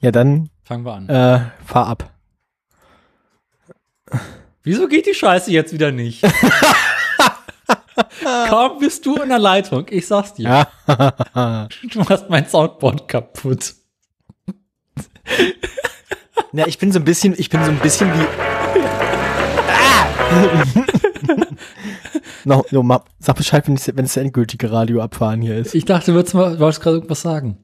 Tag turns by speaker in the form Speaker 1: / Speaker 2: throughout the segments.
Speaker 1: Ja, dann
Speaker 2: Fangen wir an.
Speaker 1: äh, fahr ab.
Speaker 2: Wieso geht die Scheiße jetzt wieder nicht? Kaum bist du in der Leitung. Ich sag's dir. Du machst mein Soundboard kaputt.
Speaker 1: ja, ich bin so ein bisschen, ich bin so ein bisschen wie. Ah! no, no, ma, sag Bescheid, wenn, es- wenn es der endgültige Radioabfahren hier ist.
Speaker 2: Ich dachte, du würdest mal, du wolltest gerade irgendwas sagen.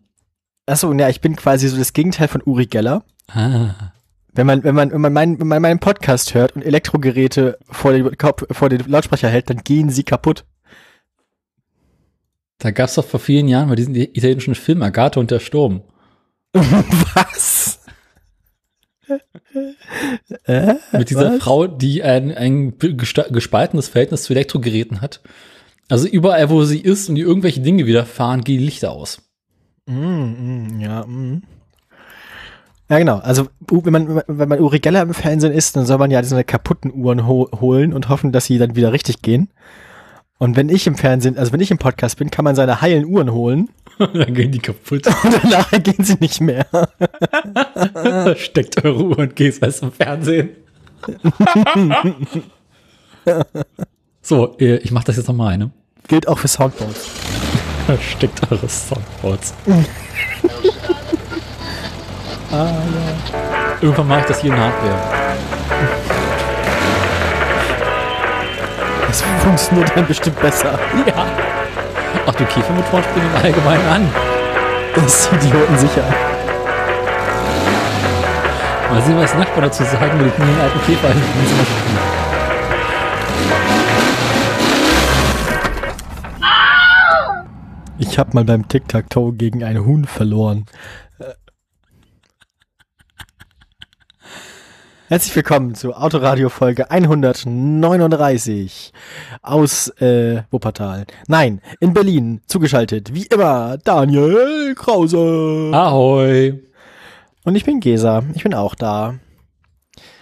Speaker 1: Achso, ja, ich bin quasi so das Gegenteil von Uri Geller.
Speaker 2: Ah.
Speaker 1: Wenn man, wenn man, wenn man, meinen, wenn man meinen Podcast hört und Elektrogeräte vor den, vor den Lautsprecher hält, dann gehen sie kaputt.
Speaker 2: Da gab's doch vor vielen Jahren mal diesen italienischen Film Agathe und der Sturm.
Speaker 1: Was? äh?
Speaker 2: Mit dieser
Speaker 1: Was?
Speaker 2: Frau, die ein, ein gespaltenes Verhältnis zu Elektrogeräten hat. Also überall, wo sie ist und die irgendwelche Dinge widerfahren, gehen die Lichter aus.
Speaker 1: Mm, mm, ja, mm. Ja, genau. Also, wenn man, wenn man Uri Geller im Fernsehen ist, dann soll man ja so eine kaputten Uhren ho holen und hoffen, dass sie dann wieder richtig gehen. Und wenn ich im Fernsehen, also wenn ich im Podcast bin, kann man seine heilen Uhren holen
Speaker 2: Dann gehen die kaputt.
Speaker 1: und danach gehen sie nicht mehr.
Speaker 2: Steckt eure Uhr und geht erst im Fernsehen. so, äh, ich mach das jetzt nochmal, ne?
Speaker 1: Gilt auch für Soundboards.
Speaker 2: Steckt eure Soundboards. Irgendwann mache ich das hier in Hardware.
Speaker 1: Das funktioniert dann bestimmt besser.
Speaker 2: Ja. Ach, du Käfermotoren springen im Allgemeinen an.
Speaker 1: Das ist Idioten sicher.
Speaker 2: Mal sehen, was Nachbarn dazu sagen, wenn ich mir einen alten Käfer in den Zimmer.
Speaker 1: Ich habe mal beim Tic-Tac-Toe gegen ein Huhn verloren. Äh. Herzlich willkommen zur Autoradio Folge 139 aus äh, Wuppertal. Nein, in Berlin zugeschaltet, wie immer, Daniel Krause.
Speaker 2: Ahoi.
Speaker 1: Und ich bin Gesa, ich bin auch da.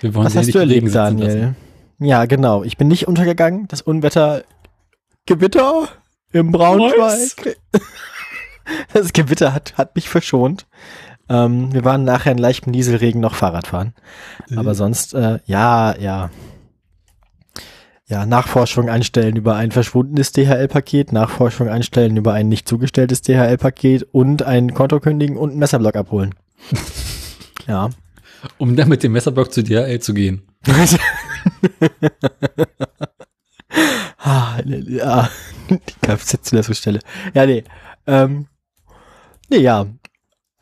Speaker 2: Wir wollen
Speaker 1: Was hast du erlebt, Daniel? Ja, genau. Ich bin nicht untergegangen. Das Unwetter Gewitter im Braunschweig. Das Gewitter hat, hat mich verschont. Ähm, wir waren nachher in leichtem Nieselregen noch Fahrradfahren. Aber sonst, äh, ja, ja. Ja, Nachforschung anstellen über ein verschwundenes DHL-Paket, Nachforschung anstellen über ein nicht zugestelltes DHL-Paket und ein Konto kündigen und einen Messerblock abholen. ja.
Speaker 2: Um dann mit dem Messerblock zu DHL zu gehen.
Speaker 1: Ah, ja, die Kfz-Zulassungsstelle. Ja, nee. Ähm, nee, ja.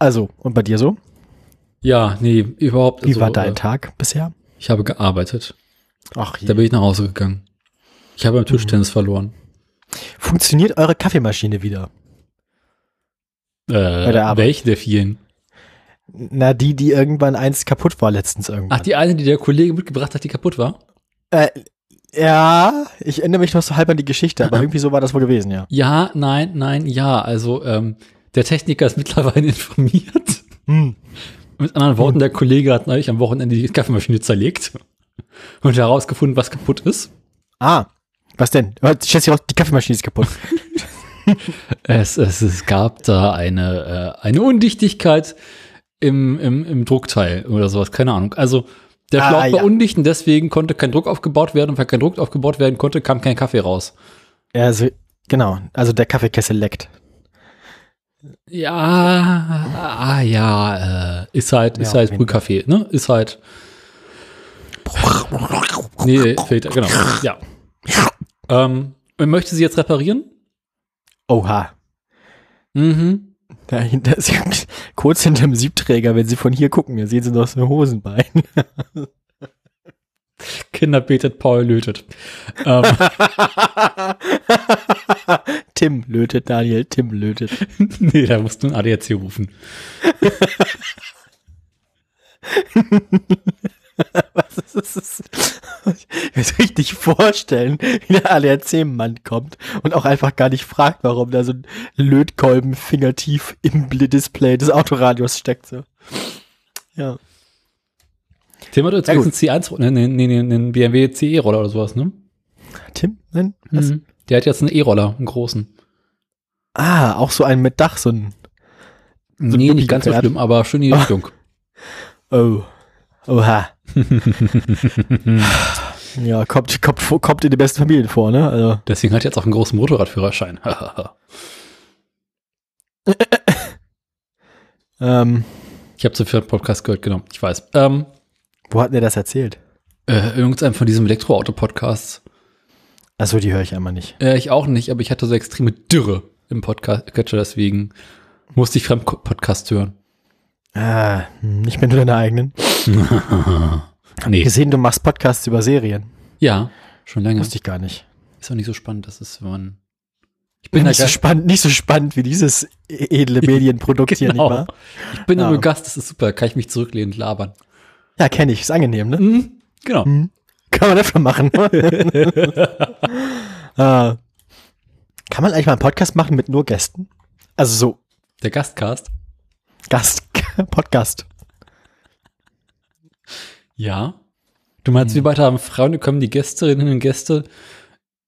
Speaker 1: Also, und bei dir so?
Speaker 2: Ja, nee, überhaupt.
Speaker 1: Wie
Speaker 2: also,
Speaker 1: war dein
Speaker 2: äh,
Speaker 1: Tag bisher?
Speaker 2: Ich habe gearbeitet.
Speaker 1: Ach,
Speaker 2: Da bin ich nach Hause gegangen. Ich habe beim Tischtennis verloren.
Speaker 1: funktioniert eure Kaffeemaschine wieder?
Speaker 2: Äh,
Speaker 1: der Arbeit.
Speaker 2: welche der vielen?
Speaker 1: Na, die, die irgendwann eins kaputt war letztens irgendwann.
Speaker 2: Ach, die eine, die der Kollege mitgebracht hat, die kaputt war?
Speaker 1: Äh, ja, ich erinnere mich noch so halb an die Geschichte, aber irgendwie so war das wohl gewesen, ja.
Speaker 2: Ja, nein, nein, ja. Also ähm, der Techniker ist mittlerweile informiert.
Speaker 1: Hm.
Speaker 2: Mit anderen Worten, der Kollege hat neulich am Wochenende die Kaffeemaschine zerlegt und herausgefunden, was kaputt ist.
Speaker 1: Ah, was denn? Ich schätze, die Kaffeemaschine ist kaputt.
Speaker 2: Es, es, es gab da eine, äh, eine Undichtigkeit im, im, im Druckteil oder sowas, keine Ahnung. Also der
Speaker 1: Ah,
Speaker 2: Schlauch war
Speaker 1: ja.
Speaker 2: undicht und deswegen konnte kein Druck aufgebaut werden und weil kein Druck aufgebaut werden konnte, kam kein Kaffee raus.
Speaker 1: Ja, also, genau. Also der Kaffeekessel leckt.
Speaker 2: Ja, ah, ja, äh, ist halt, ist
Speaker 1: Ja,
Speaker 2: halt Brühkaffee, ne? Ist halt. Nee, fehlt, genau, ja. Ähm, möchte sie jetzt reparieren?
Speaker 1: Oha.
Speaker 2: Mhm.
Speaker 1: Dahinter ist kurz hinterm Siebträger, wenn Sie von hier gucken, da sehen Sie noch so ein Hosenbein.
Speaker 2: Kinder betet, Paul lötet. Ähm,
Speaker 1: Tim lötet, Daniel, Tim lötet.
Speaker 2: nee, da musst du einen ADAC rufen.
Speaker 1: Was ist das? Ich kann mir richtig vorstellen, wie der ADAC-Mann kommt und auch einfach gar nicht fragt, warum da so ein Lötkolben fingertief im Display des Autoradios steckt. So. Ja.
Speaker 2: Tim hat jetzt
Speaker 1: Ja,
Speaker 2: einen C1, ne, ne, ne, ne, einen BMW CE-Roller oder sowas, ne?
Speaker 1: Tim? Nein? Was?
Speaker 2: Mhm. Der hat jetzt einen E-Roller, einen großen.
Speaker 1: Ah, auch so ein mit Dach, so ein.
Speaker 2: nee, nicht ganz so schlimm, aber schön in die. Richtung.
Speaker 1: Oh. Oha. ja, kommt, kommt, kommt in die besten Familien vor, ne? Also,
Speaker 2: Deswegen hat er jetzt auch einen großen Motorradführerschein.
Speaker 1: ähm,
Speaker 2: ich habe zu viel Podcast gehört, genau. Ich weiß. Ähm,
Speaker 1: wo hat denn der das erzählt?
Speaker 2: äh, irgendeinem von diesem Elektroauto-Podcasts.
Speaker 1: Achso, die höre ich einmal nicht.
Speaker 2: Äh, ich auch nicht, aber ich hatte so extreme Dürre im Podcast-Catcher, deswegen musste ich Fremd-Podcast hören.
Speaker 1: Ah, nicht mehr nur deine eigenen.
Speaker 2: nee.
Speaker 1: Gesehen, du machst Podcasts über Serien.
Speaker 2: Ja, schon länger.
Speaker 1: Wusste ich gar nicht.
Speaker 2: Ist auch nicht so spannend, das ist, wenn man. Ich bin
Speaker 1: Nicht
Speaker 2: da
Speaker 1: so spannend, nicht so spannend wie dieses e- edle Medienprodukt hier, nicht
Speaker 2: Genau.
Speaker 1: wahr?
Speaker 2: Ich bin
Speaker 1: Ja.
Speaker 2: nur Gast, das ist super. Kann ich mich zurücklehnen und labern.
Speaker 1: Ja, kenne ich. Ist angenehm, ne?
Speaker 2: Mhm, genau.
Speaker 1: Mhm. Kann man öfter machen. ah. Kann man eigentlich mal einen Podcast machen mit nur Gästen? Also so
Speaker 2: Der Gastcast.
Speaker 1: Gast, Podcast.
Speaker 2: Ja. Du meinst, wie weiter haben Frauen kommen die Gästinnen und Gäste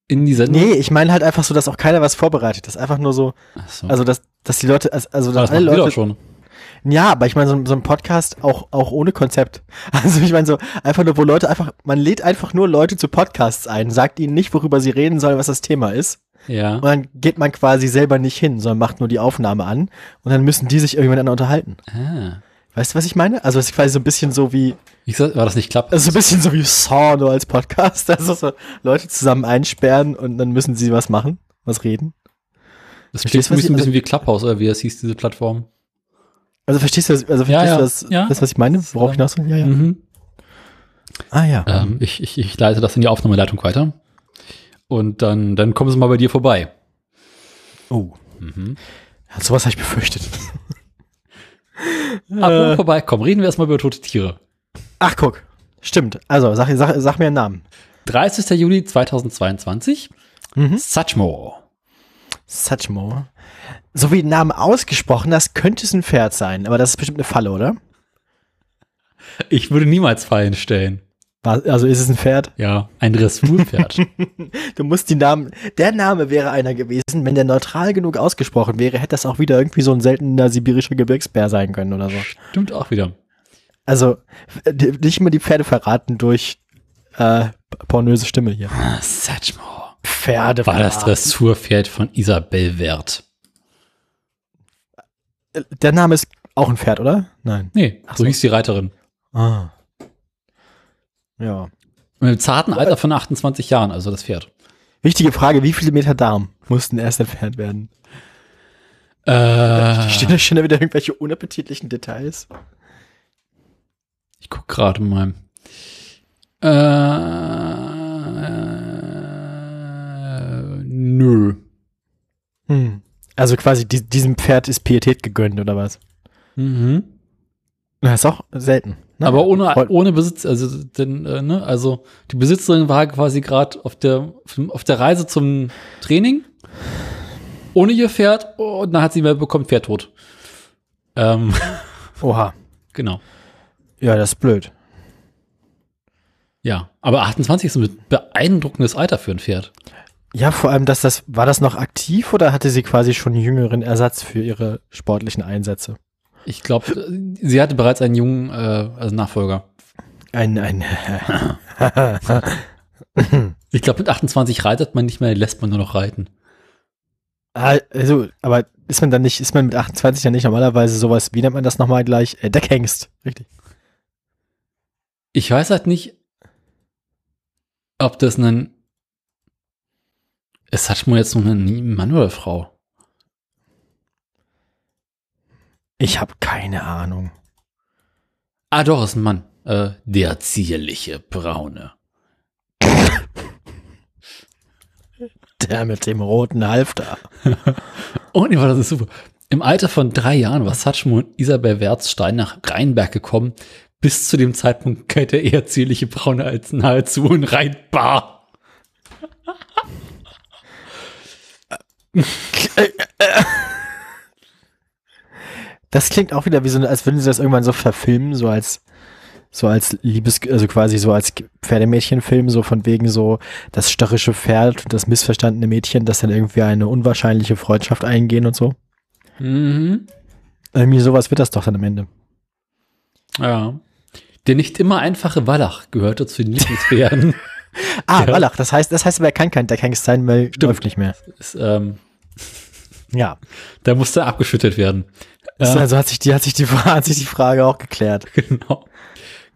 Speaker 2: in die Sendung?
Speaker 1: Nee, ich meine halt einfach so, dass auch keiner was vorbereitet. Das ist einfach nur so,
Speaker 2: so.
Speaker 1: also dass, dass die Leute, also, also dass
Speaker 2: das
Speaker 1: alle Leute,
Speaker 2: schon.
Speaker 1: ja, aber ich meine so, so ein Podcast auch, auch ohne Konzept. Also ich meine so, einfach nur, wo Leute einfach, man lädt einfach nur Leute zu Podcasts ein, sagt ihnen nicht, worüber sie reden sollen, was das Thema ist.
Speaker 2: Ja.
Speaker 1: Und dann geht man quasi selber nicht hin, sondern macht nur die Aufnahme an und dann müssen die sich miteinander unterhalten.
Speaker 2: Ah.
Speaker 1: Weißt du, was ich meine? Also es ist quasi so ein bisschen so wie,
Speaker 2: Ich sag, war das nicht klappt?
Speaker 1: also so ein bisschen so wie Saw nur als Podcast, also so Leute zusammen einsperren und dann müssen sie was machen, was reden.
Speaker 2: das
Speaker 1: verstehst
Speaker 2: klingt
Speaker 1: du,
Speaker 2: ein
Speaker 1: was ich-
Speaker 2: bisschen, bisschen wie Clubhouse, oder wie es hieß, diese Plattform.
Speaker 1: Also verstehst du, also
Speaker 2: Ja,
Speaker 1: verstehst
Speaker 2: ja,
Speaker 1: du das,
Speaker 2: ja.
Speaker 1: das, was ich meine? Worauf ich hinaus will? Ja, ja.
Speaker 2: Mhm.
Speaker 1: Ah ja.
Speaker 2: Ähm, ich, ich, ich leite das in die Aufnahmeleitung weiter. Und dann, dann kommen sie mal bei dir vorbei.
Speaker 1: oh.
Speaker 2: Mhm.
Speaker 1: Ja, sowas habe ich befürchtet.
Speaker 2: Apropos vorbeikommen, reden wir erstmal über tote Tiere.
Speaker 1: Ach, guck. Stimmt. Also, sag, sag, sag mir einen Namen.
Speaker 2: 30. Juli 2022.
Speaker 1: Mhm.
Speaker 2: Suchmore.
Speaker 1: Suchmore. So wie den Namen ausgesprochen, das könnte es ein Pferd sein, aber das ist bestimmt eine Falle, oder?
Speaker 2: Ich würde niemals Fallen stellen.
Speaker 1: Also ist es ein Pferd?
Speaker 2: Ja, ein Dressurpferd.
Speaker 1: Du musst die Namen, der Name wäre einer gewesen, wenn der neutral genug ausgesprochen wäre, hätte das auch wieder irgendwie so ein seltener sibirischer Gebirgsbär sein können oder so.
Speaker 2: Stimmt auch wieder.
Speaker 1: Also, nicht immer die Pferde verraten durch äh, pornöse Stimme hier.
Speaker 2: Ah, Suchmore.
Speaker 1: Pferde
Speaker 2: War das. Dressurpferd von Isabel Wert?
Speaker 1: Der Name ist auch ein Pferd, oder? Nein.
Speaker 2: Nee,
Speaker 1: Ach
Speaker 2: so. hieß die Reiterin.
Speaker 1: Ah. Ja.
Speaker 2: Mit einem zarten Alter von 28 Jahren, also das Pferd.
Speaker 1: Wichtige Frage, wie viele Meter Darm mussten erst entfernt werden?
Speaker 2: Äh,
Speaker 1: Stehen da schon wieder irgendwelche unappetitlichen Details?
Speaker 2: ich guck gerade mal. Äh, nö.
Speaker 1: Hm. Also quasi die, diesem Pferd ist Pietät gegönnt, oder was?
Speaker 2: Mhm.
Speaker 1: Das ist auch selten. Ne?
Speaker 2: Aber ohne,
Speaker 1: Voll-
Speaker 2: ohne Besitz, also, denn, äh, ne, also die Besitzerin war quasi gerade auf der, auf der Reise zum Training, ohne ihr Pferd, und dann hat sie mehr bekommen, Pferd tot. Ähm,
Speaker 1: Oha.
Speaker 2: genau.
Speaker 1: Ja, das ist blöd.
Speaker 2: Ja, aber 28 ist ein beeindruckendes Alter für ein Pferd.
Speaker 1: Ja, vor allem, dass das, war das noch aktiv oder hatte sie quasi schon einen jüngeren Ersatz für ihre sportlichen Einsätze?
Speaker 2: Ich glaube, sie hatte bereits einen jungen äh, also Nachfolger.
Speaker 1: Ein, ein,
Speaker 2: Ich glaube, mit 28 reitet man nicht mehr, lässt man nur noch reiten.
Speaker 1: Ah, also, aber ist man dann nicht, ist man mit 28 dann nicht normalerweise sowas, wie nennt man das nochmal gleich? Äh, Deckhengst, richtig.
Speaker 2: Ich weiß halt nicht, ob das ein. Es hat mal jetzt nur ein Mann oder Frau.
Speaker 1: Ich habe keine Ahnung.
Speaker 2: Ah, doch, ist ein Mann. Äh, der zierliche Braune.
Speaker 1: Der mit dem roten Halfter.
Speaker 2: Oh, nee, war das ist super. Im Alter von drei Jahren war Satschmo und Isabel Wertzstein nach Rheinberg gekommen. Bis zu dem Zeitpunkt galt der eher zierliche Braune als nahezu unreitbar.
Speaker 1: Das klingt auch wieder wie so, als würden sie das irgendwann so verfilmen, so als, so als Liebes, also quasi so als Pferdemädchenfilm, so von wegen so das störrische Pferd und das missverstandene Mädchen, das dann irgendwie eine unwahrscheinliche Freundschaft eingehen und so.
Speaker 2: Mhm.
Speaker 1: Irgendwie sowas wird das doch dann am Ende.
Speaker 2: Ja. Der nicht immer einfache Wallach gehörte zu den Lieblingspferden.
Speaker 1: Ah,
Speaker 2: Ja.
Speaker 1: Wallach, das heißt, das heißt aber, er kann kein Deckhengst sein, weil läuft nicht mehr.
Speaker 2: Ist, ähm,
Speaker 1: Ja.
Speaker 2: der musste abgeschüttet werden. Ja,
Speaker 1: Also hat sich, die, hat, sich die, hat sich die Frage auch geklärt.
Speaker 2: genau.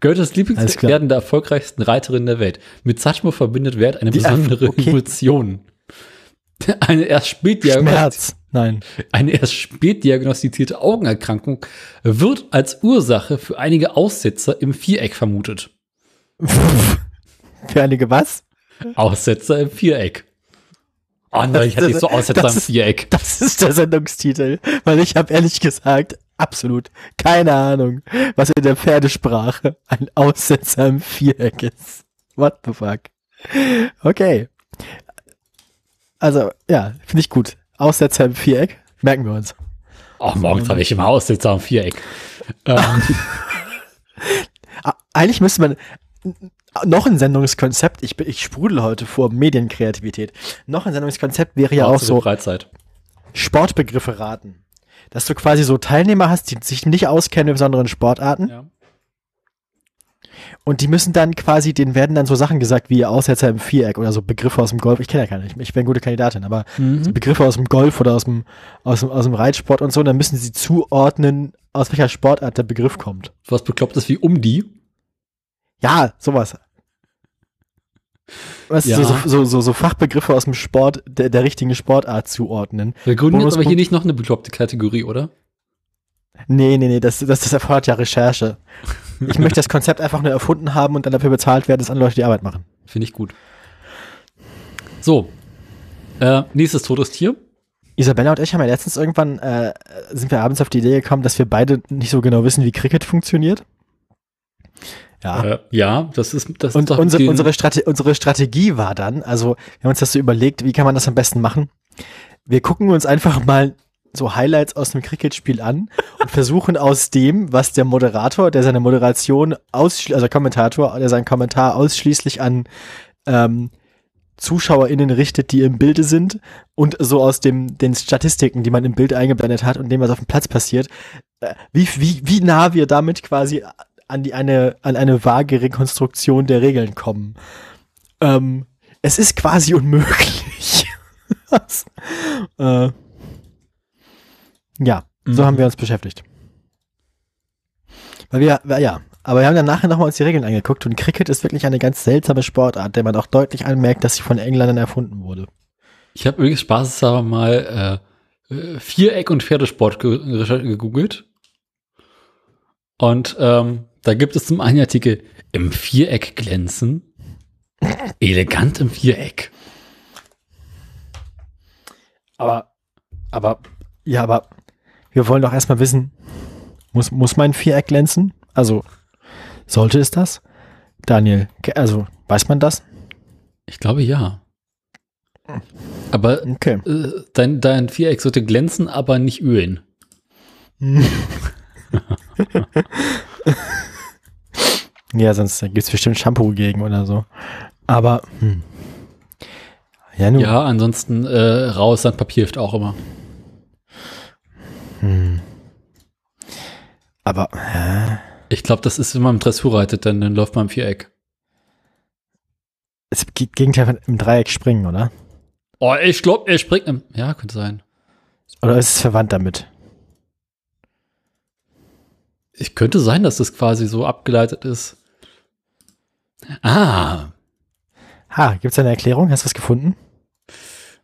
Speaker 1: Alles
Speaker 2: Lieblingspferden der erfolgreichsten Reiterin der Welt. Mit Satchmo verbindet Wert eine
Speaker 1: Die
Speaker 2: besondere
Speaker 1: okay.
Speaker 2: Emotion. Eine erst, spätdiagnosti-
Speaker 1: Schmerz. Nein.
Speaker 2: eine erst spät diagnostizierte Augenerkrankung wird als Ursache für einige Aussetzer im Viereck vermutet.
Speaker 1: Für einige was?
Speaker 2: Aussetzer im Viereck. Oh nein, ich hatte nicht so im
Speaker 1: ist-
Speaker 2: Viereck.
Speaker 1: Das ist der Sendungstitel. Weil ich habe ehrlich gesagt absolut keine Ahnung, was in der Pferdesprache ein Aussetzer im Viereck ist. What the fuck? Okay. Also, ja, finde ich gut. Aussetzer im Viereck, merken wir uns.
Speaker 2: Oh, morgens habe ich immer Aussetzer im Viereck. Ähm,
Speaker 1: Ah, Eigentlich müsste man noch ein Sendungskonzept, ich, bin- ich sprudel heute vor Medienkreativität, noch ein Sendungskonzept wäre ja auch so
Speaker 2: Freizeit.
Speaker 1: Sportbegriffe raten. Dass du quasi so Teilnehmer hast, die sich nicht auskennen mit besonderen Sportarten
Speaker 2: Ja.
Speaker 1: und die müssen dann quasi, denen werden dann so Sachen gesagt wie Aussetzer im Viereck oder so Begriffe aus dem Golf. Ich kenne ja keine, ich, ich wäre eine gute Kandidatin, aber so
Speaker 2: Mhm.
Speaker 1: Begriffe aus dem Golf oder aus dem, aus dem, aus dem Reitsport und so, dann müssen sie zuordnen, aus welcher Sportart der Begriff kommt.
Speaker 2: Was Beklopptes wie um die.
Speaker 1: Ja, sowas. Was,
Speaker 2: Ja.
Speaker 1: so, so, so, so, Fachbegriffe aus dem Sport, der, der richtigen Sportart zuordnen.
Speaker 2: Wir gründen jetzt aber hier nicht noch eine bekloppte Kategorie, oder?
Speaker 1: Nee, nee, nee, das, das, das erfordert ja Recherche. Ich möchte das Konzept einfach nur erfunden haben und dann dafür bezahlt werden, dass andere Leute die Arbeit machen.
Speaker 2: Finde ich gut. So. Äh, nächstes totes Tier.
Speaker 1: Isabella und ich haben ja letztens irgendwann, äh, sind wir abends auf die Idee gekommen, dass wir beide nicht so genau wissen, wie Cricket funktioniert. Ja.
Speaker 2: Äh, ja, das ist das
Speaker 1: und
Speaker 2: ist
Speaker 1: unsere, unsere, Strate unsere Strategie war dann, also wir haben uns das so überlegt, wie kann man das am besten machen? Wir gucken uns einfach mal so Highlights aus dem Cricket-Spiel an und versuchen aus dem, was der Moderator, der seine Moderation ausschließlich, also Kommentator, der seinen Kommentar ausschließlich an ähm, ZuschauerInnen richtet, die im Bilde sind und so aus dem, den Statistiken, die man im Bild eingeblendet hat und dem, was auf dem Platz passiert, äh, wie, wie, wie nah wir damit quasi an die eine, an eine vage Rekonstruktion der Regeln kommen. Ähm, es ist quasi unmöglich. Was? äh, ja, so
Speaker 2: Mhm.
Speaker 1: haben wir uns beschäftigt. Weil wir, ja, aber wir haben dann nachher nochmal uns die Regeln angeguckt und Cricket ist wirklich eine ganz seltsame Sportart, der man auch deutlich anmerkt, dass sie von Engländern erfunden wurde.
Speaker 2: Ich habe übrigens spaßeshalber mal äh, äh, Viereck und Pferdesport ge- gegoogelt. Und ähm, da gibt es zum einen Artikel im Viereck glänzen. Elegant im Viereck.
Speaker 1: Aber, aber, ja, aber wir wollen doch erstmal wissen, muss, muss mein Viereck glänzen? Also, sollte es das? Daniel, also, weiß man das?
Speaker 2: Ich glaube ja. Aber
Speaker 1: Okay.
Speaker 2: äh, dein, dein Viereck sollte glänzen, aber nicht ölen.
Speaker 1: Ja, sonst gibt es bestimmt Shampoo gegen oder so. Aber, hm. Ja, nun.
Speaker 2: Ja, ansonsten äh, raues Sandpapier hilft auch immer.
Speaker 1: Hm. Aber, hä?
Speaker 2: Ich glaube, das ist, wenn man im Dressur reitet, dann, dann läuft man im Viereck.
Speaker 1: Es geht Gegenteil von im Dreieck springen, oder?
Speaker 2: Oh, ich glaube, er springt im. Ja, könnte sein.
Speaker 1: Oder ist es verwandt damit?
Speaker 2: Ich könnte sein, dass das quasi so abgeleitet ist. Ah.
Speaker 1: Ha, gibt's da eine Erklärung? Hast du was gefunden?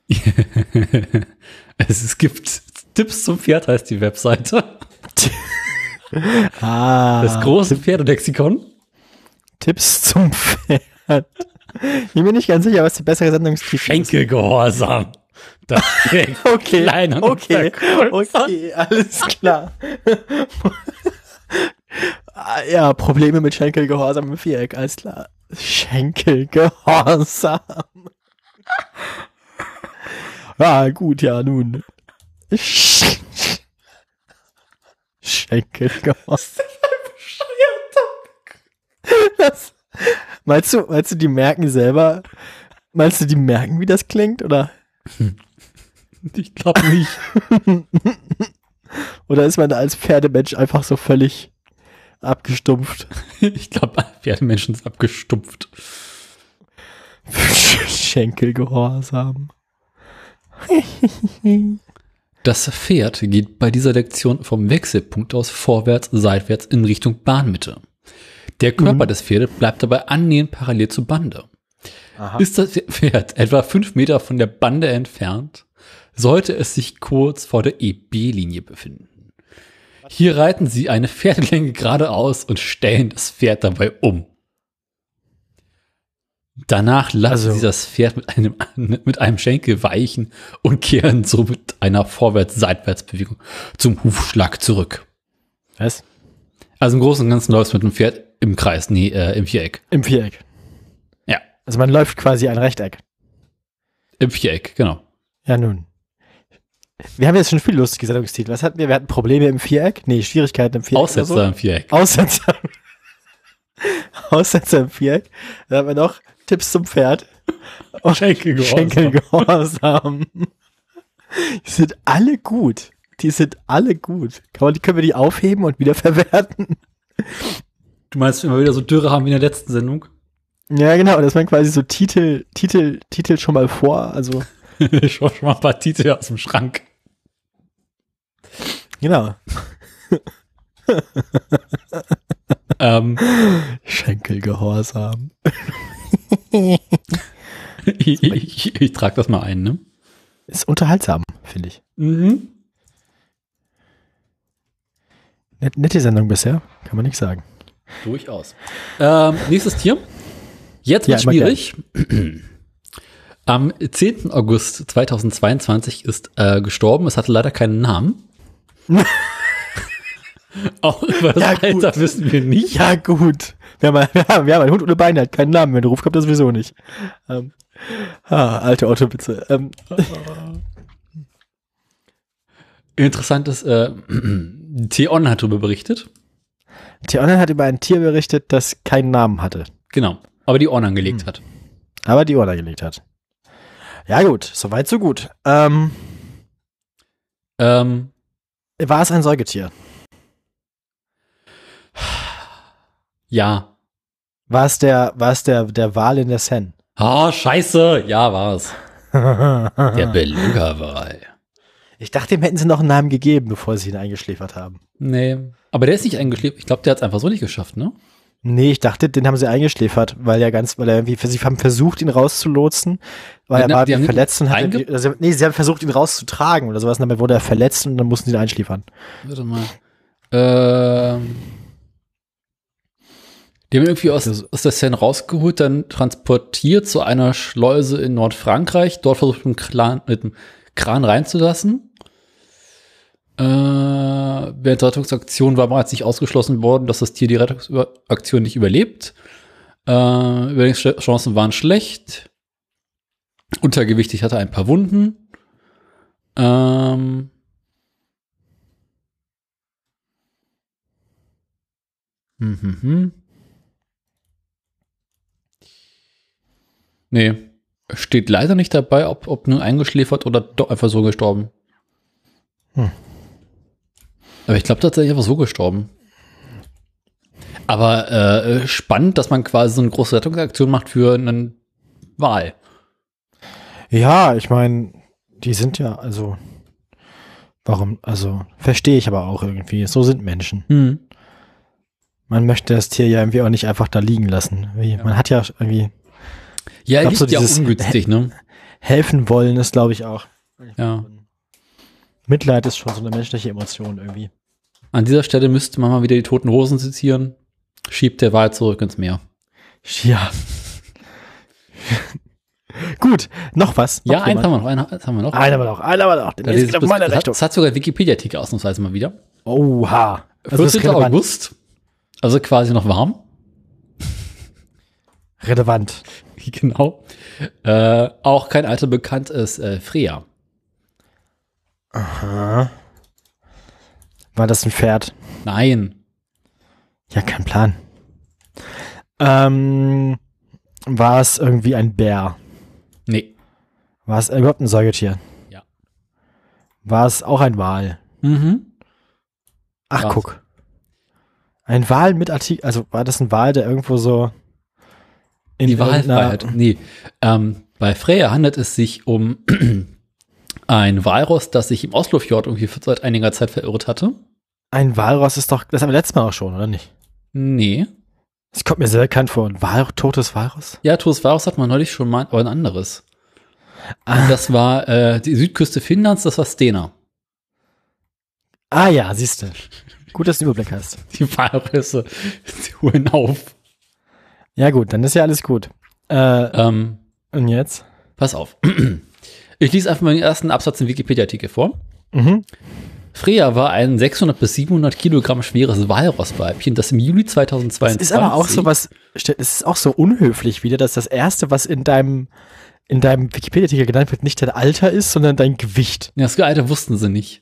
Speaker 2: es, es gibt Tipps zum Pferd, heißt die Webseite.
Speaker 1: Ah.
Speaker 2: Das große Pferdelexikon.
Speaker 1: Tipps zum Pferd. Ich bin mir nicht ganz sicher, was die bessere Sendungstitel ist.
Speaker 2: Schenkelgehorsam. Das
Speaker 1: Okay, okay, okay, alles klar. Ah, ja, Probleme mit Schenkelgehorsam im Viereck, alles klar. Schenkelgehorsam. Ja, gut, ja, nun. Sch Schenkelgehorsam. Das, meinst du, meinst du, die merken selber, meinst du, die merken, wie das klingt, oder?
Speaker 2: Ich glaube nicht.
Speaker 1: Oder ist man da als Pferdemensch einfach so völlig. Abgestumpft.
Speaker 2: Ich glaube, Pferdemenschen sind abgestumpft.
Speaker 1: Schenkelgehorsam.
Speaker 2: Das Pferd geht bei dieser Lektion vom Wechselpunkt aus vorwärts, seitwärts in Richtung Bahnmitte. Der Körper
Speaker 1: Mhm.
Speaker 2: des Pferdes bleibt dabei annähernd parallel zur Bande.
Speaker 1: Aha.
Speaker 2: Ist das Pferd etwa fünf Meter von der Bande entfernt, sollte es sich kurz vor der EB-Linie befinden. Hier reiten sie eine Pferdelänge geradeaus und stellen das Pferd dabei um. Danach lassen
Speaker 1: Also-
Speaker 2: sie das Pferd mit einem, mit einem Schenkel weichen und kehren so mit einer Vorwärts-Seitwärts-Bewegung zum Hufschlag zurück.
Speaker 1: Was?
Speaker 2: Also im Großen und Ganzen läuft es mit dem Pferd im Kreis, nee, äh, im Viereck.
Speaker 1: Im Viereck.
Speaker 2: Ja,
Speaker 1: Also man läuft quasi ein Rechteck.
Speaker 2: im Viereck, genau.
Speaker 1: Ja, nun. Wir haben jetzt schon viel lustige Sendungstitel. Was hatten wir? Wir hatten Probleme im Viereck? Nee, Schwierigkeiten im Viereck.
Speaker 2: Aussetzer
Speaker 1: So.
Speaker 2: im Viereck.
Speaker 1: Aussetzer. Aussetzer im Viereck. Dann haben wir noch Tipps zum Pferd. Und
Speaker 2: Schenkelgehorsam.
Speaker 1: Schenkelgehorsam. Die sind alle gut. Die sind alle gut. Kann man, die können wir die aufheben und wieder verwerten?
Speaker 2: Du meinst, wenn wir wieder so Dürre haben wie in der letzten Sendung?
Speaker 1: Ja, genau. Dass man quasi so Titel, Titel, Titel schon mal vor. Also,
Speaker 2: ich hol schon mal ein paar Titel aus dem Schrank.
Speaker 1: genau.
Speaker 2: Ähm,
Speaker 1: Schenkelgehorsam.
Speaker 2: ich ich, ich trage das mal ein, ne?
Speaker 1: Ist unterhaltsam, finde ich.
Speaker 2: Mhm.
Speaker 1: Net, nette Sendung bisher, kann man nicht sagen.
Speaker 2: Durchaus. Ähm, nächstes Tier. Jetzt
Speaker 1: Ja,
Speaker 2: wird
Speaker 1: immer
Speaker 2: schwierig. Am 10. August 2022 ist äh, gestorben. Es hatte leider keinen Namen. Auch über das
Speaker 1: Ja,
Speaker 2: Alter
Speaker 1: gut.
Speaker 2: wissen wir nicht.
Speaker 1: Ja, gut. Wir haben, wir haben, wir haben einen Hund ohne Beine, der hat keinen Namen. Wenn du rufst, kommt das sowieso nicht. Ähm, ah, alte Otto-Witze. Ähm,
Speaker 2: Interessant ist, äh, T-On hat darüber berichtet.
Speaker 1: T-Online hat über ein Tier berichtet, das keinen Namen hatte,
Speaker 2: Genau. Aber die Ohren angelegt
Speaker 1: Hm.
Speaker 2: hat.
Speaker 1: aber die Ohren gelegt hat. Ja, gut. Soweit, so gut. Ähm,
Speaker 2: Ähm,
Speaker 1: war es ein Säugetier?
Speaker 2: ja.
Speaker 1: War es der, war es der, der Wal in der Seine?
Speaker 2: Ah, scheiße. Ja, war's. Der Beluga-Wal.
Speaker 1: ich dachte, dem hätten sie noch einen Namen gegeben, bevor sie ihn eingeschläfert haben.
Speaker 2: Nee. Aber der ist nicht eingeschläft. Ich glaube, der hat es einfach so nicht geschafft, ne?
Speaker 1: Nee, ich dachte, den haben sie eingeschläfert, weil er ganz, weil er irgendwie, sie haben versucht, ihn rauszulotsen, weil
Speaker 2: Ja,
Speaker 1: er war
Speaker 2: ihn
Speaker 1: verletzt und hat, irgendwie- also, nee, sie haben versucht, ihn rauszutragen oder sowas, und dann wurde er verletzt und dann mussten sie ihn einschläfern.
Speaker 2: Warte mal. Ähm. Die haben irgendwie aus, aus der Seine rausgeholt, dann transportiert zu einer Schleuse in Nordfrankreich, dort versucht mit Kran, mit dem Kran reinzulassen. Äh, während der Rettungsaktion war bereits nicht ausgeschlossen worden, dass das Tier die Rettungsaktion nicht überlebt. Äh, Überlebenschancen waren schlecht. Untergewichtig hatte ein paar Wunden. Ähm, Mhm. Nee. Steht leider nicht dabei, ob, ob nur eingeschläfert oder doch einfach so gestorben.
Speaker 1: Hm.
Speaker 2: Aber ich glaube tatsächlich einfach so gestorben. Aber äh, spannend, dass man quasi so eine große Rettungsaktion macht für einen Wal.
Speaker 1: Ja, ich meine, die sind ja, also, warum, also, verstehe ich aber auch irgendwie, so sind Menschen.
Speaker 2: Hm.
Speaker 1: Man möchte das Tier ja irgendwie auch nicht einfach da liegen lassen. Wie, Man hat ja irgendwie,
Speaker 2: Ja,
Speaker 1: glaub,
Speaker 2: liegt
Speaker 1: so
Speaker 2: ja
Speaker 1: dieses-
Speaker 2: ungünstig, ne?
Speaker 1: helfen wollen ist, glaube ich, auch.
Speaker 2: Ja.
Speaker 1: Mitleid ist schon so eine menschliche Emotion irgendwie.
Speaker 2: An dieser Stelle müsste man mal wieder die toten Hosen zitieren. Schiebt der Wal zurück ins Meer.
Speaker 1: Ja. Gut, noch was? Noch
Speaker 2: Ja, eins haben wir noch. Einen, eins haben wir noch.
Speaker 1: Einer war noch, einer war noch. Den
Speaker 2: Da lese ich
Speaker 1: meine
Speaker 2: das, hat,
Speaker 1: Rechnung.
Speaker 2: das hat sogar Wikipedia-Artikel ausnahmsweise mal wieder.
Speaker 1: Oha. Also das ist
Speaker 2: 14.
Speaker 1: relevant.
Speaker 2: August. Also quasi noch warm.
Speaker 1: Relevant.
Speaker 2: genau. Äh, auch kein alter bekannt ist äh, Freya.
Speaker 1: Aha. War das ein Pferd?
Speaker 2: Nein.
Speaker 1: Ja, kein Plan. Ähm, war es irgendwie ein Bär?
Speaker 2: Nee.
Speaker 1: War es überhaupt ein Säugetier?
Speaker 2: Ja.
Speaker 1: War es auch ein Wal?
Speaker 2: Mhm.
Speaker 1: Ach,
Speaker 2: War's.
Speaker 1: guck. Ein Wal mit Artikel, also war das ein Wal, der irgendwo so in
Speaker 2: Die Wahlfreiheit. Nee. Ähm, bei Freya handelt es sich um ein Walross, das sich im Oslofjord irgendwie seit einiger Zeit verirrt hatte.
Speaker 1: Ein Walross ist doch, das haben wir letztes Mal auch schon, oder nicht?
Speaker 2: Nee.
Speaker 1: Das kommt mir sehr bekannt vor. Ein Wal, totes Walross?
Speaker 2: Ja, totes Walross hat man neulich schon mal, aber ein anderes.
Speaker 1: Ah.
Speaker 2: Das war äh, die Südküste Finnlands, das war Stena.
Speaker 1: Ah ja, siehst du. Gut, dass du Überblick hast.
Speaker 2: Die Walrösse, holen auf.
Speaker 1: Ja gut, dann ist ja alles gut. Äh,
Speaker 2: Ähm,
Speaker 1: und jetzt?
Speaker 2: pass auf. Ich lese einfach mal den ersten Absatz im Wikipedia-Artikel vor.
Speaker 1: Mhm.
Speaker 2: Freya war ein 600 bis 700 Kilogramm schweres Walrossweibchen, das im Juli
Speaker 1: Das
Speaker 2: 2022
Speaker 1: ist aber auch so was, es ist auch so unhöflich wieder, dass das erste, was in deinem, in deinem Wikipedia-Artikel genannt wird, nicht dein Alter ist, sondern dein Gewicht.
Speaker 2: Ja, das Alter wussten sie nicht.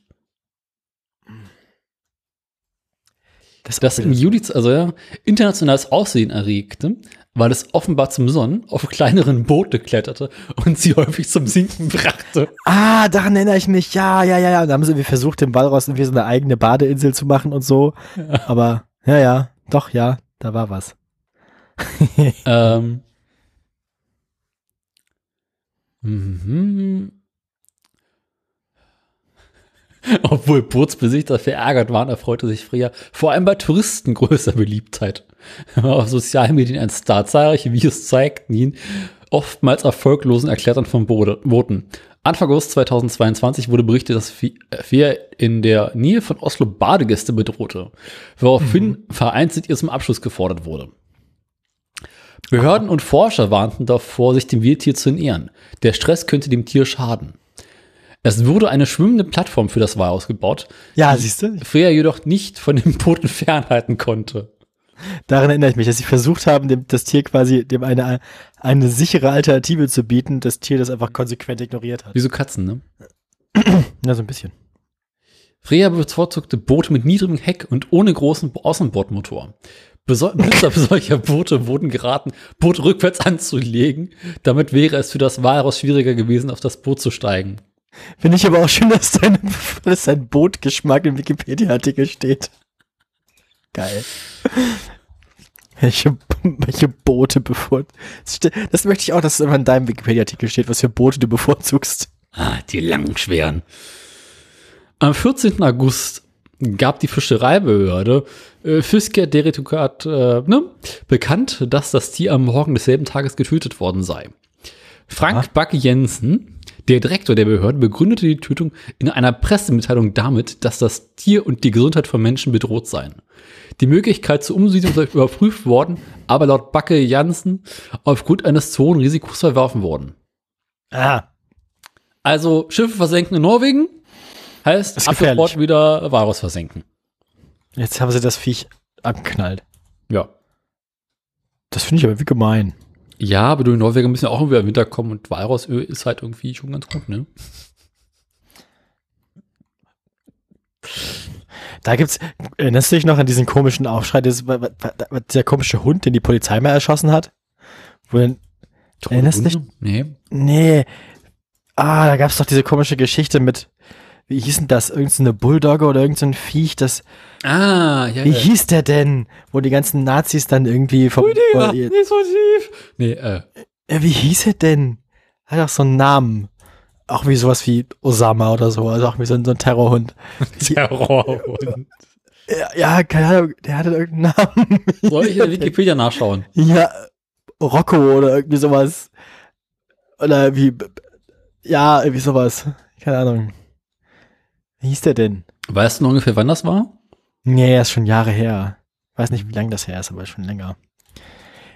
Speaker 1: Das,
Speaker 2: Das im Juli, also ja, internationales Aussehen erregte, weil es offenbar zum Sonnen auf kleineren Boote kletterte und sie häufig zum Sinken brachte.
Speaker 1: Ah, daran erinnere ich mich. Ja, ja, ja, ja. Da haben sie irgendwie versucht, dem Walross irgendwie so eine eigene Badeinsel zu machen und so. Aber, ja, ja, doch, ja, da war was.
Speaker 2: ähm. Mhm. Obwohl Bootsbesichter verärgert waren, erfreute sich Freya vor allem bei Touristen größer Beliebtheit. Auf sozialen Medien ein Star. Zahlreiche Videos zeigten ihn oftmals erfolglosen Erklettern von Booten. Anfang August 2022 wurde berichtet, dass Freya in der Nähe von Oslo Badegäste bedrohte, woraufhin vereinzelt ihr zum Abschluss gefordert wurde. Behörden und Forscher warnten davor, sich dem Wildtier zu nähern. Der Stress könnte dem Tier schaden. Es wurde eine schwimmende Plattform für das Walross gebaut,
Speaker 1: Ja, siehst du?
Speaker 2: Freya jedoch nicht von den Booten fernhalten konnte.
Speaker 1: Daran erinnere ich mich, dass sie versucht haben, dem, das Tier quasi, dem eine, eine sichere Alternative zu bieten, das Tier das einfach konsequent ignoriert hat.
Speaker 2: Wie so Katzen, ne?
Speaker 1: Ja, so ein bisschen.
Speaker 2: Freya bevorzugte Boote mit niedrigem Heck und ohne großen Außenbordmotor. Beso- Besitzer solcher Boote wurden geraten, Boot rückwärts anzulegen. Damit wäre es für das Walross schwieriger gewesen, auf das Boot zu steigen.
Speaker 1: Finde ich aber auch schön, dass dein, dass dein Bootgeschmack im Wikipedia-Artikel steht. Geil. Welche, welche Boote bevorzugt. Das, möchte ich auch, dass es immer in deinem Wikipedia-Artikel steht, was für Boote du bevorzugst.
Speaker 2: Ah, die langen, schweren. Am 14. August gab die Fischereibehörde äh, Fisker Deritukat äh, ne, bekannt, dass das Tier am Morgen desselben Tages getötet worden sei. Frank
Speaker 1: Aha.
Speaker 2: Backe Jensen, der Direktor der Behörde, begründete die Tötung in einer Pressemitteilung damit, dass das Tier und die Gesundheit von Menschen bedroht seien. Die Möglichkeit zur Umsiedlung sei überprüft worden, aber laut Backe Jansen aufgrund eines zu hohen Risikos verworfen worden.
Speaker 1: Ah,
Speaker 2: Also Schiffe versenken in Norwegen heißt ab sofort wieder Walross versenken.
Speaker 1: jetzt haben sie das Viech abgeknallt.
Speaker 2: Ja.
Speaker 1: Das finde ich aber wie gemein.
Speaker 2: Ja, aber die Norweger müssen ja auch irgendwie im Winter kommen und Walrossöl ist halt irgendwie schon ganz gut, ne?
Speaker 1: Da gibt's, erinnerst du dich noch an diesen komischen Aufschrei, dieses, dieser komische Hund, den die Polizei mal erschossen hat? Wo dann, Erinnerst du dich?
Speaker 2: Nee.
Speaker 1: nee, ah, da gab's doch diese komische Geschichte mit, wie hieß denn das? Irgend so eine Bulldogge oder irgend so ein Viech, das,
Speaker 2: Ah, ja,
Speaker 1: wie
Speaker 2: ja.
Speaker 1: hieß der denn? Wo die ganzen Nazis dann irgendwie vom,
Speaker 2: Rüdiger,
Speaker 1: äh,
Speaker 2: nicht so tief. Nee, äh,
Speaker 1: äh, wie hieß er denn? Hat doch so einen Namen. Auch wie sowas wie Osama oder so, also auch wie so ein, so ein Terrorhund.
Speaker 2: Terrorhund.
Speaker 1: Ja, ja, keine Ahnung, der hatte irgendeinen Namen.
Speaker 2: Soll ich in Wikipedia nachschauen?
Speaker 1: Ja, Rocco oder irgendwie sowas. Oder wie, ja, irgendwie sowas. Keine Ahnung. Wie hieß der denn?
Speaker 2: Weißt du noch ungefähr, wann das war?
Speaker 1: Nee, ist schon Jahre her. Weiß nicht, wie lange das her ist, aber schon länger.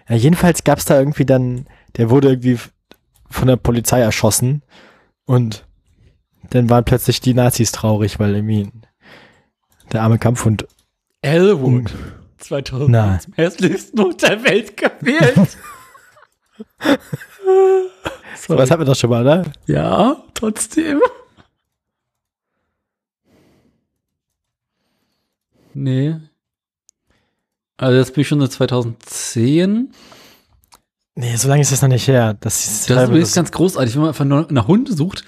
Speaker 1: Ja, jedenfalls gab's da irgendwie dann, der wurde irgendwie von der Polizei erschossen und dann waren plötzlich die Nazis traurig, weil irgendwie der arme Kampfhund.
Speaker 2: Elwood. 2000
Speaker 1: Na.
Speaker 2: zum hässlichsten Hund der Welt gewählt.
Speaker 1: So, das hatten wir doch schon mal, ne?
Speaker 2: ja, trotzdem. Nee. Also jetzt bin ich schon seit 2010.
Speaker 1: Nee, so lange ist das noch nicht her. Das ist,
Speaker 2: Das ist ganz großartig, wenn man einfach nur nach Hunde sucht.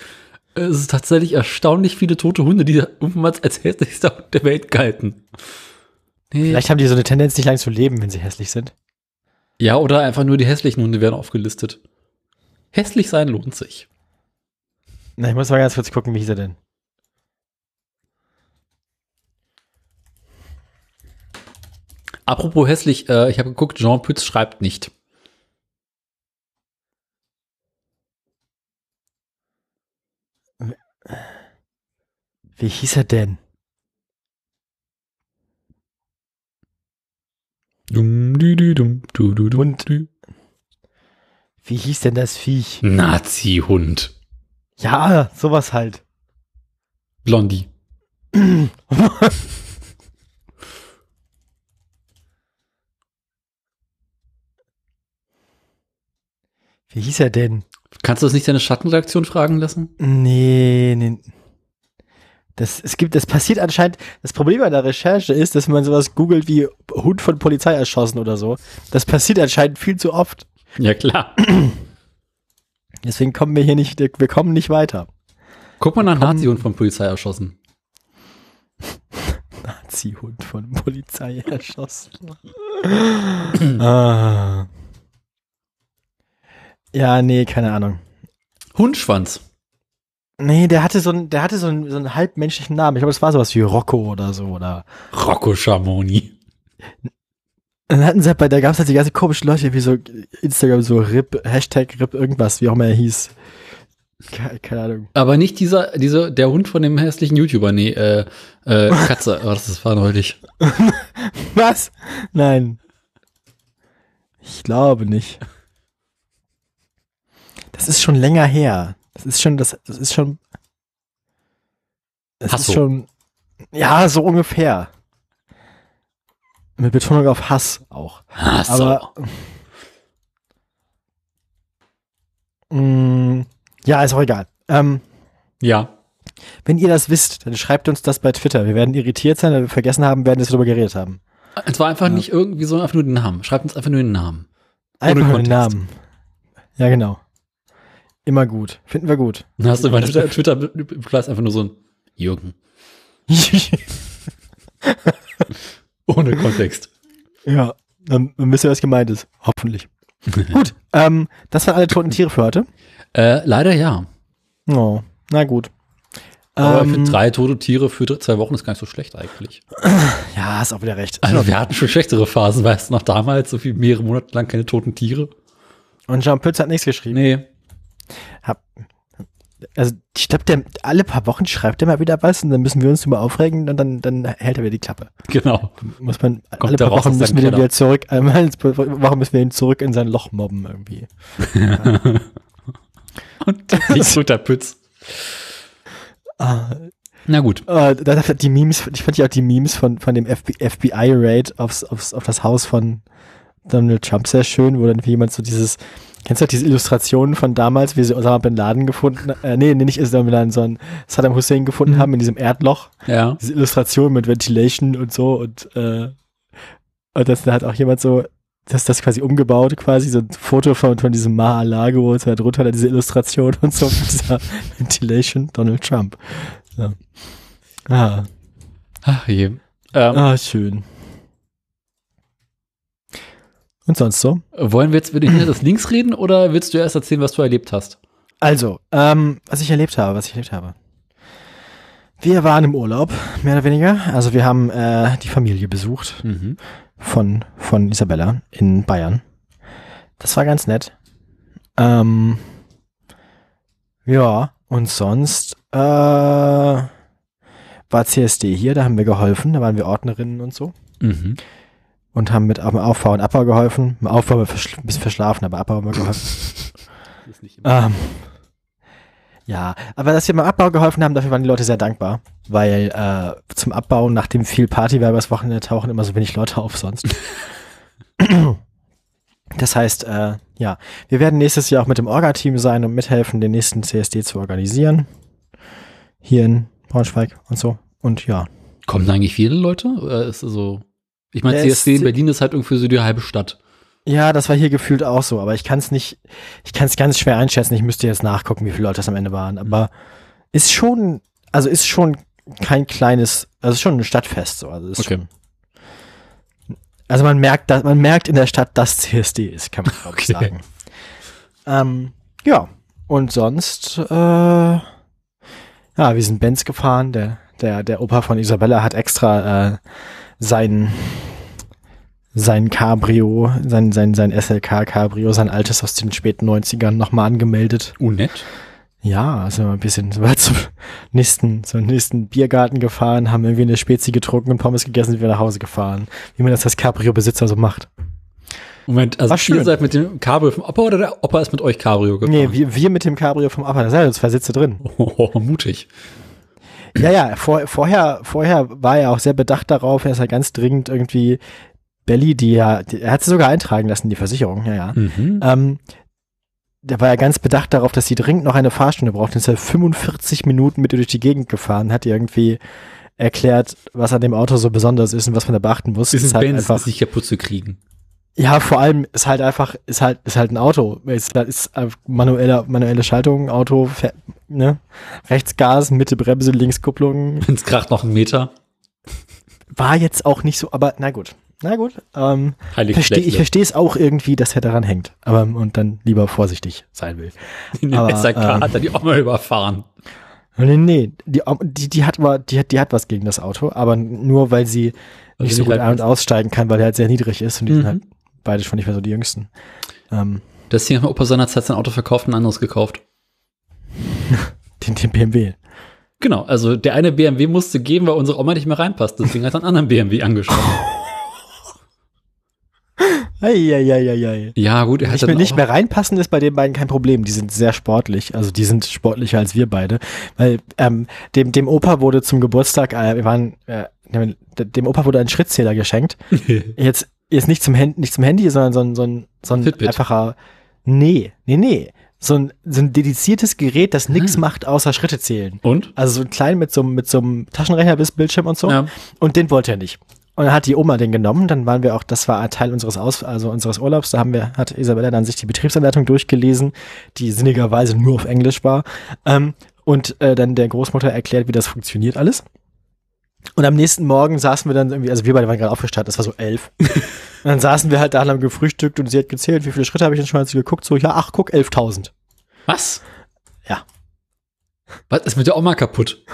Speaker 2: Es ist tatsächlich erstaunlich viele tote Hunde, die oftmals als hässlichster Hund der Welt galten. Nee.
Speaker 1: Vielleicht haben die so eine Tendenz, nicht lange zu leben, wenn sie hässlich sind.
Speaker 2: Ja, oder einfach nur die hässlichen Hunde werden aufgelistet. Hässlich sein lohnt sich.
Speaker 1: Na, ich muss mal ganz kurz gucken, wie hieß er denn?
Speaker 2: Apropos hässlich, äh, ich habe geguckt, Jean Pütz schreibt nicht.
Speaker 1: Wie hieß er denn?
Speaker 2: Dum, dü, dü, dum, du, du, dum,
Speaker 1: Und-
Speaker 2: dü.
Speaker 1: Wie hieß denn das Viech?
Speaker 2: Nazi-Hund.
Speaker 1: Ja, sowas halt.
Speaker 2: Blondie.
Speaker 1: Wie hieß er denn?
Speaker 2: Kannst du das nicht deine Schattenreaktion fragen lassen?
Speaker 1: Nee, nee. Das, es gibt, das passiert anscheinend, das Problem bei der Recherche ist, dass man sowas googelt wie Hund von Polizei erschossen oder so. Das passiert anscheinend viel zu oft.
Speaker 2: Ja, klar.
Speaker 1: Deswegen kommen wir hier nicht, wir kommen nicht weiter.
Speaker 2: Guck mal nach. Nazi-Hund von Polizei erschossen.
Speaker 1: Nazi-Hund von Polizei erschossen. ah. Ja, nee, keine Ahnung.
Speaker 2: Hundschwanz.
Speaker 1: Nee, der hatte so einen, der hatte so einen, so einen halbmenschlichen Namen. Ich glaube, es war sowas wie Rocco oder so, oder.
Speaker 2: Rocco Schamoni.
Speaker 1: Dann hatten sie halt bei, da gab es halt die ganzen komischen Leute, wie so Instagram, so RIP, Hashtag RIP, irgendwas, wie auch immer er hieß. Keine, keine Ahnung.
Speaker 2: Aber nicht dieser, dieser, der Hund von dem hässlichen YouTuber, nee, äh, äh, Katze. oh, das war neulich.
Speaker 1: Was? Nein. Ich glaube nicht. Das ist schon länger her. Das ist schon, das, das ist schon. Das
Speaker 2: Hasso.
Speaker 1: ist schon. Ja, so ungefähr. Mit Betonung auf Hass auch.
Speaker 2: Ah, so.
Speaker 1: Aber. Mm, ja, ist auch egal. Ähm,
Speaker 2: ja.
Speaker 1: wenn ihr das wisst, dann schreibt uns das bei Twitter. Wir werden irritiert sein, weil wir vergessen haben werden, dass wir darüber geredet haben.
Speaker 2: Es war einfach nicht irgendwie so, einfach nur den Namen. Schreibt uns einfach nur den Namen.
Speaker 1: Einfach nur den. Namen. Ja, genau. Immer gut. Finden wir gut.
Speaker 2: Dann hast du bei Twitter, Twitter Plus einfach nur so ein Jürgen. Ohne Kontext.
Speaker 1: ja, dann, wisst ihr, was gemeint ist. Hoffentlich. gut. Ähm, das waren alle toten Tiere für heute.
Speaker 2: Äh, leider ja.
Speaker 1: Oh, na gut.
Speaker 2: Aber
Speaker 1: Ähm,
Speaker 2: drei tote Tiere für zwei Wochen ist gar nicht so schlecht eigentlich.
Speaker 1: ja, ist auch wieder recht.
Speaker 2: Also wir hatten schon schlechtere Phasen, weißt du, noch damals, so viel mehrere Monate lang keine toten Tiere.
Speaker 1: Und Jean Pütz hat nichts geschrieben.
Speaker 2: Nee.
Speaker 1: Hab, also ich glaube, der alle paar Wochen schreibt er mal wieder was und dann müssen wir uns drüber aufregen und dann, dann hält er wieder die Klappe.
Speaker 2: Genau.
Speaker 1: Muss man
Speaker 2: Kommt
Speaker 1: alle paar Wochen müssen wir den wieder zurück, einmal Wochen müssen wir ihn zurück in sein Loch mobben irgendwie.
Speaker 2: Und nicht so der Pütz.
Speaker 1: Ah,
Speaker 2: Na gut.
Speaker 1: äh, da, die Memes, ich fand ja auch die Memes von, von dem FBI-Raid aufs, aufs, auf das Haus von Donald Trump sehr schön, wo dann jemand so dieses, kennst du diese Illustrationen von damals, wie sie Osama Bin Laden gefunden, äh, nee, nee, nicht Osama Bin Laden, sondern Saddam Hussein gefunden
Speaker 2: Mhm.
Speaker 1: haben in diesem Erdloch.
Speaker 2: Ja.
Speaker 1: diese Illustration mit Ventilation und so und, äh, und das da hat auch jemand so, das das quasi umgebaut, quasi so ein Foto von, von diesem Mar-a-Lago und so drunter dann diese Illustration und so mit dieser Ventilation Donald Trump. So. Ah,
Speaker 2: Ach je. Ähm,
Speaker 1: ah, schön. Und sonst so?
Speaker 2: Wollen wir jetzt über den des Links reden oder willst du erst erzählen, was du erlebt hast?
Speaker 1: Also, ähm, was ich erlebt habe, was ich erlebt habe. Wir waren im Urlaub, mehr oder weniger. Also wir haben äh, die Familie besucht.
Speaker 2: Mhm.
Speaker 1: von, von Isabella in Bayern. Das war ganz nett. Ähm, ja, und sonst äh, war CSD hier, da haben wir geholfen, da waren wir Ordnerinnen und so
Speaker 2: Mhm.
Speaker 1: Und haben mit am Aufbau und Abbau geholfen. Im Aufbau haben wir ein bisschen verschlafen, aber Abbau haben wir geholfen.
Speaker 2: Das ist nicht immer.
Speaker 1: ähm, ja, aber dass wir beim Abbau geholfen haben, dafür waren die Leute sehr dankbar, weil äh, zum Abbau, nachdem viel Party war übers Wochenende, tauchen immer so wenig Leute auf sonst. Das heißt, äh, ja, wir werden nächstes Jahr auch mit dem Orga-Team sein und mithelfen, den nächsten CSD zu organisieren. Hier in Braunschweig und so. Und ja.
Speaker 2: Kommen da eigentlich viele Leute? Oder ist es so? Ich meine,
Speaker 1: Ja,
Speaker 2: CSD in Berlin ist halt irgendwie so die halbe Stadt.
Speaker 1: Ja, das war hier gefühlt auch so, aber ich kann es nicht, ich kann es ganz schwer einschätzen. Ich müsste jetzt nachgucken, wie viele Leute das am Ende waren. Aber ist schon, also ist schon kein kleines, also ist schon ein Stadtfest so. Also ist
Speaker 2: Okay.
Speaker 1: schon, Also man merkt, dass, man merkt in der Stadt, dass CSD ist, kann man glaube ich
Speaker 2: Okay.
Speaker 1: sagen. Ähm, ja, und sonst, äh, ja, wir sind Benz gefahren. Der, der, der Opa von Isabella hat extra äh, sein sein Cabrio, sein, sein, sein SLK Cabrio, sein altes aus den späten 90ern nochmal angemeldet.
Speaker 2: Unett.
Speaker 1: Ja, also ein bisschen so zum nächsten, zum nächsten Biergarten gefahren, haben irgendwie eine Spezi getrunken und Pommes gegessen, sind wieder nach Hause gefahren. Wie man das als Cabrio-Besitzer so macht.
Speaker 2: Moment, also
Speaker 1: War schön.
Speaker 2: ihr seid mit dem Cabrio vom Opa oder der Opa ist mit euch Cabrio gefahren?
Speaker 1: Nee, wir, wir mit dem Cabrio vom Upper, da sind ja zwei Sitze drin.
Speaker 2: Oh, mutig.
Speaker 1: Ja, ja, vor, vorher, vorher war er auch sehr bedacht darauf, er ist ja ganz dringend irgendwie Belly, die ja, die, er hat sie sogar eintragen lassen, die Versicherung, ja, ja.
Speaker 2: Mhm.
Speaker 1: Ähm, der war ja ganz bedacht darauf, dass sie dringend noch eine Fahrstunde braucht. Und ist ja 45 Minuten mit ihr durch die Gegend gefahren, hat irgendwie erklärt, was an dem Auto so besonders ist und was man da beachten muss.
Speaker 2: Dieses
Speaker 1: Ist halt
Speaker 2: Benz
Speaker 1: einfach,
Speaker 2: ist nicht kaputt zu kriegen.
Speaker 1: Ja, vor allem ist halt einfach, ist halt, ist halt ein Auto. Ist, ist äh, manuelle, manuelle Schaltung, Auto, fährt, ne? Rechts Gas, Mitte Bremse, links Kupplung.
Speaker 2: Wenn's kracht noch einen Meter.
Speaker 1: War jetzt auch nicht so, aber na gut. Na gut. Ähm, versteh, ich verstehe es auch irgendwie, dass er daran hängt. Aber und dann lieber vorsichtig sein will.
Speaker 2: In dem
Speaker 1: aber,
Speaker 2: SRK
Speaker 1: ähm,
Speaker 2: hat er die auch mal überfahren.
Speaker 1: Nee, nee, die, die, die, hat, die, hat, die hat was gegen das Auto, aber nur weil sie
Speaker 2: Weil
Speaker 1: nicht so gut ein- und aussteigen kann, weil er halt sehr niedrig ist und die
Speaker 2: Mhm.
Speaker 1: sind halt beide schon nicht mehr so die jüngsten. Ähm,
Speaker 2: Deswegen hat mein Opa seinerzeit sein Auto verkauft und ein anderes gekauft.
Speaker 1: den, den BMW.
Speaker 2: Genau, also der eine BMW musste geben, weil unsere Oma nicht mehr reinpasst. Deswegen hat er einen anderen BMW angeschaut.
Speaker 1: Eieieiei.
Speaker 2: ja, gut, er hat
Speaker 1: Nicht, nicht mehr reinpassen ist bei den beiden kein Problem. Die sind sehr sportlich. Also die sind sportlicher als wir beide. Weil ähm, dem, dem Opa wurde zum Geburtstag, äh, wir waren, äh, dem Opa wurde ein Schrittzähler geschenkt. Jetzt, jetzt nicht zum Handy, nicht zum Handy, sondern so ein, so ein, so ein
Speaker 2: Fitbit.
Speaker 1: einfacher. Nee, nee, nee. So ein, so ein dediziertes Gerät, das nichts
Speaker 2: Ah.
Speaker 1: macht, außer Schritte zählen.
Speaker 2: Und?
Speaker 1: Also so ein klein mit so, einem- mit so einem Taschenrechner bis Bildschirm und so.
Speaker 2: Ja.
Speaker 1: Und den wollte er nicht. Und dann hat die Oma den genommen. Dann waren wir auch, das war ein Teil unseres Aus, also unseres Urlaubs. Da haben wir, hat Isabella dann sich die Betriebsanleitung durchgelesen, die sinnigerweise nur auf Englisch war. Ähm, und äh, dann der Großmutter erklärt, wie das funktioniert alles. Und am nächsten Morgen saßen wir dann irgendwie, also wir beide waren gerade aufgestanden, das war so elf. und dann saßen wir halt da, haben gefrühstückt und sie hat gezählt, wie viele Schritte habe ich denn schon, sie geguckt, so, ja, ach, guck, 11.000.
Speaker 2: Was?
Speaker 1: Ja.
Speaker 2: Was ist mit der Oma kaputt?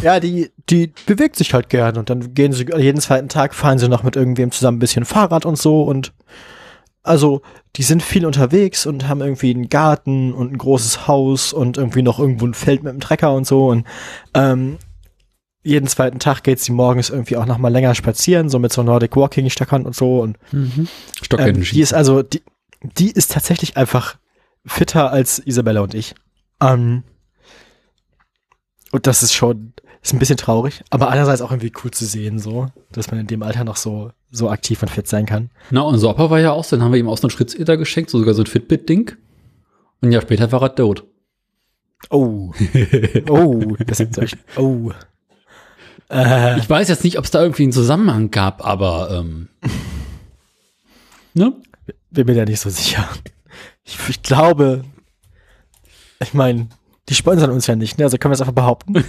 Speaker 1: Ja, die, die bewegt sich halt gern und dann gehen sie jeden zweiten Tag, fahren sie noch mit irgendwem zusammen ein bisschen Fahrrad und so und also die sind viel unterwegs und haben irgendwie einen Garten und ein großes Haus und irgendwie noch irgendwo ein Feld mit einem Trecker und so und ähm, jeden zweiten Tag geht sie morgens irgendwie auch noch mal länger spazieren, so mit so Nordic Walking Stöckern und so und ähm,
Speaker 2: Stockenden
Speaker 1: die ist also, die, die ist tatsächlich einfach fitter als Isabella und ich. Ähm, und das ist schon, ist ein bisschen traurig, aber andererseits auch irgendwie cool zu sehen, so, dass man in dem Alter noch so, so aktiv und fit sein kann.
Speaker 2: Na, unser Opa war ja auch so, dann haben wir ihm auch so einen Schrittzähler geschenkt, so sogar so ein Fitbit-Ding. Und ein Jahr später war er tot.
Speaker 1: Oh. Oh, das ist echt, oh. Äh,
Speaker 2: Ich weiß jetzt nicht, ob es da irgendwie einen Zusammenhang gab, aber ähm, ne?
Speaker 1: bin mir da nicht so sicher. Ich, ich glaube, ich meine, die sponsern uns ja nicht, ne? Also können wir es einfach behaupten.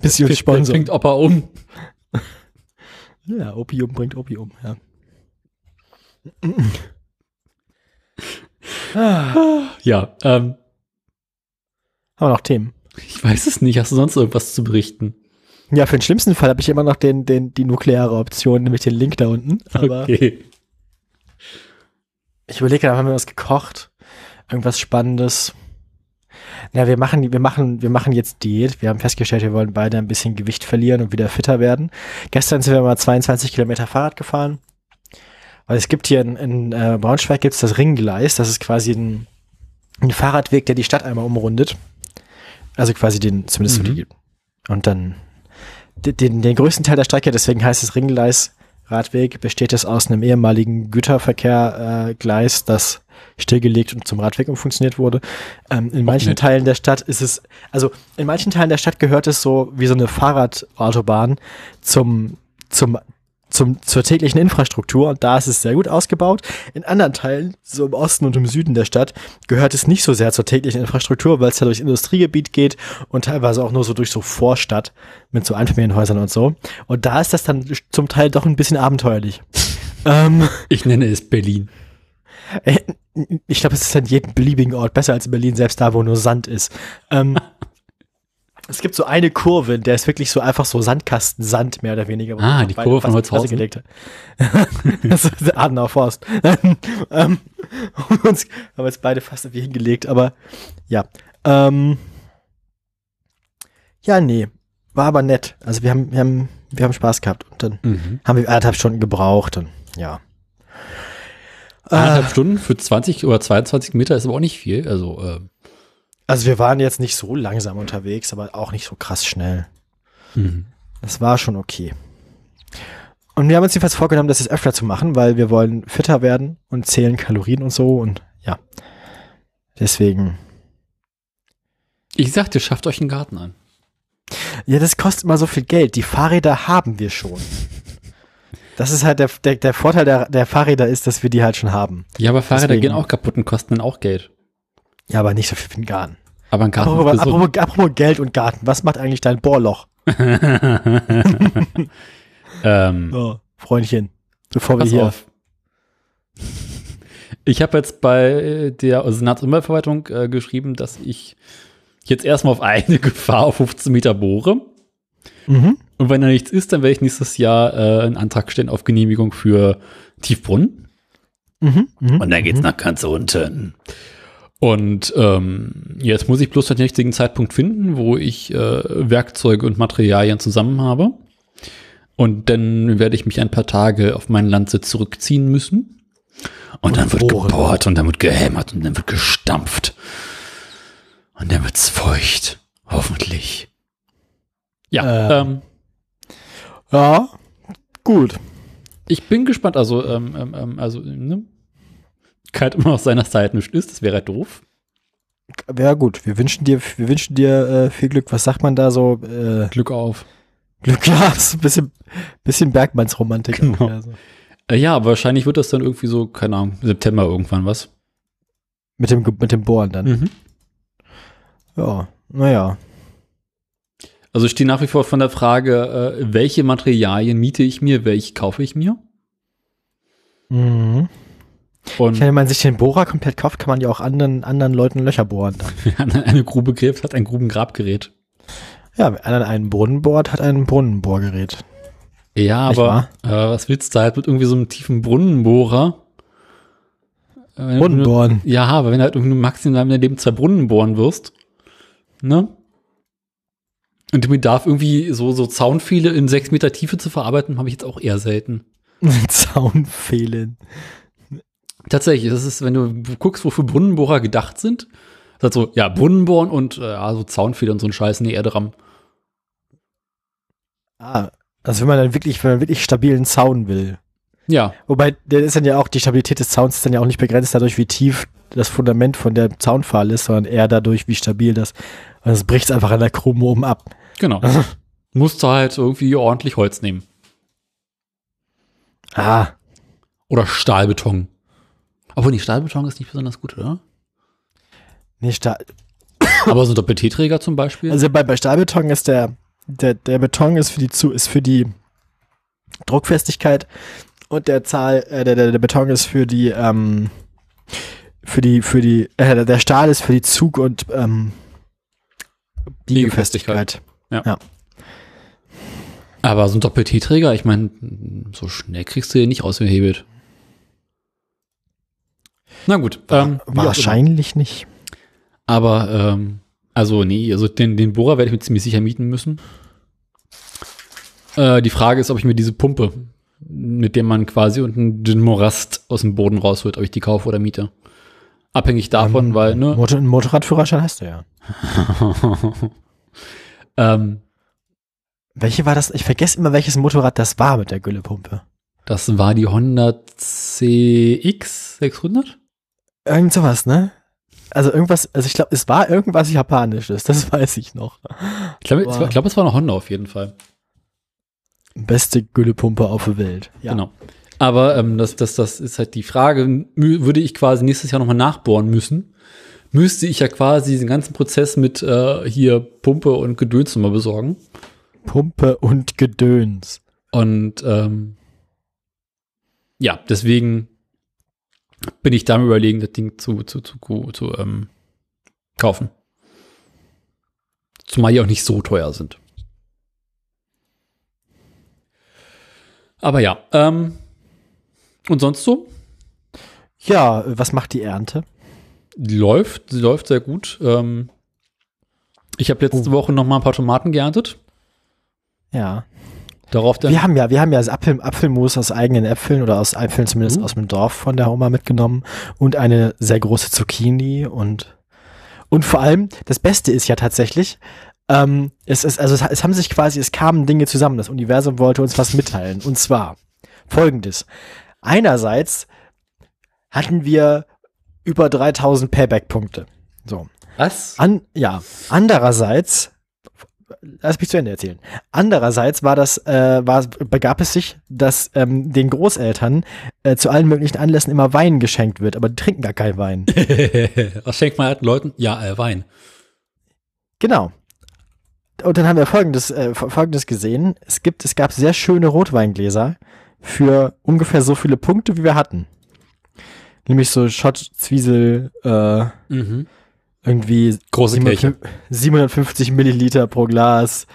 Speaker 1: Bis sie uns sponsern.
Speaker 2: fängt Opa um.
Speaker 1: Ja, Opium bringt Opium, ja. ah,
Speaker 2: Ja, ähm,
Speaker 1: haben wir noch Themen?
Speaker 2: ich weiß es nicht. Hast du sonst irgendwas zu berichten?
Speaker 1: Ja, für den schlimmsten Fall habe ich immer noch den, den, die nukleare Option, nämlich den Link da unten. Aber
Speaker 2: Okay.
Speaker 1: ich überlege, da haben wir was gekocht. Irgendwas Spannendes. Ja, wir machen, wir machen, wir machen jetzt Diät. Wir haben festgestellt, wir wollen beide ein bisschen Gewicht verlieren und wieder fitter werden. Gestern sind wir mal 22 Kilometer Fahrrad gefahren. Weil es gibt hier in, in äh, Braunschweig gibt's das Ringgleis. Das ist quasi ein, ein Fahrradweg, der die Stadt einmal umrundet. Also quasi den, zumindest so
Speaker 2: Mhm.
Speaker 1: die. Und dann den, den, größten Teil der Strecke, deswegen heißt es Ringgleis, Radweg, besteht es aus einem ehemaligen Güterverkehrgleis, äh, Gleis, das stillgelegt und zum Radweg umfunktioniert wurde. Ähm, in manchen
Speaker 2: nett.
Speaker 1: Teilen der Stadt ist es, also in manchen Teilen der Stadt gehört es so wie so eine Fahrradautobahn zum, zum zum, zur täglichen Infrastruktur und da ist es sehr gut ausgebaut. In anderen Teilen, so im Osten und im Süden der Stadt, gehört es nicht so sehr zur täglichen Infrastruktur, weil es ja durchs Industriegebiet geht und teilweise auch nur so durch so Vorstadt mit so Einfamilienhäusern und so. Und da ist das dann zum Teil doch ein bisschen abenteuerlich. ähm,
Speaker 2: Ich nenne es Berlin.
Speaker 1: äh, ich glaube, es ist an jedem beliebigen Ort besser als in Berlin, selbst da, wo nur Sand ist. Ähm, es gibt so eine Kurve, in der ist wirklich so einfach so Sandkastensand, mehr oder weniger.
Speaker 2: Ah, die Kurve von Holzhausen.
Speaker 1: Gelegt das ist der Adenauer Forst. ähm, uns haben jetzt beide fast irgendwie hingelegt, aber ja. Ähm, ja, nee, war aber nett. Also wir haben, wir haben, wir haben Spaß gehabt und dann
Speaker 2: Mhm.
Speaker 1: haben wir anderthalb Stunden gebraucht und ja.
Speaker 2: Eineinhalb
Speaker 1: Äh,
Speaker 2: Stunden für 20 oder 22 Meter ist aber auch nicht viel. Also, äh,
Speaker 1: also wir waren jetzt nicht so langsam unterwegs, aber auch nicht so krass schnell.
Speaker 2: mhm.
Speaker 1: Das war schon okay. Und wir haben uns jedenfalls vorgenommen, das jetzt öfter zu machen, weil wir wollen fitter werden und zählen Kalorien und so und ja. Deswegen.
Speaker 2: ich sagte, schafft euch einen Garten an.
Speaker 1: Ja, das kostet immer so viel Geld. Die Fahrräder haben wir schon. Das ist halt der, der, der Vorteil der, der Fahrräder ist, dass wir die halt schon haben.
Speaker 2: Ja, aber Fahrräder
Speaker 1: Deswegen.
Speaker 2: gehen auch kaputt und kosten dann auch Geld.
Speaker 1: Ja, aber nicht so viel für den Garten.
Speaker 2: Aber ein Garten
Speaker 1: Apropos, apropos, apropos Geld und Garten. Was macht eigentlich dein Bohrloch?
Speaker 2: ähm,
Speaker 1: Oh, Freundchen. Bevor wir hier.
Speaker 2: auf. Ich habe jetzt bei der Senatsumweltverwaltung äh, geschrieben, dass ich jetzt erstmal auf eigene Gefahr auf 15 Meter bohre.
Speaker 1: Mhm.
Speaker 2: Und wenn da nichts ist, dann werde ich nächstes Jahr äh, einen Antrag stellen auf Genehmigung für Tiefbrunnen.
Speaker 1: Mhm. Mhm.
Speaker 2: Und dann geht's nach ganz unten. Und ähm, jetzt muss ich bloß den richtigen Zeitpunkt finden, wo ich äh, Werkzeuge und Materialien zusammen habe. Und dann werde ich mich ein paar Tage auf meinen Landsitz zurückziehen müssen. Und dann wird
Speaker 1: bohren.
Speaker 2: gebohrt und dann wird gehämmert und dann wird gestampft. Und dann wird's feucht. Hoffentlich. Ja,
Speaker 1: Äh.
Speaker 2: ähm,
Speaker 1: Ja, gut.
Speaker 2: ich bin gespannt. Also, ähm, ähm, ähm, also, ne? Kalt immer auf seiner Seite nicht ist, das wäre halt doof.
Speaker 1: Ja, gut. Wir wünschen dir, wir wünschen dir äh, viel Glück. Was sagt man da so? Äh,
Speaker 2: Glück auf.
Speaker 1: Glück, ja, so ein bisschen, bisschen Bergmannsromantik.
Speaker 2: Genau.
Speaker 1: auch, ja, so.
Speaker 2: Äh, ja, aber wahrscheinlich wird das dann irgendwie so, keine Ahnung, September irgendwann was.
Speaker 1: Mit dem, mit dem Bohren dann.
Speaker 2: Mhm.
Speaker 1: Ja, naja.
Speaker 2: Also ich stehe nach wie vor von der Frage, äh, welche Materialien miete ich mir, welche kaufe ich mir?
Speaker 1: Mhm.
Speaker 2: Und
Speaker 1: Wenn man sich den Bohrer komplett kauft, kann man ja auch anderen, anderen Leuten Löcher bohren. Dann.
Speaker 2: eine Grube gräbt, hat ein Grubengrabgerät.
Speaker 1: Ja, wer einen einen Brunnen bohrt, hat ein Brunnenbohrgerät.
Speaker 2: Ja,
Speaker 1: Nicht
Speaker 2: aber äh, was willst du halt mit irgendwie so einem tiefen Brunnenbohrer? Äh, wenn
Speaker 1: Brunnen bohren.
Speaker 2: Ja, aber wenn du halt irgendwie maximal in deinem Leben zwei Brunnen bohren wirst, ne? Und du Bedarf irgendwie so, so Zaunpfähle in sechs Meter Tiefe zu verarbeiten, habe ich jetzt auch eher selten.
Speaker 1: Zaun fehlen.
Speaker 2: Tatsächlich, das ist, wenn du guckst, wofür Brunnenbohrer gedacht sind, ist halt so, ja, Brunnenbohren und äh, ja, so Zaunfeder und so ein Scheiß in die Erde rammen.
Speaker 1: Ah, also wenn man dann wirklich, wenn man wirklich stabilen Zaun will.
Speaker 2: Ja,
Speaker 1: Wobei, der ist dann ja auch, die Stabilität des Zauns ist dann ja auch nicht begrenzt dadurch, wie tief das Fundament von der Zaunpfahl ist, sondern eher dadurch, wie stabil das, und es bricht einfach an der Krume oben ab.
Speaker 2: genau. Musst du halt irgendwie ordentlich Holz nehmen.
Speaker 1: Ah,
Speaker 2: Oder Stahlbeton. Obwohl, nee, Stahlbeton ist nicht besonders gut, oder?
Speaker 1: nee, Stahl,
Speaker 2: Aber so ein Doppel-T-Träger zum Beispiel.
Speaker 1: also bei, bei Stahlbeton ist der, der, der Beton ist für die, zu, ist für die Druckfestigkeit und der Zahl, äh, der, der, der Beton ist für die, ähm, für die, für die, äh, der Stahl ist für die Zug- und, ähm,
Speaker 2: Biegefestigkeit.
Speaker 1: Biegefestigkeit.
Speaker 2: Aber so ein Doppel-T-Träger, ich meine, so schnell kriegst du den nicht ausgehebelt. Na gut. Ähm, wie auch immer.
Speaker 1: Wahrscheinlich nicht.
Speaker 2: Aber, ähm, also nee, also den, den Bohrer werde ich mir ziemlich sicher mieten müssen. Äh, die Frage ist, ob ich mir diese Pumpe, mit der man quasi unten den Morast aus dem Boden rausholt, ob ich die kaufe oder miete. Abhängig davon,
Speaker 1: Ähm,
Speaker 2: weil, ne?
Speaker 1: Motor, Motorradführerschein hast du ja.
Speaker 2: ähm,
Speaker 1: Welche war das? Ich vergesse immer, welches Motorrad das war mit der Güllepumpe.
Speaker 2: das war die Honda CX 600?
Speaker 1: Irgend sowas, ne? Also irgendwas, also ich glaube, es war irgendwas Japanisches, das weiß ich noch.
Speaker 2: Ich glaube, es glaube, es war eine Honda auf jeden Fall.
Speaker 1: Beste Güllepumpe auf der Welt.
Speaker 2: Ja. Genau. Aber ähm, das, das, das ist halt die Frage, würde ich quasi nächstes Jahr nochmal nachbohren müssen, müsste ich ja quasi diesen ganzen Prozess mit äh, hier Pumpe und Gedöns nochmal besorgen.
Speaker 1: Pumpe und Gedöns.
Speaker 2: Und ähm, ja, deswegen bin ich damit überlegen, das Ding zu, zu, zu, zu ähm, kaufen. Zumal die auch nicht so teuer sind. Aber ja, ähm, und sonst so?
Speaker 1: Ja, was macht die Ernte?
Speaker 2: Die läuft, sie läuft sehr gut. Ähm, ich habe letzte oh. Woche noch mal ein paar Tomaten geerntet.
Speaker 1: Ja.
Speaker 2: Darauf
Speaker 1: dann wir haben ja, wir haben ja das Apfel, Apfelmus aus eigenen Äpfeln oder aus Äpfeln zumindest uh. aus dem Dorf von der Oma mitgenommen und eine sehr große Zucchini und und vor allem das Beste ist ja tatsächlich, ähm, es ist also es, es haben sich quasi es kamen Dinge zusammen. Das Universum wollte uns was mitteilen und zwar Folgendes: Einerseits hatten wir über 3000 Payback-Punkte. So.
Speaker 2: Was?
Speaker 1: An, ja. Andererseits lass mich zu Ende erzählen. Andererseits war das, äh, war, begab es sich, dass ähm, den Großeltern äh, zu allen möglichen Anlässen immer Wein geschenkt wird, aber die trinken gar keinen Wein.
Speaker 2: Was schenkt man alten Leuten? Ja, äh, Wein.
Speaker 1: Genau. Und dann haben wir folgendes, äh, folgendes gesehen. Es gibt, es gab sehr schöne Rotweingläser für ungefähr so viele Punkte, wie wir hatten. Nämlich so Schott, Zwiesel, äh, mhm irgendwie
Speaker 2: große
Speaker 1: 750, 750 Milliliter pro Glas.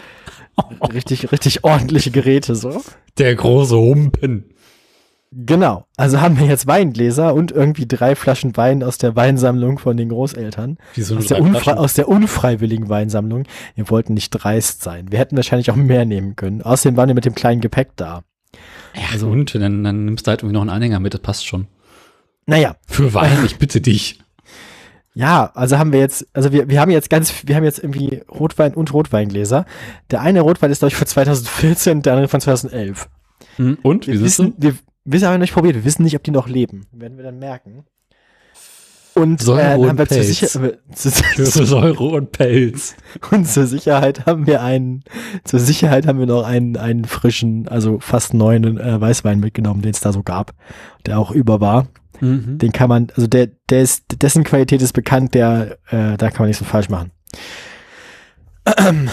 Speaker 1: richtig, richtig ordentliche Geräte so.
Speaker 2: Der große Humpen.
Speaker 1: Genau. Also haben wir jetzt Weingläser und irgendwie drei Flaschen Wein aus der Weinsammlung von den Großeltern. Aus, der aus der unfreiwilligen Weinsammlung. Wir wollten nicht dreist sein. Wir hätten wahrscheinlich auch mehr nehmen können. Außerdem waren wir mit dem kleinen Gepäck da.
Speaker 2: Ja, also, und dann, dann nimmst du halt irgendwie noch einen Anhänger mit, das passt schon.
Speaker 1: Naja.
Speaker 2: Für Wein, ich bitte dich.
Speaker 1: Ja, also haben wir jetzt, also wir, wir haben jetzt ganz, wir haben jetzt irgendwie Rotwein und Rotweingläser. Der eine Rotwein ist, glaube ich, von 2014, der andere von 2011.
Speaker 2: Hm, und?
Speaker 1: Wir Wie wissen, wir wissen aber nicht probiert, wir wissen nicht, ob die noch leben. Werden wir dann merken. Und
Speaker 2: Säure äh, haben wir Pelz. Zur Sicher zu, Säure und Pelz.
Speaker 1: Und zur Sicherheit haben wir einen, zur Sicherheit haben wir noch einen, einen frischen, also fast neuen äh, Weißwein mitgenommen, den es da so gab, der auch über war. Mhm. Den kann man, also der, der ist, dessen Qualität ist bekannt, der, äh, da kann man nicht so falsch machen.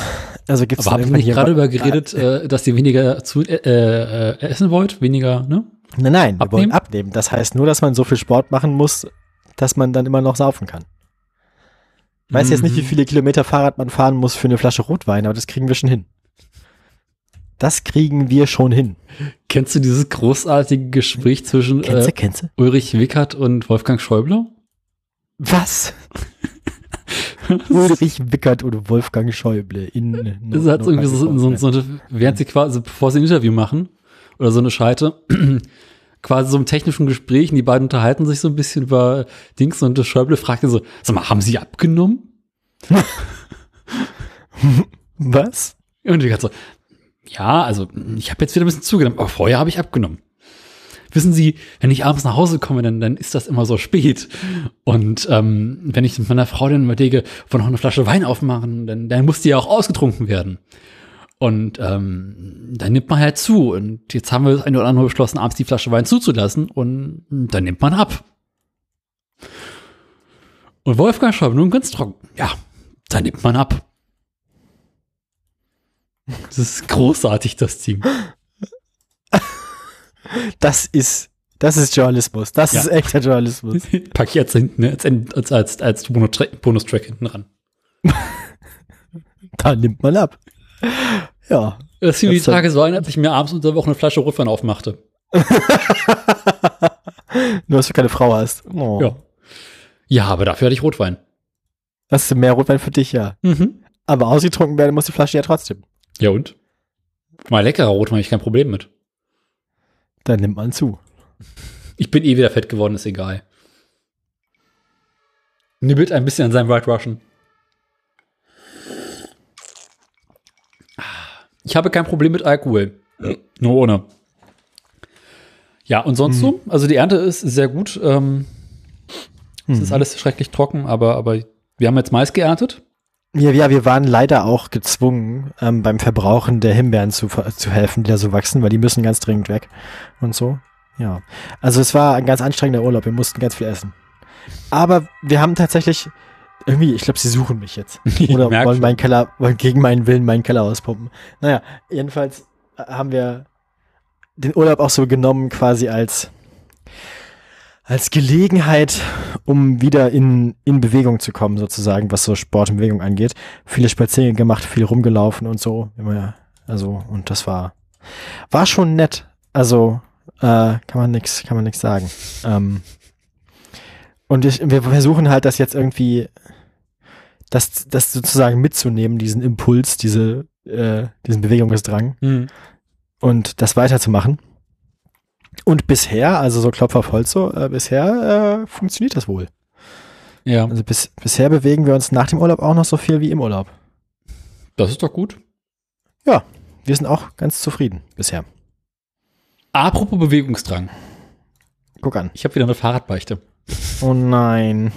Speaker 2: Also gibt's Aber habt ihr gerade über geredet, äh, dass ihr weniger zu äh, äh, essen wollt, weniger, ne?
Speaker 1: Nein, nein, abnehmen? wir wollen abnehmen. Das heißt nur, dass man so viel Sport machen muss, dass man dann immer noch saufen kann. Ich weiß mhm. jetzt nicht, wie mhm. viele Kilometer Fahrrad man fahren muss für eine Flasche Rotwein, aber das kriegen wir schon hin. Das kriegen wir schon hin.
Speaker 2: Kennst du dieses großartige Gespräch zwischen
Speaker 1: kennst du, kennst du?
Speaker 2: Ulrich Wickert und Wolfgang Schäuble?
Speaker 1: Was? Ulrich Wickert und Wolfgang Schäuble in
Speaker 2: Das hat irgendwie so, so, so eine, während sie quasi, bevor sie ein Interview machen, oder so eine Scheite, quasi so im technischen Gespräch, und die beiden unterhalten sich so ein bisschen über Dings und der Schäuble fragte so, sag mal, haben sie abgenommen?
Speaker 1: Was?
Speaker 2: Und die hat so, ja, also ich habe jetzt wieder ein bisschen zugenommen, aber vorher habe ich abgenommen. Wissen Sie, wenn ich abends nach Hause komme, dann, dann ist das immer so spät. Und ähm, wenn ich mit meiner Frau dann überlege, wollen noch eine Flasche Wein aufmachen, dann, dann muss die ja auch ausgetrunken werden. Und ähm, dann nimmt man halt zu. Und jetzt haben wir das eine oder andere beschlossen, abends die Flasche Wein zuzulassen. Und dann nimmt man ab. Und Wolfgang schreibt nun ganz trocken. Ja, dann nimmt man ab. Das ist großartig, das Team.
Speaker 1: Das ist, das ist Journalismus. Das ja. ist echter Journalismus.
Speaker 2: Pack ich jetzt hinten, ne, als, als, als Bonustrack hinten ran.
Speaker 1: da nimmt man ab. Ja.
Speaker 2: Das fiel die Tage so ein, als ich mir abends unter der Woche eine Flasche Rotwein aufmachte.
Speaker 1: Nur, dass du keine Frau hast.
Speaker 2: Oh. Ja. Ja, aber dafür hatte ich Rotwein.
Speaker 1: Hast du mehr Rotwein für dich, ja. Mhm. Aber ausgetrunken werden muss die Flasche ja trotzdem.
Speaker 2: Ja und? Mal leckerer Rotwein habe ich kein Problem mit.
Speaker 1: Dann nimmt man zu.
Speaker 2: Ich bin eh wieder fett geworden, ist egal. Nibbelt ein bisschen an seinem White Russian. Ich habe kein Problem mit Alkohol. Nur ohne. Ja, und sonst hm. so? Also die Ernte ist sehr gut. Ähm, hm. Es ist alles schrecklich trocken, aber, aber wir haben jetzt Mais geerntet.
Speaker 1: Ja, ja, wir waren leider auch gezwungen, ähm, beim Verbrauchen der Himbeeren zu, zu helfen, die da so wachsen, weil die müssen ganz dringend weg und so. Ja. Also es war ein ganz anstrengender Urlaub, wir mussten ganz viel essen. Aber wir haben tatsächlich irgendwie, ich glaube, sie suchen mich jetzt. Oder wollen
Speaker 2: schon.
Speaker 1: meinen Keller, wollen gegen meinen Willen meinen Keller auspumpen. Naja, jedenfalls äh, haben wir den Urlaub auch so genommen, quasi als, als Gelegenheit, um wieder in, in Bewegung zu kommen, sozusagen, was so Sport und Bewegung angeht. Viele Spaziergänge gemacht, viel rumgelaufen und so. Immer, also, und das war, war schon nett. Also, äh, kann man nix, kann man nix sagen. Ähm, und ich, wir versuchen halt, das jetzt irgendwie, das, das sozusagen mitzunehmen, diesen Impuls, diese, äh, diesen Bewegungsdrang
Speaker 2: Hm.
Speaker 1: und das weiterzumachen. Und bisher, also so Klopf auf Holz so, äh, bisher äh, funktioniert das wohl.
Speaker 2: Ja,
Speaker 1: Also bis, bisher bewegen wir uns nach dem Urlaub auch noch so viel wie im Urlaub.
Speaker 2: das ist doch gut.
Speaker 1: Wir sind auch ganz zufrieden bisher.
Speaker 2: Apropos Bewegungsdrang.
Speaker 1: Guck an.
Speaker 2: Ich habe wieder eine Fahrradbeichte.
Speaker 1: Oh nein.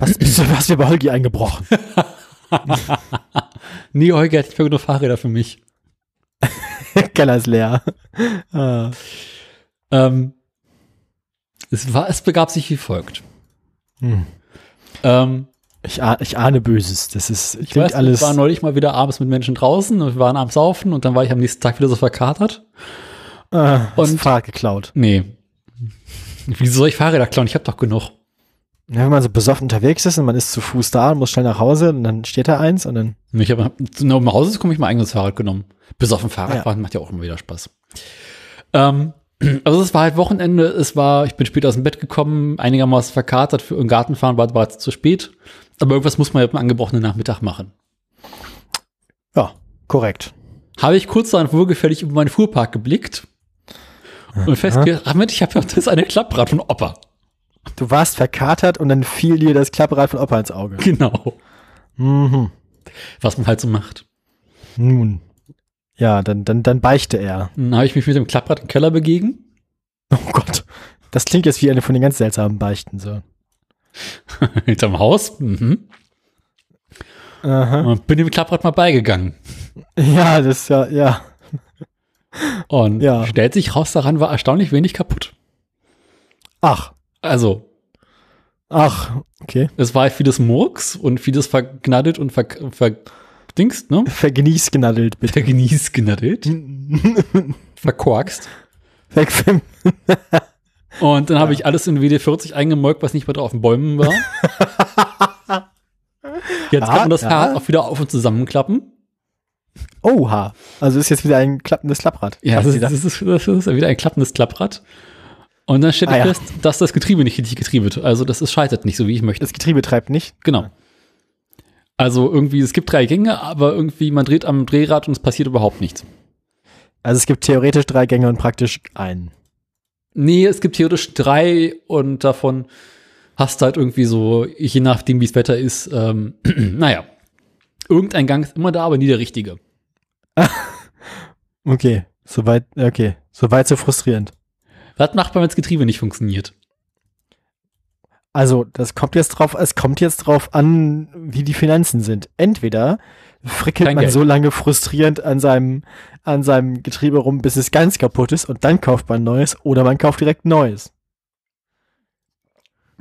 Speaker 1: Was, was wir bei Holgi eingebrochen?
Speaker 2: Nee, Holger hat nicht mehr genug Fahrräder für mich.
Speaker 1: Keller ist leer. Ah.
Speaker 2: Ähm, es, war, es begab sich wie folgt.
Speaker 1: Hm.
Speaker 2: Ähm,
Speaker 1: Ich, ah, ich ahne Böses. Das ist
Speaker 2: ich weiß,
Speaker 1: alles.
Speaker 2: ich war neulich mal wieder abends mit Menschen draußen und wir waren abends saufen und dann war ich am nächsten Tag wieder so verkatert.
Speaker 1: ah,
Speaker 2: und-
Speaker 1: Fahrrad geklaut.
Speaker 2: Nee. Wieso soll ich Fahrräder klauen? Ich habe doch genug.
Speaker 1: Ja, wenn man so besoffen unterwegs ist und man ist zu Fuß da und muss schnell nach Hause und dann steht da eins und dann.
Speaker 2: Ich habe um nach Hause zu kommen, ich mein eigenes Fahrrad genommen. Dem Fahrradfahren macht ja auch immer wieder Spaß. Ähm, also es war halt Wochenende, es war, ich bin später aus dem Bett gekommen, einigermaßen verkatert, für im Garten fahren war, war zu spät. Aber irgendwas muss man ja am angebrochenen Nachmittag machen.
Speaker 1: Ja, korrekt.
Speaker 2: Habe ich kurz dann wohlgefällig über meinen Fuhrpark geblickt und festgestellt, ach Mensch, ich habe ja das eine Klapprad von Opa.
Speaker 1: Du warst verkatert und dann fiel dir das Klapprad von Opa ins Auge.
Speaker 2: Genau.
Speaker 1: Mhm.
Speaker 2: Was man halt so macht.
Speaker 1: Nun. Ja, dann, dann, dann beichte er.
Speaker 2: Dann habe ich mich mit dem Klapprad im Keller begeben.
Speaker 1: Oh Gott. Das klingt jetzt wie eine von den ganz seltsamen Beichten. So.
Speaker 2: hinterm Haus. Mhm.
Speaker 1: Aha.
Speaker 2: Und bin dem Klapprad mal beigegangen.
Speaker 1: Ja, das ist ja, ja.
Speaker 2: Und
Speaker 1: Ja.
Speaker 2: stellt sich raus, daran war erstaunlich wenig kaputt.
Speaker 1: Ach.
Speaker 2: Also,
Speaker 1: Ach. Okay.
Speaker 2: es war vieles Murks und vieles vergnaddelt und ver, verdingst, ne?
Speaker 1: Vergenießgenaddelt, bitte.
Speaker 2: Vergeniesgnaddelt, verkorkst. Und dann habe ich alles in WD-40 eingemolkt, was nicht mehr drauf auf den Bäumen war. Jetzt kann
Speaker 1: Ja,
Speaker 2: man das
Speaker 1: ja.
Speaker 2: Fahrrad auch wieder auf und zusammenklappen.
Speaker 1: Oha. Also ist jetzt wieder ein klappendes Klapprad.
Speaker 2: Ja, das ist, das, ist, das ist wieder ein klappendes Klapprad. Und dann stellt
Speaker 1: Ah,
Speaker 2: ich
Speaker 1: ja.
Speaker 2: fest, dass das Getriebe nicht richtig getriebelt. Also das ist scheitert nicht so, wie ich möchte.
Speaker 1: Das Getriebe treibt nicht.
Speaker 2: Genau. Also irgendwie, es gibt drei Gänge, aber irgendwie man dreht am Drehrad und es passiert überhaupt nichts.
Speaker 1: Also es gibt theoretisch drei Gänge und praktisch einen.
Speaker 2: Nee, es gibt theoretisch drei und davon hast du halt irgendwie so, je nachdem wie das Wetter ist, ähm, naja. Irgendein Gang ist immer da, aber nie der richtige.
Speaker 1: Okay. Soweit, okay. Soweit so frustrierend.
Speaker 2: Was macht man, wenn das Getriebe nicht funktioniert?
Speaker 1: Also, das kommt jetzt drauf, es kommt jetzt drauf an, wie die Finanzen sind. Entweder frickelt
Speaker 2: Kein
Speaker 1: man
Speaker 2: Geld.
Speaker 1: so lange frustrierend an seinem, an seinem Getriebe rum, bis es ganz kaputt ist und dann kauft man neues oder man kauft direkt neues.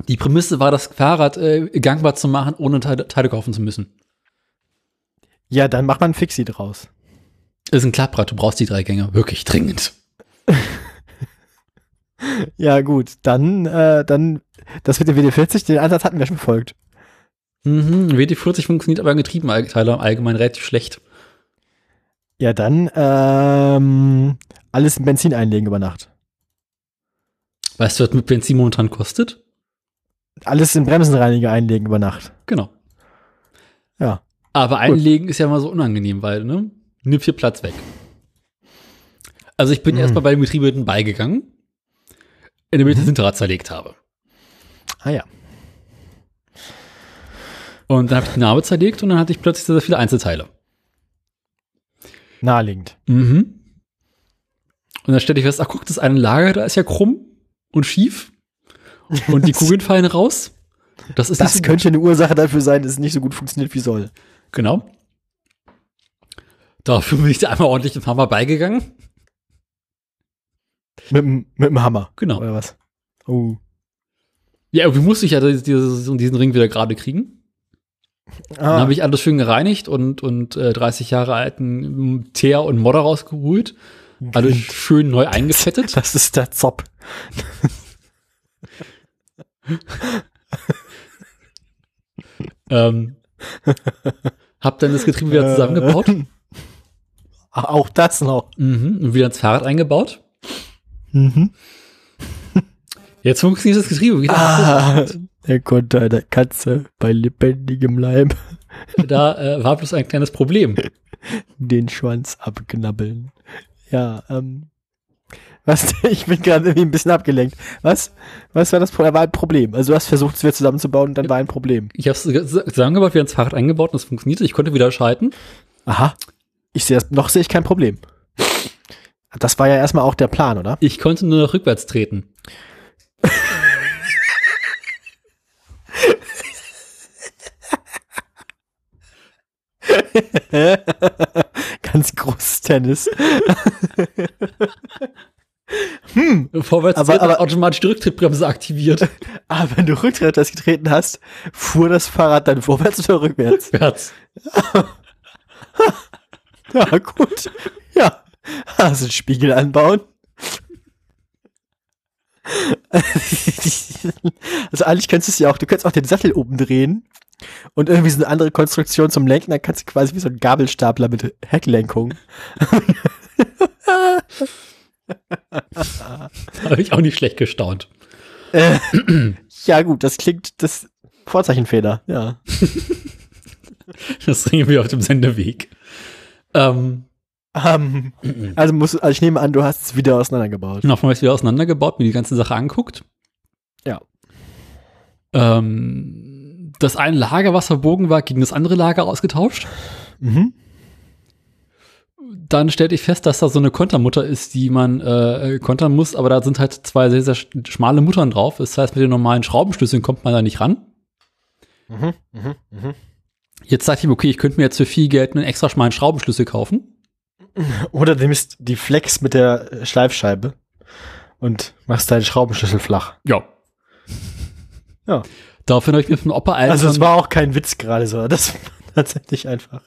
Speaker 2: Die Prämisse war, das Fahrrad äh, gangbar zu machen, ohne Teile, Teile kaufen zu müssen.
Speaker 1: Ja, dann macht man ein Fixie draus.
Speaker 2: Ist ein Klapprad, du brauchst die drei Gänge wirklich dringend.
Speaker 1: Ja, gut, dann, äh, dann, das mit dem WD-40, den Ansatz hatten wir schon befolgt.
Speaker 2: Mhm, WD-40 funktioniert aber an Getriebenteile im Allgemeinen relativ schlecht.
Speaker 1: Ja, dann, ähm, alles in Benzin einlegen über Nacht.
Speaker 2: Weißt du, was mit Benzin momentan kostet?
Speaker 1: Alles in Bremsenreiniger einlegen über Nacht.
Speaker 2: Genau.
Speaker 1: Ja.
Speaker 2: Aber einlegen ist ja mal so unangenehm, weil, ne? Nimmt viel Platz weg. Also ich bin
Speaker 1: Mhm.
Speaker 2: erstmal bei dem Getriebe hinten beigegangen, indem ich das Hinterrad zerlegt habe.
Speaker 1: Ah ja.
Speaker 2: Und dann habe ich die Narbe zerlegt und dann hatte ich plötzlich sehr, sehr viele Einzelteile.
Speaker 1: Naheliegend.
Speaker 2: Mhm. Und dann stellte ich fest, ach guck, das eine Lager, da ist ja krumm und schief. Und die Kugeln fallen raus. Das ist
Speaker 1: Das
Speaker 2: so
Speaker 1: könnte eine Ursache dafür sein, dass es nicht so gut funktioniert wie soll.
Speaker 2: gut. Genau. Dafür bin ich da einmal ordentlich im Hammer beigegangen.
Speaker 1: Mit, dem- mit dem Hammer.
Speaker 2: Genau.
Speaker 1: Oder was? Oh.
Speaker 2: Ja, irgendwie musste ich ja dieses, diesen Ring wieder gerade kriegen. Dann
Speaker 1: Ah,
Speaker 2: habe ich alles schön gereinigt und, und äh, 30 Jahre alten Teer und Modder rausgeholt. Alles schön neu eingefettet.
Speaker 1: das ist der Zopp.
Speaker 2: ähm, hab dann das Getriebe wieder zusammengebaut.
Speaker 1: Äh, Auch das noch.
Speaker 2: Mhm, und wieder ins Fahrrad eingebaut.
Speaker 1: Mhm.
Speaker 2: Jetzt funktioniert das Getriebe wieder.
Speaker 1: Ah, der konnte einer Katze bei lebendigem Leib
Speaker 2: Da äh, war bloß ein kleines Problem.
Speaker 1: den Schwanz abknabbeln. Ja, ähm. Was? Ich bin gerade irgendwie ein bisschen abgelenkt. Was? Was war das Problem? War ein Problem. Also du hast versucht, es wieder zusammenzubauen und dann war ein Problem.
Speaker 2: Ich habe es zusammengebaut, wieder ins Fahrrad eingebaut und es funktionierte. Ich konnte wieder schalten.
Speaker 1: Aha. Ich sehe das, noch sehe ich kein Problem. Das war ja erstmal auch der Plan, oder?
Speaker 2: Ich konnte nur noch rückwärts treten.
Speaker 1: Ganz großes Tennis. hm.
Speaker 2: Vorwärts
Speaker 1: Aber- aber-
Speaker 2: automatisch die Rücktrittbremse aktiviert.
Speaker 1: Aber wenn du Rücktritt getreten hast, fuhr das Fahrrad dann vorwärts oder rückwärts?
Speaker 2: Rückwärts.
Speaker 1: Ja, gut. Ja. Also einen Spiegel anbauen. Also eigentlich könntest du es ja auch, du könntest auch den Sattel oben drehen und irgendwie so eine andere Konstruktion zum Lenken, dann kannst du quasi wie so ein Gabelstapler mit Hecklenkung.
Speaker 2: Habe ich auch nicht schlecht gestaunt.
Speaker 1: Äh, ja gut, das klingt das Vorzeichenfehler, ja.
Speaker 2: Das bringen wir auf dem Sendeweg. Ähm,
Speaker 1: Ähm, also, muss, also ich nehme an, du hast es wieder auseinandergebaut.
Speaker 2: Genau, von wieder auseinandergebaut, mir die ganze Sache anguckt.
Speaker 1: Ja.
Speaker 2: Ähm, das eine Lager, was verbogen war, gegen das andere Lager ausgetauscht.
Speaker 1: Mhm.
Speaker 2: Dann stellte ich fest, dass da so eine Kontermutter ist, die man äh, kontern muss, aber da sind halt zwei sehr, sehr sch- schmale Muttern drauf. Das heißt, mit den normalen Schraubenschlüsseln kommt man da nicht ran.
Speaker 1: Mhm. Mhm. Mhm.
Speaker 2: Jetzt dachte ich mir, okay, ich könnte mir jetzt für viel Geld einen extra schmalen Schraubenschlüssel kaufen.
Speaker 1: Oder du nimmst die Flex mit der äh, Schleifscheibe und machst deinen Schraubenschlüssel flach.
Speaker 2: Ja.
Speaker 1: Ja.
Speaker 2: Daraufhin habe ich mir von Opa Alter,
Speaker 1: Also es war auch kein Witz gerade so. Das war tatsächlich einfach.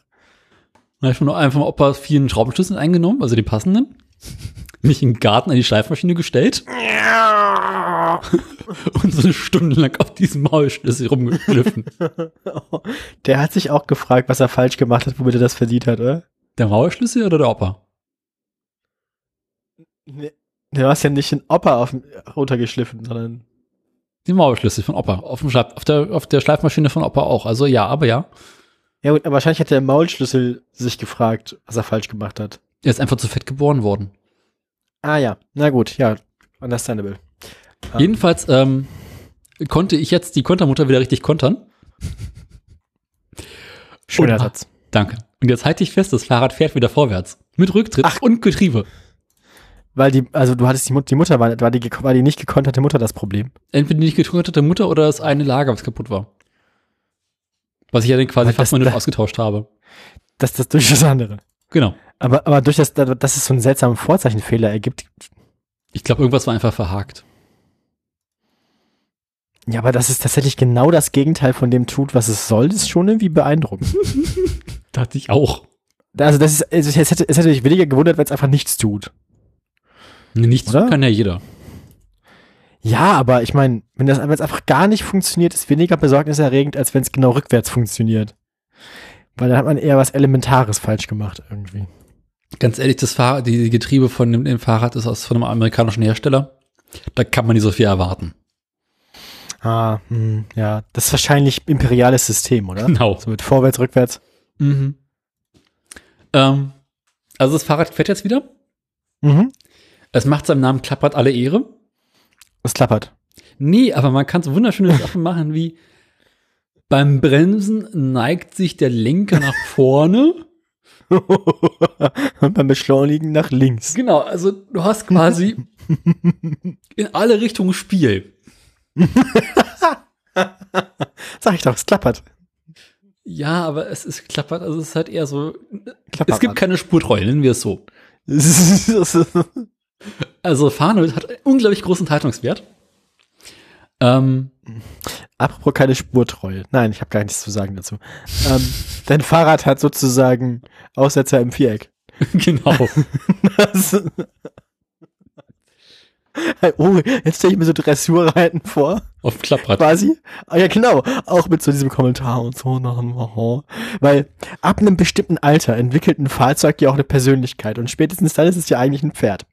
Speaker 2: habe ich von einfach von Opa vielen Schraubenschlüssel eingenommen, also die passenden. Mich in den Garten an die Schleifmaschine gestellt und so eine Stunde lang auf diesem Maulschlüssel rumgeschliffen.
Speaker 1: Der hat sich auch gefragt, was er falsch gemacht hat, womit er das verdient hat, oder?
Speaker 2: Der Maulschlüssel oder der Opa?
Speaker 1: Nee. Du hast ja nicht den Opa auf, runtergeschliffen, sondern
Speaker 2: Den Maulschlüssel von Opa. Auf, dem Schleif, auf, der, auf der Schleifmaschine von Opa auch. Also ja, aber ja.
Speaker 1: Ja, gut, aber wahrscheinlich hat der Maulschlüssel sich gefragt, was er falsch gemacht hat.
Speaker 2: Er ist einfach zu fett geboren worden.
Speaker 1: Ah ja, na gut, ja, understandable. Ah.
Speaker 2: Jedenfalls ähm, konnte ich jetzt die Kontermutter wieder richtig kontern.
Speaker 1: Schöner Satz.
Speaker 2: Danke. Und jetzt halte ich fest, das Fahrrad fährt wieder vorwärts. Mit Rücktritt
Speaker 1: Ach.
Speaker 2: und Getriebe.
Speaker 1: Weil die, also du hattest die, Mut, die Mutter, war, war, die, war die nicht gekonterte Mutter das Problem?
Speaker 2: Entweder die nicht getrocknete Mutter oder das eine Lager, was kaputt war. Was ich ja dann quasi
Speaker 1: Aber
Speaker 2: fast mal
Speaker 1: da-
Speaker 2: ausgetauscht habe.
Speaker 1: Das das durch das andere.
Speaker 2: Genau.
Speaker 1: Aber, aber durch das, dass es so einen seltsamen Vorzeichenfehler ergibt.
Speaker 2: Ich glaube, irgendwas war einfach verhakt.
Speaker 1: Ja, aber dass es tatsächlich genau das Gegenteil von dem tut, was es soll, ist schon irgendwie beeindruckend.
Speaker 2: Dachte ich auch.
Speaker 1: also das ist, also es hätte, es hätte mich weniger gewundert, wenn es einfach nichts tut.
Speaker 2: Nichts
Speaker 1: Oder?
Speaker 2: kann ja jeder.
Speaker 1: Ja, aber ich meine, wenn das einfach gar nicht funktioniert, ist weniger besorgniserregend, als wenn es genau rückwärts funktioniert. Weil dann hat man eher was Elementares falsch gemacht irgendwie.
Speaker 2: Ganz ehrlich, das Fahrrad, die Getriebe von dem, dem Fahrrad ist aus von einem amerikanischen Hersteller. Da kann man nicht so viel erwarten.
Speaker 1: Ah, hm, ja, das ist wahrscheinlich imperiales System, oder?
Speaker 2: Genau.
Speaker 1: So mit vorwärts, rückwärts.
Speaker 2: Mhm. Ähm, also das Fahrrad fährt jetzt wieder.
Speaker 1: Mhm.
Speaker 2: Es macht seinem Namen klappert alle Ehre.
Speaker 1: Es klappert.
Speaker 2: Nee, aber man kann so wunderschöne Sachen machen wie beim Bremsen neigt sich der Lenker nach vorne.
Speaker 1: Und beim Beschleunigen nach links.
Speaker 2: Genau, also du hast quasi in alle Richtungen Spiel.
Speaker 1: Sag ich doch, es klappert.
Speaker 2: Ja, aber es ist klappert, also es ist halt eher so.
Speaker 1: Klappert
Speaker 2: es gibt keine Spurtreue, nennen wir es so. Also Farnold hat unglaublich großen Haltungswert. Ähm,
Speaker 1: Apropos keine Spurtreue. Nein, ich habe gar nichts zu sagen dazu. ähm, dein Fahrrad hat sozusagen Aussetzer im Viereck.
Speaker 2: genau.
Speaker 1: Das, oh, jetzt stelle ich mir so Dressurreiten vor,
Speaker 2: Auf dem Klapprad.
Speaker 1: quasi. Ah, ja, genau. Auch mit so diesem Kommentar und so. nach dem. Weil ab einem bestimmten Alter entwickelt ein Fahrzeug ja auch eine Persönlichkeit und spätestens dann ist es ja eigentlich ein Pferd.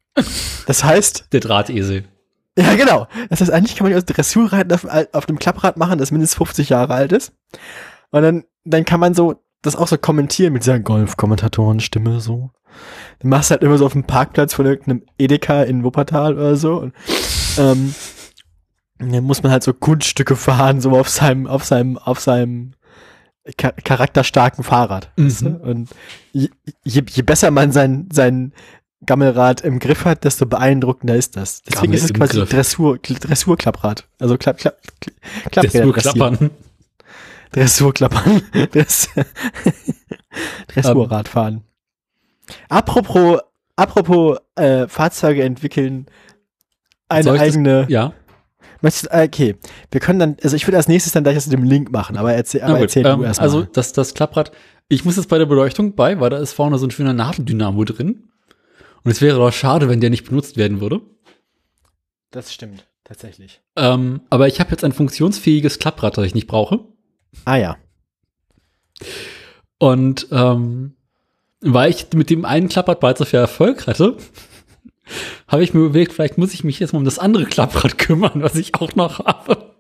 Speaker 1: Das heißt,
Speaker 2: Der Drahtesel.
Speaker 1: Ja, genau. Das heißt, eigentlich kann man ja also Dressurreiten auf, auf dem Klapprad machen, das mindestens 50 Jahre alt ist. Und dann, dann kann man so das auch so kommentieren mit dieser Golf-Kommentatoren-Stimme so. Dann machst du halt immer so auf dem Parkplatz von irgendeinem Edeka in Wuppertal oder so. Und, ähm, dann muss man halt so Kunststücke fahren, so auf seinem, auf seinem, auf seinem cha charakterstarken Fahrrad. weißt du?
Speaker 2: Mhm.
Speaker 1: Und je, je, je besser man sein, sein Gammelrad im Griff hat, desto beeindruckender ist das. Deswegen
Speaker 2: Gammel
Speaker 1: ist es quasi
Speaker 2: Griff.
Speaker 1: Dressur, Dressurklapprad. Also Klapp, Klapp, Klapp,
Speaker 2: Der nur klappern.
Speaker 1: Dressurklappern. Dress Dressurradfahren. Apropos, apropos äh, Fahrzeuge entwickeln, eine
Speaker 2: ich das-
Speaker 1: eigene.
Speaker 2: Ja.
Speaker 1: Möchtest, äh, okay, wir können dann, also ich würde als nächstes dann gleich das mit dem Link machen, aber erzähl, aber
Speaker 2: gut,
Speaker 1: erzähl
Speaker 2: ähm,
Speaker 1: du erst
Speaker 2: Also das, das Klapprad, ich muss jetzt bei der Beleuchtung bei, weil da ist vorne so ein schöner Nabendynamo drin. Und es wäre doch schade, wenn der nicht benutzt werden würde.
Speaker 1: Das stimmt, tatsächlich.
Speaker 2: Ähm, aber ich habe jetzt ein funktionsfähiges Klapprad, das ich nicht brauche.
Speaker 1: Ah ja.
Speaker 2: Und ähm, weil ich mit dem einen Klapprad bereits so viel Erfolg hatte, habe ich mir überlegt, vielleicht muss ich mich jetzt mal um das andere Klapprad kümmern, was ich auch noch habe.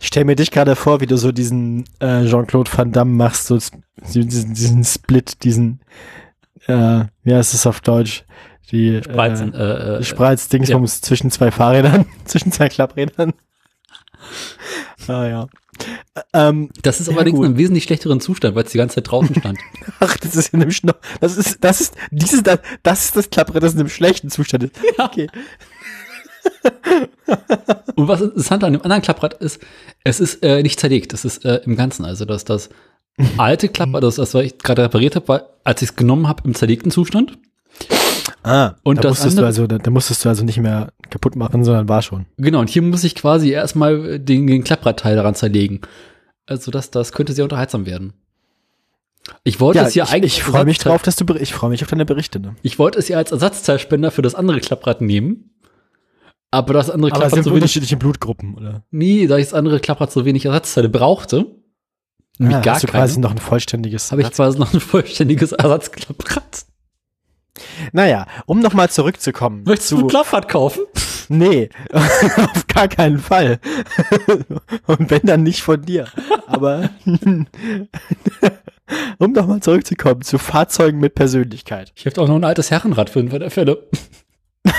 Speaker 1: Ich stell mir dich gerade vor, wie du so diesen äh, Jean-Claude Van Damme machst, so diesen, diesen Split, diesen, äh, wie heißt es auf Deutsch? Die äh,
Speaker 2: äh, äh,
Speaker 1: Spreizdingsbums zwischen zwei Fahrrädern, zwischen zwei Klapprädern. ah ja. Ähm,
Speaker 2: das ist
Speaker 1: Ja,
Speaker 2: allerdings
Speaker 1: gut.
Speaker 2: in einem wesentlich schlechteren Zustand, weil es die ganze Zeit draußen stand.
Speaker 1: ach, das ist in einem Schno das ist, das ist, dieses, das, das ist das Klapprad, das in einem schlechten Zustand ist. Okay.
Speaker 2: Und was interessant an dem anderen Klapprad ist, es ist äh, nicht zerlegt, es ist äh, im Ganzen. Also dass das alte Klapprad, das, das was ich gerade repariert habe, war, als ich es genommen habe, im zerlegten Zustand.
Speaker 1: Ah,
Speaker 2: Und
Speaker 1: da
Speaker 2: das
Speaker 1: musstest du
Speaker 2: andere-
Speaker 1: also, da, da musstest du also nicht mehr kaputt machen, sondern war schon.
Speaker 2: Genau, und hier muss ich quasi erstmal den, den Klappradteil daran zerlegen. Also das, das könnte sehr unterhaltsam werden. Ich wollte es ja
Speaker 1: ich,
Speaker 2: eigentlich.
Speaker 1: ich freue mich drauf, dass du, ich freue mich auf deine Berichte. Ne?
Speaker 2: Ich wollte es ja als Ersatzteilspender für das andere Klapprad nehmen. Aber das andere
Speaker 1: Aber es
Speaker 2: Klapprad
Speaker 1: sind
Speaker 2: so wenig.
Speaker 1: unterschiedliche Blutgruppen, oder?
Speaker 2: Nee, da ich das andere Klapprad so wenig Ersatzteile brauchte, nämlich
Speaker 1: Ah,
Speaker 2: gar
Speaker 1: hast du
Speaker 2: keine,
Speaker 1: quasi noch ein vollständiges.
Speaker 2: habe ich quasi noch ein vollständiges Ersatzklapprad.
Speaker 1: Naja, um nochmal zurückzukommen.
Speaker 2: Möchtest du ein Klapprad kaufen?
Speaker 1: Nee, auf gar keinen Fall. Und wenn dann nicht von dir. Aber um nochmal zurückzukommen zu Fahrzeugen mit Persönlichkeit.
Speaker 2: Ich habe auch noch ein altes Herrenrad für den Fälle.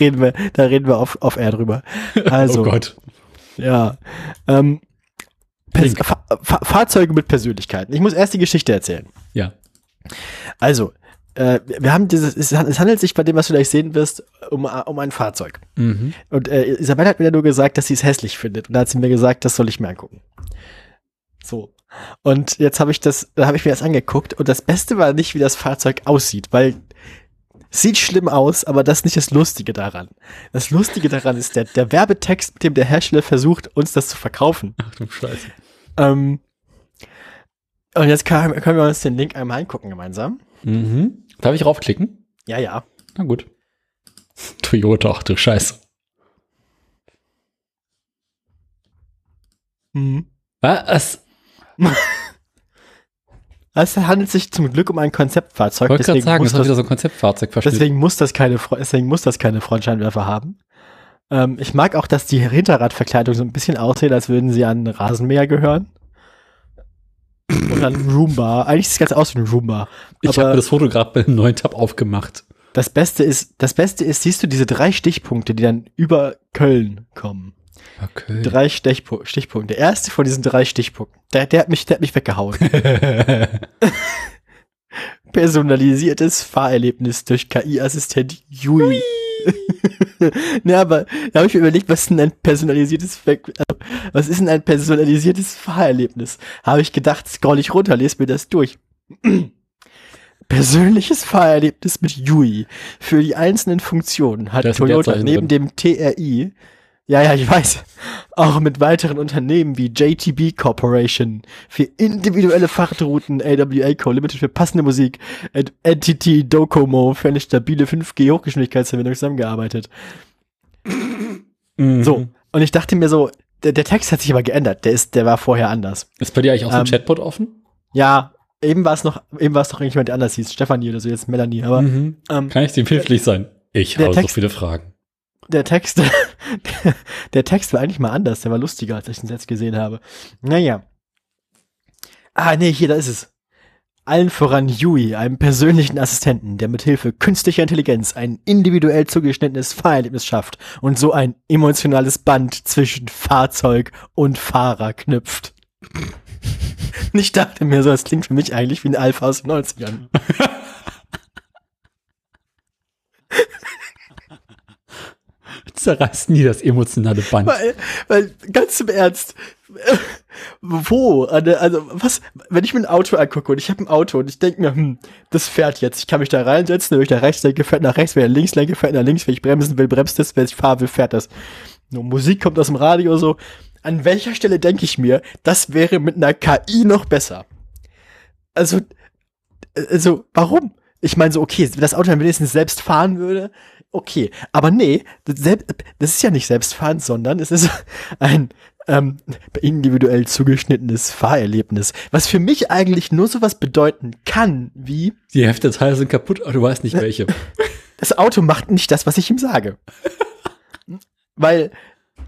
Speaker 1: Reden wir, da reden wir auf, auf R drüber. Also,
Speaker 2: oh Gott.
Speaker 1: ja. Ähm, Pers
Speaker 2: Link.
Speaker 1: Fa Fa Fahrzeuge mit Persönlichkeiten. Ich muss erst die Geschichte erzählen.
Speaker 2: Ja.
Speaker 1: Also, äh, wir haben dieses, es, handelt sich bei dem, was du gleich sehen wirst, um, um ein Fahrzeug.
Speaker 2: Mhm.
Speaker 1: Und äh, Isabelle hat mir nur gesagt, dass sie es hässlich findet. Und da hat sie mir gesagt, das soll ich mir angucken. So. Und jetzt habe ich das, da habe ich mir das angeguckt. Und das Beste war nicht, wie das Fahrzeug aussieht, weil sieht schlimm aus, aber das ist nicht das Lustige daran. Das Lustige daran ist der, der Werbetext, mit dem der Hersteller versucht, uns das zu verkaufen.
Speaker 2: Ach du Scheiße.
Speaker 1: Ähm, und jetzt kann, können wir uns den Link einmal angucken gemeinsam.
Speaker 2: Mhm. Darf ich raufklicken?
Speaker 1: Ja, ja.
Speaker 2: Na gut. Toyota, ach du Scheiße.
Speaker 1: Mhm.
Speaker 2: Was?
Speaker 1: Es handelt sich zum Glück um ein Konzeptfahrzeug.
Speaker 2: Ich wollte gerade
Speaker 1: deswegen
Speaker 2: sagen,
Speaker 1: muss
Speaker 2: das hat
Speaker 1: das-
Speaker 2: wieder so ein Konzeptfahrzeug.
Speaker 1: Deswegen muss das keine, deswegen muss das keine Frontscheinwerfer haben. Ähm, ich mag auch, dass die Hinterradverkleidung so ein bisschen aussieht, als würden sie an Rasenmäher gehören. Oder ein Roomba. Eigentlich sieht es ganz aus wie ein Roomba.
Speaker 2: Ich habe mir das Foto gerade bei einem neuen Tab aufgemacht.
Speaker 1: Das Beste ist, das Beste ist, siehst du diese drei Stichpunkte, die dann über Köln kommen.
Speaker 2: Okay.
Speaker 1: Drei Stichpu Stichpunkte. Der erste von diesen drei Stichpunkten. Der, der hat mich, der hat mich weggehauen. Personalisiertes Fahrerlebnis durch KI-Assistent Yui. ne, aber da habe ich mir überlegt, was ist denn ein personalisiertes, was ist denn ein personalisiertes Fahrerlebnis? Habe ich gedacht, scroll ich runter, lese mir das durch. Persönliches Fahrerlebnis mit Yui. Für die einzelnen Funktionen hat Toyota neben
Speaker 2: drin.
Speaker 1: dem TRI, ja, ja, ich weiß, auch mit weiteren Unternehmen wie JTB Corporation für individuelle Fahrtrouten, AWA Co. Limited für passende Musik, und NTT Docomo für eine stabile 5G-Hochgeschwindigkeitsverbindung zusammengearbeitet.
Speaker 2: Mhm.
Speaker 1: So. Und ich dachte mir so, der, der Text hat sich aber geändert. Der ist, der war vorher anders.
Speaker 2: Ist bei dir eigentlich auch so ein
Speaker 1: Ähm,
Speaker 2: Chatbot offen?
Speaker 1: Ja, eben war es noch, eben war es doch eigentlich jemand, der anders hieß. Stefanie oder so, jetzt Melanie. Aber
Speaker 2: Mhm.
Speaker 1: ähm,
Speaker 2: Kann ich dem hilflich sein? Ich habe so viele Fragen.
Speaker 1: der Text, der, der Text war eigentlich mal anders. Der war lustiger, als ich den jetzt gesehen habe. Naja. Ah, nee, hier, da ist es. Allen voran Yui, einem persönlichen Assistenten, der mit Hilfe künstlicher Intelligenz ein individuell zugeschnittenes Fahrerlebnis schafft und so ein emotionales Band zwischen Fahrzeug und Fahrer knüpft. Ich dachte mir so, das klingt für mich eigentlich wie ein Alpha aus den 90ern.
Speaker 2: Zerreißt nie das emotionale Band.
Speaker 1: Weil, weil, ganz im Ernst, äh, wo? Also, was, wenn ich mir ein Auto angucke und ich habe ein Auto und ich denke mir, hm, das fährt jetzt, ich kann mich da reinsetzen, wenn ich da rechts lenke, fährt nach rechts, wenn ich links lenke, fährt nach links, wenn ich bremsen will, bremst es, wenn ich fahren will, fährt das. Nur Musik kommt aus dem Radio so. An welcher Stelle denke ich mir, das wäre mit einer KI noch besser? Also, äh, also, warum? Ich meine so, okay, wenn das Auto dann wenigstens selbst fahren würde, okay. Aber nee, das, ist ja nicht selbstfahrend, sondern es ist ein ähm, individuell zugeschnittenes Fahrerlebnis, was für mich eigentlich nur sowas bedeuten kann, wie
Speaker 2: Die Hälfte der Teile sind kaputt, aber du weißt nicht welche.
Speaker 1: das Auto macht nicht das, was ich ihm sage. Weil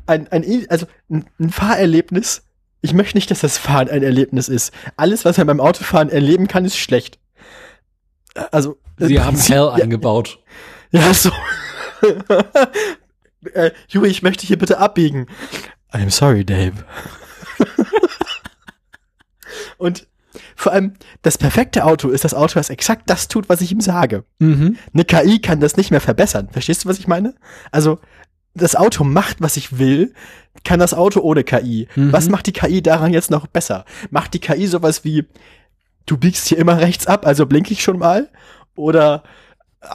Speaker 1: ein, ein, also ein, Fahrerlebnis, ich möchte nicht, dass das Fahren ein Erlebnis ist. Alles, was man beim Autofahren erleben kann, ist schlecht. Also,
Speaker 2: Sie haben Hell eingebaut.
Speaker 1: Ja, so. äh, Juri, ich möchte hier bitte abbiegen. I'm sorry, Dave. Und vor allem, das perfekte Auto ist das Auto, das exakt das tut, was ich ihm sage.
Speaker 2: Mhm.
Speaker 1: Eine KI kann das nicht mehr verbessern. Verstehst du, was ich meine? Also, das Auto macht, was ich will, kann das Auto ohne KI.
Speaker 2: Mhm.
Speaker 1: Was macht die KI daran jetzt noch besser? Macht die KI sowas wie, du biegst hier immer rechts ab, also blink ich schon mal? Oder,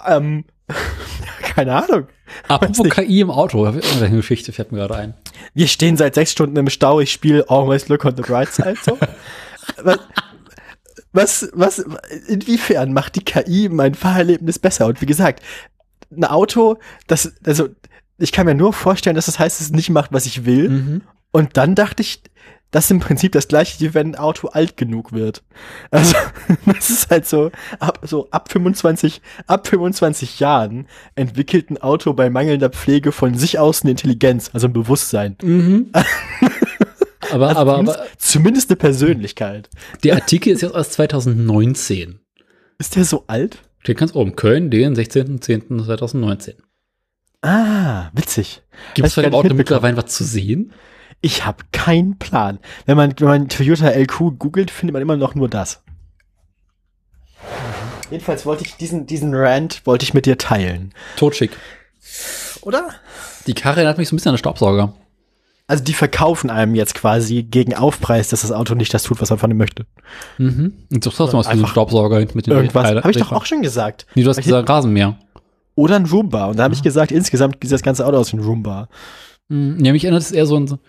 Speaker 1: ähm, keine Ahnung.
Speaker 2: Apropos. KI im Auto, eine Geschichte fällt mir gerade ein.
Speaker 1: Wir stehen seit sechs Stunden im Stau, ich spiele Always Look on the Bright Side. So. was, was, was, inwiefern macht die KI mein Fahrerlebnis besser? Und wie gesagt, ein Auto, das, also, ich kann mir nur vorstellen, dass das heißt, es nicht macht, was ich will.
Speaker 2: Mhm.
Speaker 1: Und dann dachte ich, das ist im Prinzip das gleiche, wie wenn ein Auto alt genug wird. Also, das ist halt so, ab, so ab 25, ab 25 Jahren entwickelt ein Auto bei mangelnder Pflege von sich aus eine Intelligenz, also ein Bewusstsein.
Speaker 2: Mhm. aber,
Speaker 1: Also
Speaker 2: aber,
Speaker 1: zumindest,
Speaker 2: aber
Speaker 1: zumindest eine Persönlichkeit.
Speaker 2: der Artikel ist jetzt aus 2019.
Speaker 1: Ist der so alt?
Speaker 2: Steht ganz oben. Köln, den 16.10.2019.
Speaker 1: Ah, witzig.
Speaker 2: Gibt es
Speaker 1: du
Speaker 2: dem Auto mittlerweile was zu sehen?
Speaker 1: Ich habe keinen Plan. Wenn man, wenn man Toyota LQ googelt, findet man immer noch nur das. Jedenfalls wollte ich diesen, diesen Rant wollte ich mit dir teilen.
Speaker 2: Totschick.
Speaker 1: Oder?
Speaker 2: Die Karre erinnert mich so ein bisschen an einen Staubsauger.
Speaker 1: Also die verkaufen einem jetzt quasi gegen Aufpreis, dass das Auto nicht das tut, was man von ihm möchte.
Speaker 2: Mhm. Und du hast mal so einen Staubsauger mit den
Speaker 1: Irgendwas. Habe ich doch auch schon gesagt.
Speaker 2: Nee, du hast gesagt Rasenmäher.
Speaker 1: Oder ein Roomba. Und da habe ich gesagt, insgesamt sieht das ganze Auto aus wie ein Roomba.
Speaker 2: Mhm. Ja, mich erinnert es eher so an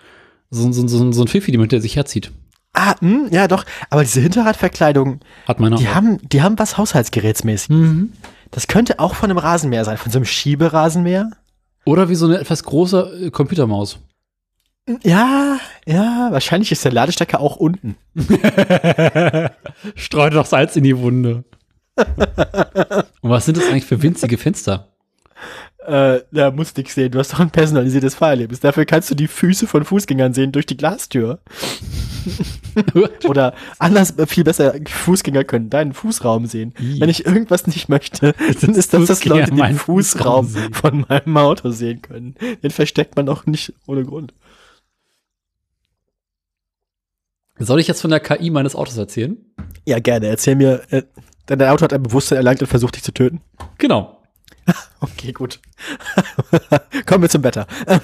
Speaker 2: so, so, so, so, ein Pfiffi, mit der sich herzieht.
Speaker 1: Ah, mh, ja doch. Aber diese Hinterradverkleidung,
Speaker 2: Hat meiner
Speaker 1: die
Speaker 2: auch.
Speaker 1: haben, die haben was Haushaltsgerätsmäßig.
Speaker 2: Mhm.
Speaker 1: Das könnte auch von einem Rasenmäher sein, von so einem Schieberasenmäher.
Speaker 2: Oder wie so eine etwas große äh, Computermaus.
Speaker 1: Ja, ja, wahrscheinlich ist der Ladestecker auch unten.
Speaker 2: Streut doch Salz in die Wunde. Und was sind das eigentlich für winzige Fenster?
Speaker 1: Äh, da musst nix sehen. Du hast doch ein personalisiertes Fahrerlebnis. Dafür kannst du die Füße von Fußgängern sehen durch die Glastür. Oder anders, äh, viel besser, Fußgänger können deinen Fußraum sehen.
Speaker 2: Ih.
Speaker 1: Wenn ich irgendwas nicht möchte, dann ist das, dass Leute den Fußraum
Speaker 2: sehen.
Speaker 1: von meinem Auto sehen können. Den versteckt man doch nicht ohne Grund.
Speaker 2: Soll ich jetzt von der KI meines Autos erzählen?
Speaker 1: Ja, gerne. Erzähl mir, äh, dein Auto hat ein Bewusstsein erlangt und versucht, dich zu töten.
Speaker 2: Genau.
Speaker 1: Okay, gut. Kommen wir zum Wetter.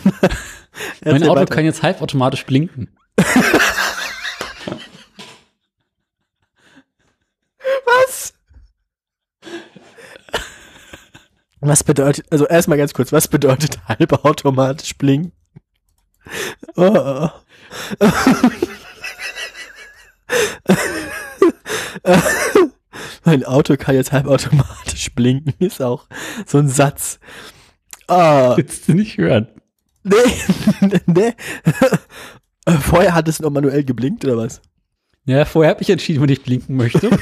Speaker 2: Mein Auto
Speaker 1: weiter.
Speaker 2: kann jetzt halbautomatisch blinken.
Speaker 1: Was? Was bedeutet, also erstmal ganz kurz, was bedeutet halbautomatisch blinken? Oh. Mein Auto kann jetzt halbautomatisch blinken, ist auch so ein Satz. Ah,
Speaker 2: Willst du nicht hören?
Speaker 1: nee, nee. Vorher hat es noch manuell geblinkt, oder was?
Speaker 2: Ja, vorher habe ich entschieden, wann ich blinken möchte.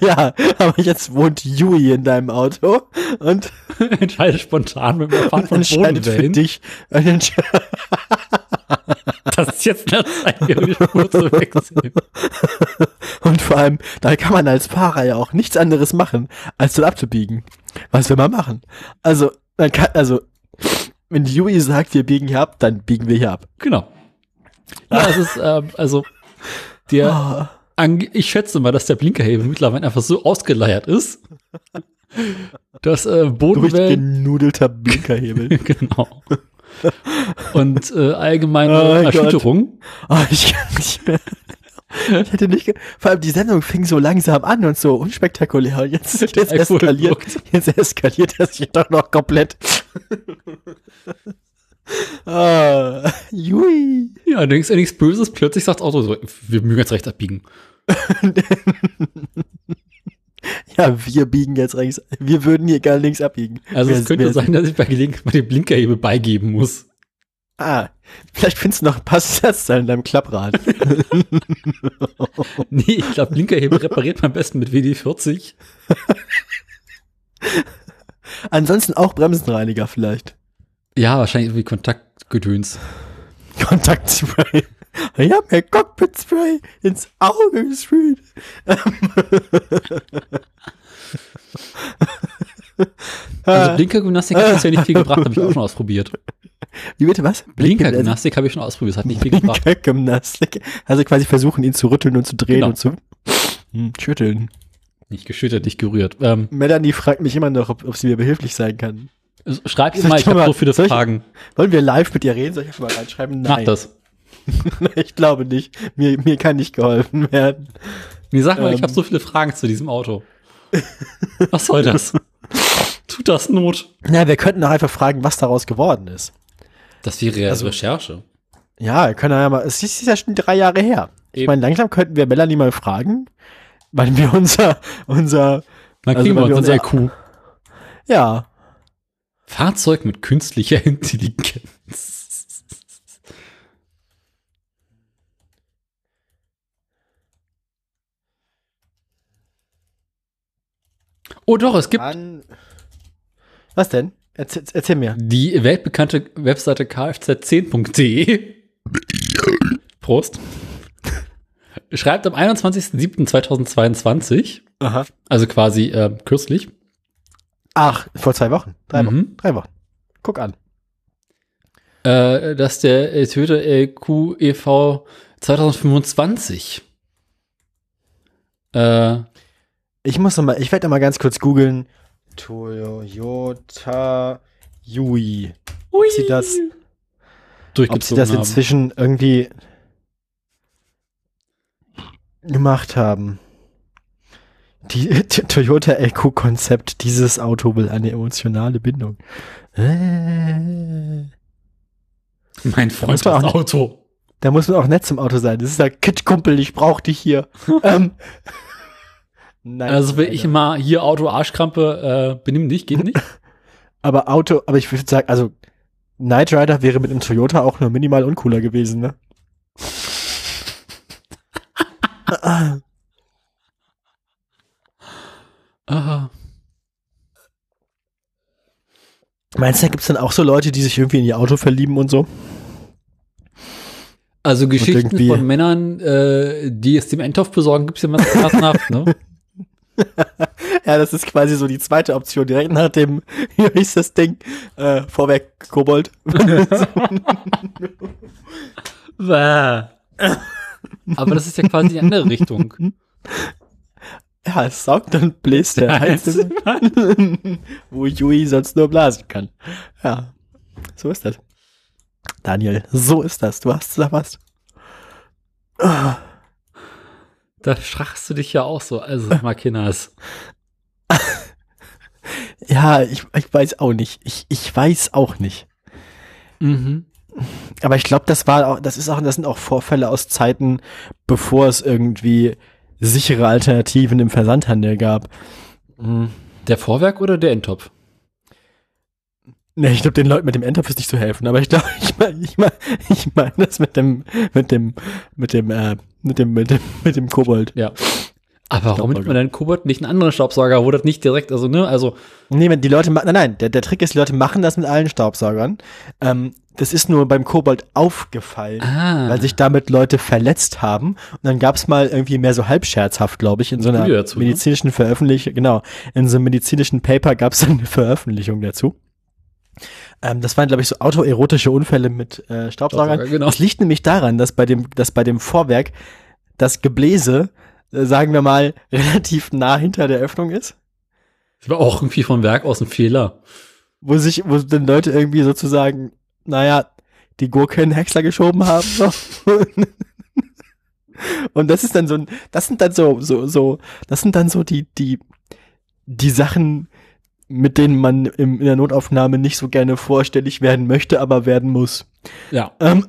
Speaker 1: Ja, aber jetzt wohnt Yui in deinem Auto und
Speaker 2: Entscheide spontan mit dem Fahren von
Speaker 1: entscheidet für
Speaker 2: Boden
Speaker 1: dich. entsch-
Speaker 2: Das ist jetzt eine Spur zu wechseln.
Speaker 1: Und vor allem, da kann man als Fahrer ja auch nichts anderes machen, als dort abzubiegen. Was will man machen? Also, man kann, also, wenn Yui sagt, wir biegen hier ab, dann biegen wir hier ab.
Speaker 2: Genau. Ja, es ist, ähm, also, der,
Speaker 1: Ah,
Speaker 2: ich schätze mal, dass der Blinkerhebel mittlerweile einfach so ausgeleiert ist, dass äh, Bodenwellen,
Speaker 1: durchgenudelter Blinkerhebel.
Speaker 2: genau, und äh, allgemeine
Speaker 1: Oh.
Speaker 2: Erschütterung,
Speaker 1: Oh, ich kann nicht mehr. Ich hätte nicht, vor allem die Sendung fing so langsam an und so unspektakulär. Jetzt, jetzt eskaliert, jetzt eskaliert das hier doch noch komplett. ah, Jui.
Speaker 2: ja, du denkst ja nichts Böses, plötzlich sagt das Auto so, wir mögen jetzt rechts abbiegen.
Speaker 1: Ja, wir biegen jetzt rechts. Wir würden hier gar links abbiegen.
Speaker 2: Also
Speaker 1: Wer-
Speaker 2: es könnte
Speaker 1: wer-
Speaker 2: sein, dass ich bei Gelegenheit mal den Blinkerhebel beigeben muss.
Speaker 1: Ah, vielleicht findest du noch ein paar Satzteile in deinem Klapprad.
Speaker 2: Nee, ich glaube, Blinkerhebel repariert man am besten mit WD-40.
Speaker 1: Ansonsten auch Bremsenreiniger vielleicht.
Speaker 2: Ja, wahrscheinlich irgendwie Kontaktgedöns.
Speaker 1: Kontaktspray. Ich hab mir Cockpit-Spray ins Auge gesprüht.
Speaker 2: Also Blinkergymnastik hat bisher nicht viel gebracht, habe ich auch schon ausprobiert.
Speaker 1: Wie bitte was?
Speaker 2: Blinkergymnastik habe ich schon ausprobiert, hat nicht viel gebracht.
Speaker 1: Blinkergymnastik. Also quasi versuchen, ihn zu rütteln und zu drehen
Speaker 2: Genau.
Speaker 1: und zu hm, schütteln.
Speaker 2: Nicht geschüttelt, nicht gerührt. Ähm,
Speaker 1: Melanie fragt mich immer noch, ob, ob sie mir behilflich sein kann.
Speaker 2: Schreib ihr
Speaker 1: Soll
Speaker 2: mal,
Speaker 1: ich
Speaker 2: ich habe so viele
Speaker 1: soll ich-
Speaker 2: Fragen.
Speaker 1: Wollen wir live mit ihr reden? Soll ich einfach mal reinschreiben?
Speaker 2: Mach
Speaker 1: Nein.
Speaker 2: das.
Speaker 1: ich glaube nicht. Mir, mir kann nicht geholfen werden.
Speaker 2: Nee, sag mal, ich
Speaker 1: Ähm.
Speaker 2: habe so viele Fragen zu diesem Auto. Was soll das? Tut das Not?
Speaker 1: Na, wir könnten doch einfach fragen, was daraus geworden ist.
Speaker 2: Das wäre ja
Speaker 1: Also-
Speaker 2: Recherche.
Speaker 1: Ja, wir können ja mal, es ist ja schon drei Jahre her. Ich
Speaker 2: Eben.
Speaker 1: meine, langsam könnten wir Melanie mal fragen, wann wir unser, unser,
Speaker 2: Dann
Speaker 1: Also,
Speaker 2: kriegen
Speaker 1: weil
Speaker 2: wir
Speaker 1: wir
Speaker 2: uns
Speaker 1: unser-
Speaker 2: IQ.
Speaker 1: ja,
Speaker 2: Fahrzeug mit künstlicher Intelligenz. Oh doch, es gibt
Speaker 1: an, was denn? Erzähl, erzähl mir.
Speaker 2: die weltbekannte Webseite kfz10.de. Prost. Schreibt am 21.07.2022,
Speaker 1: Aha.
Speaker 2: also quasi äh, kürzlich,
Speaker 1: Ach, vor zwei Wochen. Drei
Speaker 2: Mhm.
Speaker 1: Wochen. Drei Wochen. Guck an.
Speaker 2: äh, dass der äh, Toyota LQ EV 2025 äh,
Speaker 1: Ich muss noch mal, ich werde mal ganz kurz googeln. Toyota Yui. Ob sie das, ob sie das
Speaker 2: haben.
Speaker 1: inzwischen irgendwie gemacht haben. Die T- Toyota LQ-Konzept, dieses Auto will eine emotionale Bindung. Äh,
Speaker 2: Mein Freund,
Speaker 1: man
Speaker 2: das Auto.
Speaker 1: da muss man auch nett zum Auto sein. Das ist der Kit-Kumpel, ich brauch dich hier. ähm, nein,
Speaker 2: Also will ich mal hier Auto Arschkrampe, äh, benimm dich, geht nicht.
Speaker 1: Aber Auto, aber ich würde sagen, also Knight Rider wäre mit einem Toyota auch nur minimal uncooler gewesen, ne?
Speaker 2: Ah,
Speaker 1: Meinst du, da gibt's dann auch so Leute, die sich irgendwie in ihr Auto verlieben und so?
Speaker 2: also Geschichten von Männern, äh, die es dem Endhoff besorgen, gibt's ja mal massenhaft, ne?
Speaker 1: Ja, das ist quasi so die zweite Option, direkt nach dem, wie hieß das Ding? Äh, Vorwerk Kobold.
Speaker 2: Aber das ist ja quasi die andere Richtung.
Speaker 1: Ja, es saugt und bläst der Einzelmann, wo Yui sonst nur blasen kann. Ja, so ist das. Daniel, so ist das. Du hast es was.
Speaker 2: Da strachst du dich ja auch so, also Makinas.
Speaker 1: Ja, ich, ich weiß auch nicht. Ich, ich weiß auch nicht.
Speaker 2: Mhm.
Speaker 1: Aber ich glaube, das war auch, das ist auch, das sind auch Vorfälle aus Zeiten, bevor es irgendwie sichere Alternativen im Versandhandel gab.
Speaker 2: Mhm. Der Vorwerk oder der Endtopf?
Speaker 1: Nee, ich glaube, den Leuten mit dem Endtopf ist nicht zu helfen, aber ich glaube, ich meine, ich meine, ich meine das mit dem, mit dem, mit dem, äh, mit dem, mit dem, mit dem Kobold.
Speaker 2: Ja. Aber warum nimmt man denn Kobold nicht einen anderen Staubsauger, wo das nicht direkt, also, ne, also.
Speaker 1: Nee, wenn die Leute machen, nein, nein, der, der Trick ist, die Leute machen das mit allen Staubsaugern. Ähm, das ist nur beim Kobold aufgefallen,
Speaker 2: Ah.
Speaker 1: weil sich damit Leute verletzt haben. Und dann gab's mal irgendwie mehr so halbscherzhaft, glaube ich, in so einer
Speaker 2: dazu, ne?
Speaker 1: medizinischen Veröffentlichung, genau, in so einem medizinischen Paper gab's dann eine Veröffentlichung dazu. Ähm, das waren, glaube ich, so autoerotische Unfälle mit äh, Staubsaugern.
Speaker 2: Staubsauger, genau.
Speaker 1: Das liegt nämlich daran, dass bei dem, dass bei dem Vorwerk das Gebläse, äh, sagen wir mal, relativ nah hinter der Öffnung ist.
Speaker 2: Das war auch irgendwie vom Werk aus ein Fehler.
Speaker 1: wo sich, wo dann Leute irgendwie sozusagen, naja, die Gurke in den Häcksler geschoben haben. So. Und das ist dann so ein, das sind dann so, so, so, das sind dann so die, die, die Sachen, mit denen man im, in der Notaufnahme nicht so gerne vorstellig werden möchte, aber werden muss.
Speaker 2: Ja.
Speaker 1: Ähm,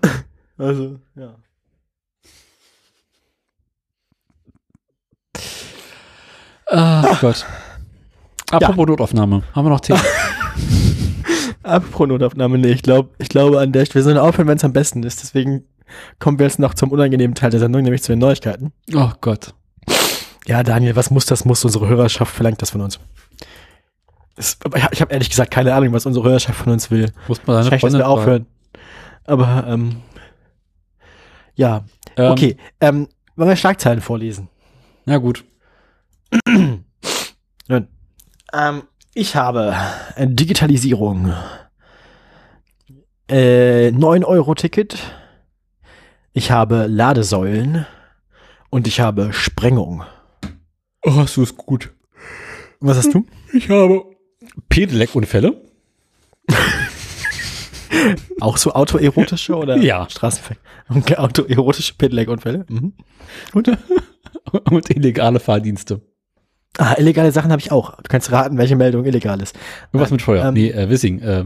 Speaker 1: also, ja.
Speaker 2: Ach Gott. Apropos Notaufnahme. Haben wir noch Themen?
Speaker 1: Apropos Notaufnahme, nee, ich glaube, ich glaube an der Stelle, wir sollen aufhören, wenn es am besten ist. Deswegen kommen wir jetzt noch zum unangenehmen Teil der Sendung, nämlich zu den Neuigkeiten.
Speaker 2: oh Gott.
Speaker 1: Ja, Daniel, was muss das muss? Unsere Hörerschaft verlangt das von uns. Es- aber ich habe ehrlich gesagt keine Ahnung, was unsere Hörerschaft von uns will.
Speaker 2: Muss man
Speaker 1: Vielleicht,
Speaker 2: Freundin
Speaker 1: wir aufhören. Aber, ähm, ja.
Speaker 2: Ähm,
Speaker 1: okay. Ähm, wollen wir Schlagzeilen vorlesen?
Speaker 2: Na gut.
Speaker 1: Nun, ähm, ich habe Digitalisierung, äh, 9-Euro-Ticket, ich habe Ladesäulen und ich habe Sprengung.
Speaker 2: Oh, hast du es gut.
Speaker 1: Was hast du?
Speaker 2: Ich habe Pedelec-Unfälle.
Speaker 1: Auch so autoerotische oder
Speaker 2: Ja.
Speaker 1: Straßenverkehr? Okay, autoerotische Pedelec-Unfälle. Mhm.
Speaker 2: Und, und illegale Fahrdienste.
Speaker 1: Ah, illegale Sachen habe ich auch. Du kannst raten, welche Meldung illegal ist.
Speaker 2: Irgendwas mit Feuer.
Speaker 1: Ähm,
Speaker 2: nee, äh, Wissing. Äh,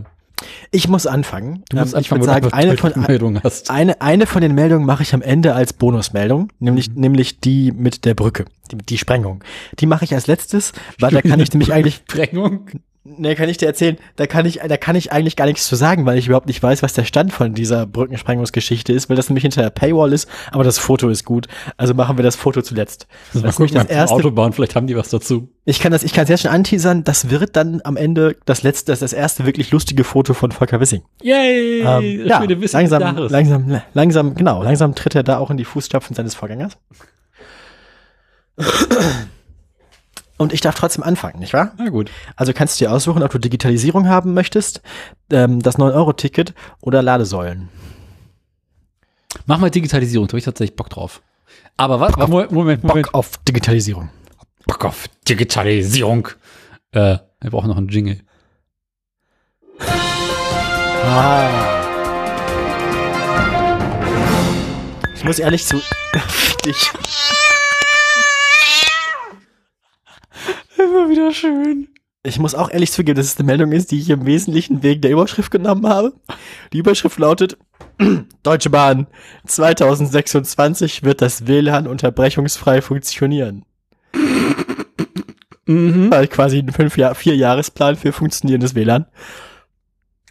Speaker 1: Ich muss anfangen.
Speaker 2: du musst
Speaker 1: Ähm, ich
Speaker 2: anfangen,
Speaker 1: würde sagen, eine von,
Speaker 2: Meldung hast.
Speaker 1: eine, eine von den Meldungen mache ich am Ende als Bonusmeldung, nämlich,
Speaker 2: Mhm.
Speaker 1: nämlich die mit der Brücke, die, die Sprengung. Die mache ich als letztes, weil da kann ich nämlich eigentlich,
Speaker 2: Sprengung.
Speaker 1: Ne, kann ich dir erzählen, da kann ich, da kann ich eigentlich gar nichts zu sagen, weil ich überhaupt nicht weiß, was der Stand von dieser Brückensprengungsgeschichte ist, weil das nämlich hinter der Paywall ist, aber das Foto ist gut. Also machen wir das Foto zuletzt. Das ist nämlich das erste,
Speaker 2: Autobahn, vielleicht haben die was dazu.
Speaker 1: ich kann das, ich kann es jetzt schon anteasern, das wird dann am Ende das letzte, das, das erste wirklich lustige Foto von Volker Wissing.
Speaker 2: Yay!
Speaker 1: Ähm, ja, langsam, langsam, langsam, genau, langsam tritt er da auch in die Fußstapfen seines Vorgängers. Und ich darf trotzdem anfangen, nicht wahr?
Speaker 2: Na gut.
Speaker 1: Also kannst du dir aussuchen, ob du Digitalisierung haben möchtest, ähm, das 9-Euro-Ticket oder Ladesäulen.
Speaker 2: Mach mal Digitalisierung, da habe ich tatsächlich Bock drauf. Aber was? Moment, Moment, Moment.
Speaker 1: Bock auf Digitalisierung.
Speaker 2: Bock auf Digitalisierung. Äh, wir brauchen noch einen Jingle.
Speaker 1: Ah. Ich muss ehrlich zu. ich,
Speaker 2: Immer wieder schön.
Speaker 1: ich muss auch ehrlich zugeben, dass es eine Meldung ist, die ich im Wesentlichen wegen der Überschrift genommen habe. Die Überschrift lautet: Deutsche Bahn, 2026 wird das WLAN unterbrechungsfrei funktionieren.
Speaker 2: Mhm.
Speaker 1: Halt quasi ein fünf Jahr, vier Jahresplan für funktionierendes WLAN.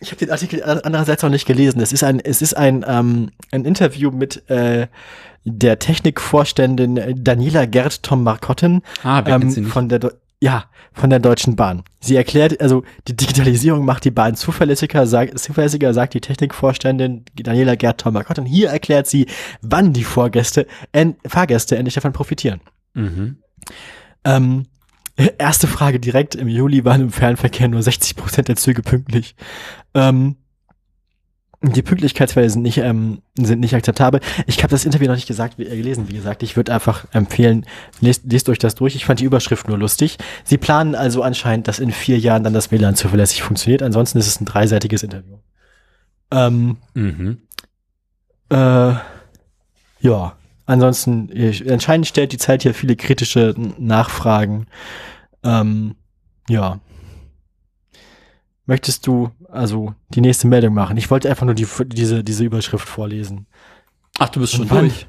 Speaker 1: Ich habe den Artikel an- andererseits noch nicht gelesen. Es ist ein, es ist ein, ähm, ein Interview mit äh, der Technikvorständin Daniela Gerd Tom Markotten
Speaker 2: Ah,
Speaker 1: ähm, von der Deu- ja von der Deutschen Bahn. Sie erklärt, also die Digitalisierung macht die Bahn zuverlässiger, sagt, zuverlässiger, sagt die Technikvorständin Daniela Gerd Tom Markotten. Hier erklärt sie, wann die Vorgäste, en, Fahrgäste endlich davon profitieren.
Speaker 2: Mhm.
Speaker 1: Ähm, erste Frage direkt. Im Juli waren im Fernverkehr nur 60 Prozent der Züge pünktlich. Ähm, Die Pünktlichkeitsfälle sind nicht, ähm, sind nicht akzeptabel. Ich habe das Interview noch nicht gesagt, wie, äh, gelesen, wie gesagt. Ich würde einfach empfehlen, lest, lest euch das durch. Ich fand die Überschrift nur lustig. Sie planen also anscheinend, dass in vier Jahren dann das WLAN zuverlässig funktioniert. Ansonsten ist es ein dreiseitiges Interview. Ähm,
Speaker 2: Mhm.
Speaker 1: äh, ja, ansonsten, äh, anscheinend stellt die Zeit hier viele kritische Nachfragen. Ähm, ja. Möchtest du also die nächste Meldung machen? Ich wollte einfach nur die, diese, diese Überschrift vorlesen.
Speaker 2: Ach, du bist schon
Speaker 1: wann?
Speaker 2: durch.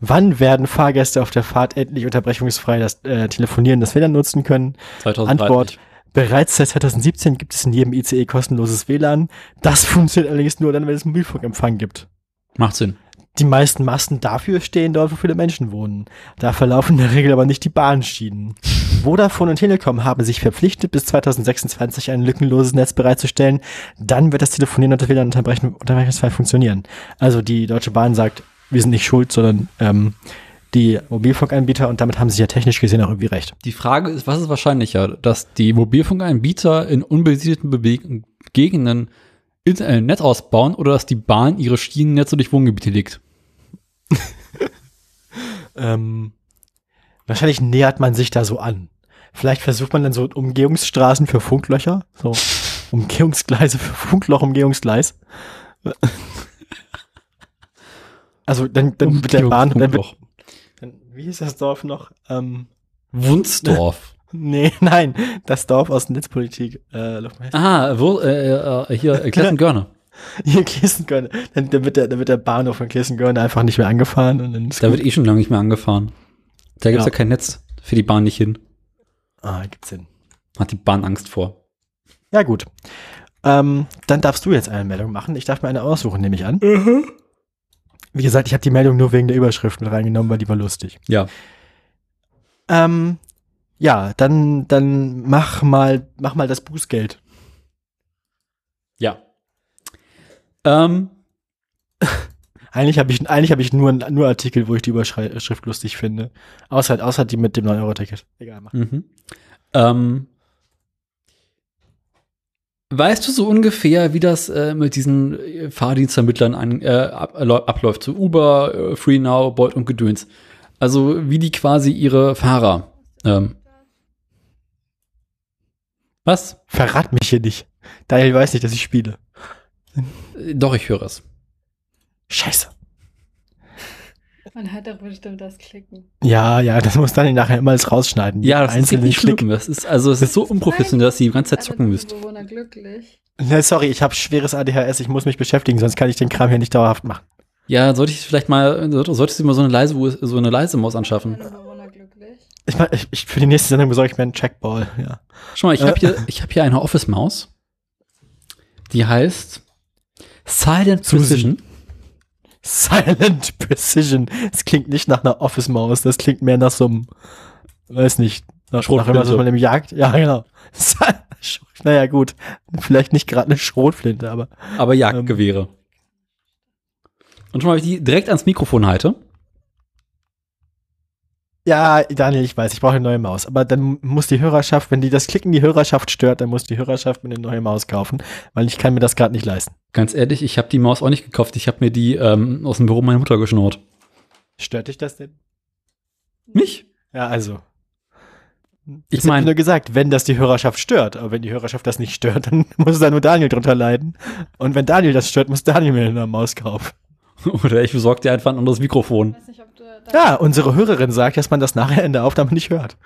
Speaker 1: Wann werden Fahrgäste auf der Fahrt endlich unterbrechungsfrei das äh, Telefonieren des WLAN nutzen können?
Speaker 2: 2030.
Speaker 1: Antwort. Bereits seit 2017 gibt es in jedem ICE kostenloses WLAN. Das funktioniert allerdings nur dann, wenn es Mobilfunkempfang gibt.
Speaker 2: Macht Sinn.
Speaker 1: Die meisten Masten dafür stehen dort, wo viele Menschen wohnen. Da verlaufen in der Regel aber nicht die Bahnschienen. Vodafone und Telekom haben sich verpflichtet, bis 2026 ein lückenloses Netz bereitzustellen. Dann wird das Telefonieren das WLAN unterbrechen, unterbrechungsfrei funktionieren. Also die Deutsche Bahn sagt, wir sind nicht schuld, sondern ähm, die Mobilfunkanbieter und damit haben sie ja technisch gesehen auch irgendwie recht.
Speaker 2: Die Frage ist, was ist wahrscheinlicher, dass die Mobilfunkanbieter in unbesiedelten Beweg Gegenden Internet ausbauen oder dass die Bahn ihre Schienennetze durch Wohngebiete legt?
Speaker 1: Ähm, wahrscheinlich nähert man sich da so an. Vielleicht versucht man dann so Umgehungsstraßen für Funklöcher, so Umgehungsgleise für Funkloch, Umgehungsgleis. Also dann, dann mit der Bahn, dann, wird, dann, wie hieß das Dorf noch? Ähm,
Speaker 2: Wunsdorf.
Speaker 1: nee, nein, das Dorf aus Netzpolitik. Äh.
Speaker 2: Ah, wo, äh, äh, hier, äh, Klessen-Görne.
Speaker 1: Hier Klessengörne. Dann, dann, wird der, dann wird der Bahnhof von Klessengörne einfach nicht mehr angefahren und dann ist
Speaker 2: Da
Speaker 1: gut.
Speaker 2: wird eh schon lange nicht mehr angefahren. Da gibt's ja.
Speaker 1: Ja.
Speaker 2: kein Netz für die Bahn nicht hin.
Speaker 1: Ah, gibt's Sinn.
Speaker 2: Hat die Bahn Angst vor.
Speaker 1: Ja, gut. Ähm, dann darfst du jetzt eine Meldung machen. Ich darf mir eine aussuchen, nehme ich an. Wie gesagt, ich habe die Meldung nur wegen der Überschrift mit reingenommen, weil die war lustig.
Speaker 2: Ja.
Speaker 1: Ähm, ja, dann, dann mach mal, mach mal das Bußgeld.
Speaker 2: Ja. Ähm,
Speaker 1: Eigentlich habe ich, eigentlich habe ich nur, nur Artikel, wo ich die Überschrift lustig finde. Außer, außer die mit dem 9-Euro-Ticket. Egal, mach.
Speaker 2: Mhm. Ähm, weißt du so ungefähr, wie das äh, mit diesen äh, Fahrdienstvermittlern an, äh, ab, abläuft? So Uber, äh, FreeNow, Bolt und Gedöns. Also wie die quasi ihre Fahrer. Ähm, was?
Speaker 1: Verrat mich hier nicht. Daniel weiß nicht, dass ich spiele.
Speaker 2: Äh, Doch, ich höre es.
Speaker 1: Scheiße.
Speaker 3: Man hört doch bestimmt das Klicken.
Speaker 1: Ja, ja, das muss Daniel nachher immer alles rausschneiden.
Speaker 2: Ja, das ist
Speaker 1: Klick.
Speaker 2: schlimm. Das ist, also es ist so unprofessionell, dass ihr die ganze Zeit
Speaker 3: Alle
Speaker 2: zocken müsst.
Speaker 3: Bewohner glücklich.
Speaker 1: Ne, sorry, ich habe schweres ADHS, ich muss mich beschäftigen, sonst kann ich den Kram hier nicht dauerhaft machen.
Speaker 2: Ja, sollte ich vielleicht mal, solltest du mal so eine leise, so eine leise Maus anschaffen.
Speaker 3: Alle Bewohner glücklich.
Speaker 1: Ich, ich, ich für die nächste Sendung besorge ich mir einen Trackball, ja.
Speaker 2: Schau mal, ich
Speaker 1: Äh.
Speaker 2: habe hier, ich habe hier eine Office-Maus. Die heißt Silent. Precision.
Speaker 1: Silent Precision. Das klingt nicht nach einer Office-Maus, das klingt mehr nach so einem, weiß nicht, nach, nach
Speaker 2: Schrotflinte.
Speaker 1: so einem Jagd. Ja, genau. naja, gut. Vielleicht nicht gerade eine Schrotflinte, aber.
Speaker 2: aber Jagdgewehre. Und schon mal, wenn ich die direkt ans Mikrofon halte.
Speaker 1: Ja, Daniel, ich weiß, ich brauche eine neue Maus. Aber dann muss die Hörerschaft, wenn die das Klicken die Hörerschaft stört, dann muss die Hörerschaft mir eine neue Maus kaufen, weil ich kann mir das gerade nicht leisten.
Speaker 2: Ganz ehrlich, ich habe die Maus auch nicht gekauft. Ich habe mir die ähm, aus dem Büro meiner Mutter geschnurrt.
Speaker 1: Stört dich das denn?
Speaker 2: Mich?
Speaker 1: Ja, also.
Speaker 2: Ich
Speaker 1: meine, nur gesagt, wenn das die Hörerschaft stört, aber wenn die Hörerschaft das nicht stört, dann muss da nur Daniel drunter leiden. Und wenn Daniel das stört, muss Daniel mir eine Maus kaufen.
Speaker 2: oder ich besorge dir einfach ein anderes
Speaker 3: Ich
Speaker 2: Mikrofon.
Speaker 3: weiß nicht, ob du da
Speaker 1: Ja, unsere Hörerin sagt, dass man das nachher in der Aufnahme nicht hört.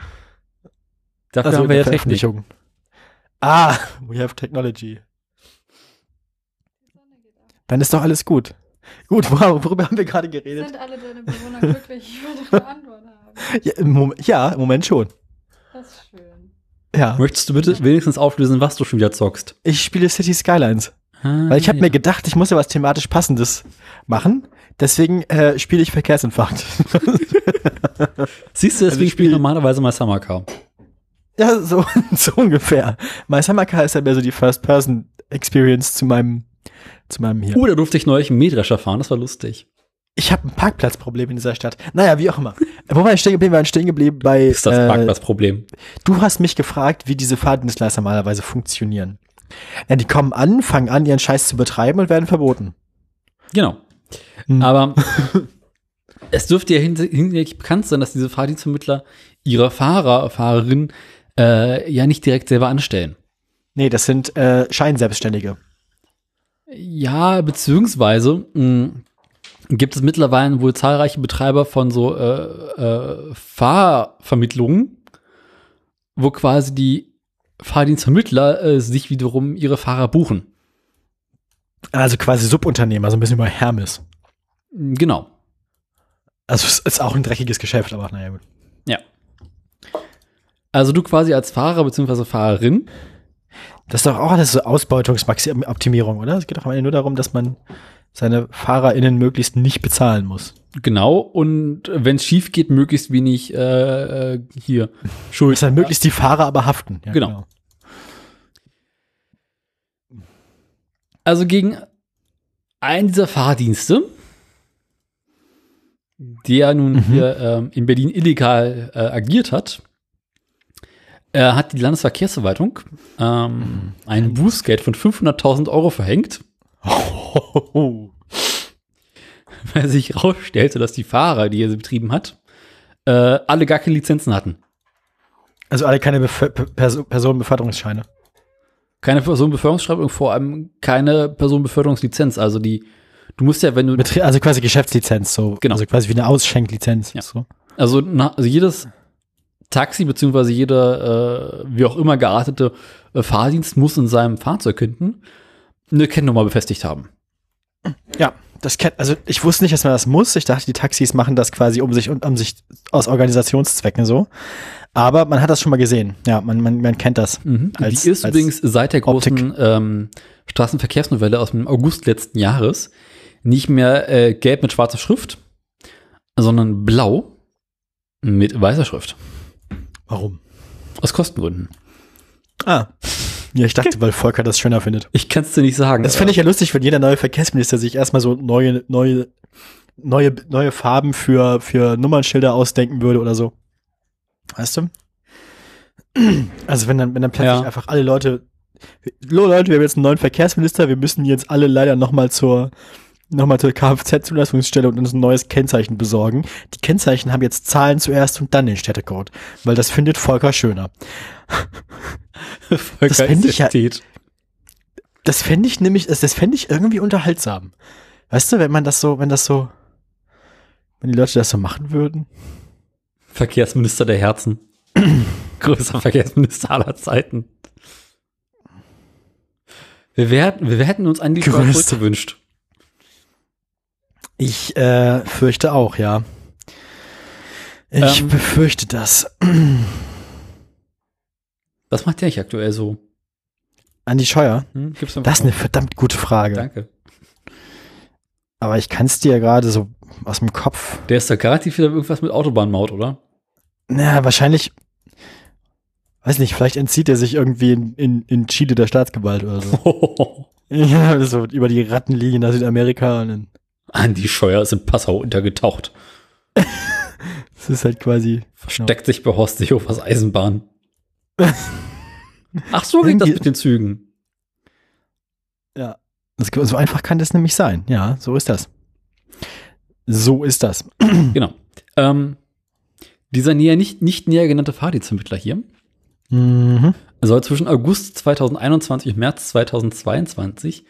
Speaker 2: Dafür
Speaker 1: Also
Speaker 2: haben wir ja Technik.
Speaker 1: Ah, we have technology. Dann ist doch alles gut. Gut, wor- worüber haben wir gerade geredet?
Speaker 3: Sind alle deine Bewohner glücklich? Ich will doch eine Antwort haben.
Speaker 1: Ja, im Moment, ja, im Moment schon.
Speaker 3: Das ist schön.
Speaker 1: Ja.
Speaker 2: Möchtest du bitte wenigstens auflösen, was du schon wieder zockst?
Speaker 1: Ich spiele City Skylines.
Speaker 2: Ah,
Speaker 1: Weil ich habe
Speaker 2: ja.
Speaker 1: mir gedacht, ich muss ja was thematisch Passendes machen. Deswegen äh, spiele ich Verkehrsinfarkt.
Speaker 2: Siehst du, deswegen
Speaker 1: Also ich
Speaker 2: spiele ich normalerweise mal Summer Car.
Speaker 1: ja, so, so ungefähr. My Summer Car ist ja mehr so die First-Person-Experience zu meinem, zu meinem hier.
Speaker 2: Uh, da durfte ich neulich einen Mähdrescher fahren, das war lustig.
Speaker 1: Ich habe ein Parkplatzproblem in dieser Stadt. Naja, wie auch immer. Wo war ich stehen geblieben? Wir waren stehen geblieben bei.
Speaker 2: Ist das
Speaker 1: äh,
Speaker 2: Parkplatzproblem.
Speaker 1: Du hast mich gefragt, wie diese Fahrdienstleister normalerweise funktionieren. Ja, die kommen an, fangen an, ihren Scheiß zu betreiben und werden verboten.
Speaker 2: Genau.
Speaker 1: Hm.
Speaker 2: Aber es dürfte ja hin- hinlänglich bekannt sein, dass diese Fahrdienstvermittler ihre Fahrer, Fahrerinnen äh, ja nicht direkt selber anstellen.
Speaker 1: Nee, das sind äh, Scheinselbstständige.
Speaker 2: Ja, beziehungsweise mh, gibt es mittlerweile wohl zahlreiche Betreiber von so äh, äh, Fahrvermittlungen, wo quasi die Fahrdienstvermittler äh, sich wiederum ihre Fahrer buchen.
Speaker 1: Also quasi Subunternehmer, so ein bisschen bei Hermes.
Speaker 2: Mm, Genau.
Speaker 1: Also es ist auch ein dreckiges Geschäft, aber naja gut.
Speaker 2: Ja. Also du quasi als Fahrer bzw. Fahrerin
Speaker 1: Das ist doch auch alles so Ausbeutungsoptimierung, oder? Es geht doch am Ende nur darum, dass man seine FahrerInnen möglichst nicht bezahlen muss.
Speaker 2: Genau, und wenn es schief geht, möglichst wenig äh, äh, hier Schuld.
Speaker 1: Dass dann möglichst die Fahrer aber haften. Ja,
Speaker 2: Genau. Also gegen einen dieser Fahrdienste, der nun
Speaker 1: Mhm.
Speaker 2: hier ähm, in Berlin illegal äh, agiert hat, äh, hat die Landesverkehrsverwaltung ähm, ein Bußgeld von 500.000 Euro verhängt, weil sich herausstellte, dass die Fahrer, die er sie betrieben hat, äh, alle gar keine Lizenzen hatten.
Speaker 1: Also alle keine Bef Perso Personenbeförderungsscheine.
Speaker 2: Keine Personenbeförderungsschreibung, vor allem keine Personenbeförderungslizenz. Also die, du musst ja, wenn du,
Speaker 1: Betrie also quasi Geschäftslizenz, so.
Speaker 2: Genau.
Speaker 1: Also quasi wie eine Ausschenklizenz.
Speaker 2: Ja.
Speaker 1: So.
Speaker 2: also, na, also jedes Taxi beziehungsweise jeder, äh, wie auch immer geartete äh, Fahrdienst muss in seinem Fahrzeug hinten eine Kennnummer befestigt haben.
Speaker 1: Ja, das kennt, also ich wusste nicht, dass man das muss. Ich dachte, die Taxis machen das quasi um sich und um sich aus Organisationszwecken so. Aber man hat das schon mal gesehen. Ja, man, man, man kennt das. Als-
Speaker 2: die ist übrigens seit der großen ähm, Straßenverkehrsnovelle aus dem August letzten Jahres nicht mehr äh, gelb mit schwarzer Schrift, sondern blau mit weißer Schrift.
Speaker 1: Warum?
Speaker 2: Aus Kostengründen.
Speaker 1: Ah. Ja, ich dachte, weil Volker das schöner findet.
Speaker 2: Ich kann es dir nicht sagen.
Speaker 1: Das finde ich ja lustig, wenn jeder neue Verkehrsminister sich erstmal so neue, neue, neue, neue Farben für, für Nummernschilder ausdenken würde oder so. Weißt du? Also wenn dann, wenn dann plötzlich
Speaker 2: Ja.
Speaker 1: einfach alle Leute, Hallo Leute, wir haben jetzt einen neuen Verkehrsminister, wir müssen jetzt alle leider nochmal zur, nochmal zur Kfz-Zulassungsstelle und uns ein neues Kennzeichen besorgen. Die Kennzeichen haben jetzt Zahlen zuerst und dann den Städtecode, weil das findet Volker schöner.
Speaker 2: Volker
Speaker 1: das fänd ich ja-. Das fände ich nämlich, das, das fände ich irgendwie unterhaltsam. Weißt du, wenn man das so, wenn das so, wenn die Leute das so machen würden?
Speaker 2: Verkehrsminister der Herzen. Größter Verkehrsminister aller Zeiten. Wir, werden, wir hätten uns Lieferant
Speaker 1: Größte.
Speaker 2: zurückgewünscht.
Speaker 1: Ich äh, fürchte auch, ja. Ich
Speaker 2: Ähm.
Speaker 1: befürchte das.
Speaker 2: Was macht der nicht aktuell so?
Speaker 1: Andi Scheuer?
Speaker 2: Hm?
Speaker 1: Das ist eine verdammt gute Frage.
Speaker 2: Danke.
Speaker 1: Aber ich kann es dir ja gerade so aus dem Kopf.
Speaker 2: Der ist da garantiert wieder irgendwas mit Autobahnmaut, oder?
Speaker 1: Na, wahrscheinlich. Weiß nicht, vielleicht entzieht er sich irgendwie in, in, in Chile der Staatsgewalt oder so. ja, so über die Rattenlinie nach Südamerika und dann.
Speaker 2: Andi Scheuer ist in Passau untergetaucht.
Speaker 1: Das ist halt quasi.
Speaker 2: Versteckt sich bei Horst Seehofers Eisenbahn. Ach, so geht das mit den Zügen.
Speaker 1: Ja. Das, so einfach kann das nämlich sein. Ja, so ist das. So ist das.
Speaker 2: Genau. Ähm, dieser näher, nicht, nicht näher genannte Fahrdienstvermittler hier
Speaker 1: Mhm.
Speaker 2: soll zwischen August 2021 und März 2022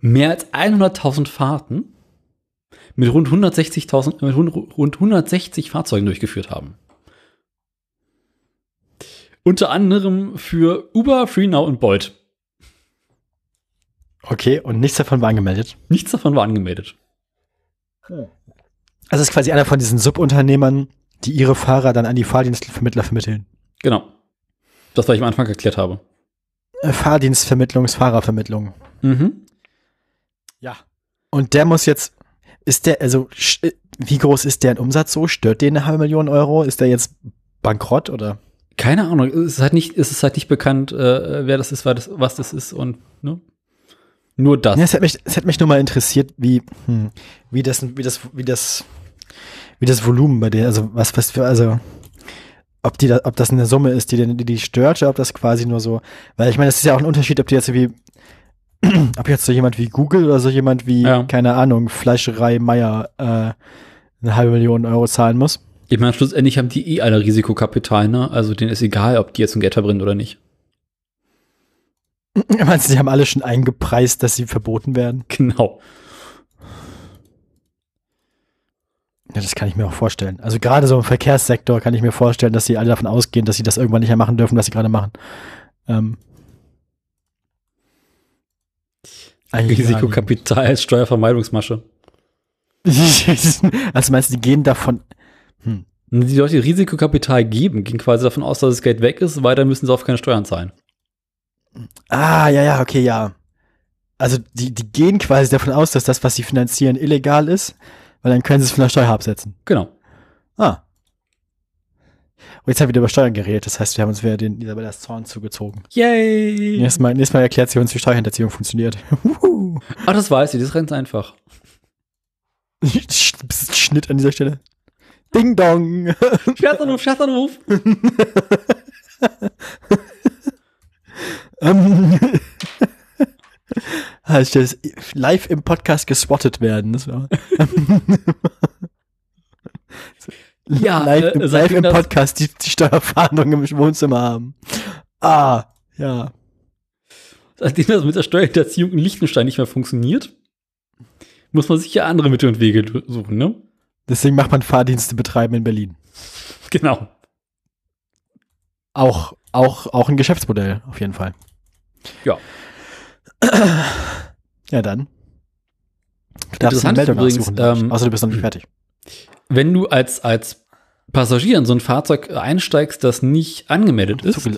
Speaker 2: mehr als 100.000 Fahrten mit rund 160.000 mit rund, rund 160 Fahrzeugen durchgeführt haben. Unter anderem für Uber, FreeNow und Bolt.
Speaker 1: Okay, und nichts davon war angemeldet.
Speaker 2: Nichts davon war angemeldet.
Speaker 1: Also es ist quasi einer von diesen Subunternehmern, die ihre Fahrer dann an die Fahrdienstvermittler vermitteln.
Speaker 2: Genau. Das, was ich am Anfang erklärt habe.
Speaker 1: Äh, Fahrdienstvermittlungsfahrervermittlung.
Speaker 2: Mhm.
Speaker 1: Ja. Und der muss jetzt, ist der, also äh, wie groß ist der in Umsatz so? Stört den eine halbe Million Euro? Ist der jetzt bankrott oder?
Speaker 2: Keine Ahnung, es ist halt nicht, es ist halt nicht bekannt, äh, wer das ist, was das, was das ist und ne? Nur das.
Speaker 1: Ja, es hat mich, es hat mich nur mal interessiert, wie, hm, wie das, wie das, wie das, wie das Volumen bei der, also was, was für, also ob die da, ob das eine Summe ist, die die, die stört, oder ob das quasi nur so, weil ich meine, es ist ja auch ein Unterschied, ob die jetzt wie ob jetzt so jemand wie Google oder so jemand wie,
Speaker 2: Ja.
Speaker 1: keine Ahnung, Fleischerei Meier äh, eine halbe Million Euro zahlen muss.
Speaker 2: Ich meine, schlussendlich haben die eh alle Risikokapital, ne? Also denen ist egal, ob die jetzt ein Geld verbrennen oder nicht.
Speaker 1: Meinst du, die haben alle schon eingepreist, dass sie verboten werden?
Speaker 2: Genau.
Speaker 1: Ja, das kann ich mir auch vorstellen. Also gerade so im Verkehrssektor kann ich mir vorstellen, dass sie alle davon ausgehen, dass sie das irgendwann nicht mehr machen dürfen, was sie gerade machen. Ähm. Eigentlich
Speaker 2: Risikokapital als Steuervermeidungsmasche.
Speaker 1: also meinst du, die gehen davon. Hm.
Speaker 2: Die Leute, die Risikokapital geben, gehen quasi davon aus, dass das Geld weg ist, weiter müssen sie auf keine Steuern zahlen.
Speaker 1: Ah, ja, ja, okay, ja. Also die, die gehen quasi davon aus, dass das, was sie finanzieren, illegal ist, weil dann können sie es von der Steuer absetzen.
Speaker 2: Genau.
Speaker 1: Ah. Und jetzt haben wir wieder über Steuern geredet, das heißt, wir haben uns wieder den Isabella's Zorn zugezogen.
Speaker 2: Yay!
Speaker 1: Nächstes Mal, nächstes Mal erklärt sie uns, wie Steuerhinterziehung funktioniert.
Speaker 2: Ah, das weiß ich, das ist ganz einfach.
Speaker 1: Schnitt an dieser Stelle. Ding dong.
Speaker 2: Scherzanruf, Scherzanruf!
Speaker 1: Ähm. Das live im Podcast geswattet werden. Das war
Speaker 2: Ja,
Speaker 1: live,
Speaker 2: äh,
Speaker 1: im- live im Podcast die, die Steuerfahndung im Wohnzimmer haben. Ah, ja.
Speaker 2: Seitdem das mit der Steuerhinterziehung in Liechtenstein nicht mehr funktioniert, muss man sich ja andere Mittel und Wege suchen, ne?
Speaker 1: Deswegen macht man Fahrdienste betreiben in Berlin.
Speaker 2: Genau.
Speaker 1: Auch, auch, auch ein Geschäftsmodell, auf jeden Fall.
Speaker 2: Ja.
Speaker 1: Ja, dann. Du darfst
Speaker 2: Interessant übrigens, ähm,
Speaker 1: Außer du bist noch nicht fertig.
Speaker 2: Wenn du als, als Passagier in so ein Fahrzeug einsteigst, das nicht angemeldet ist,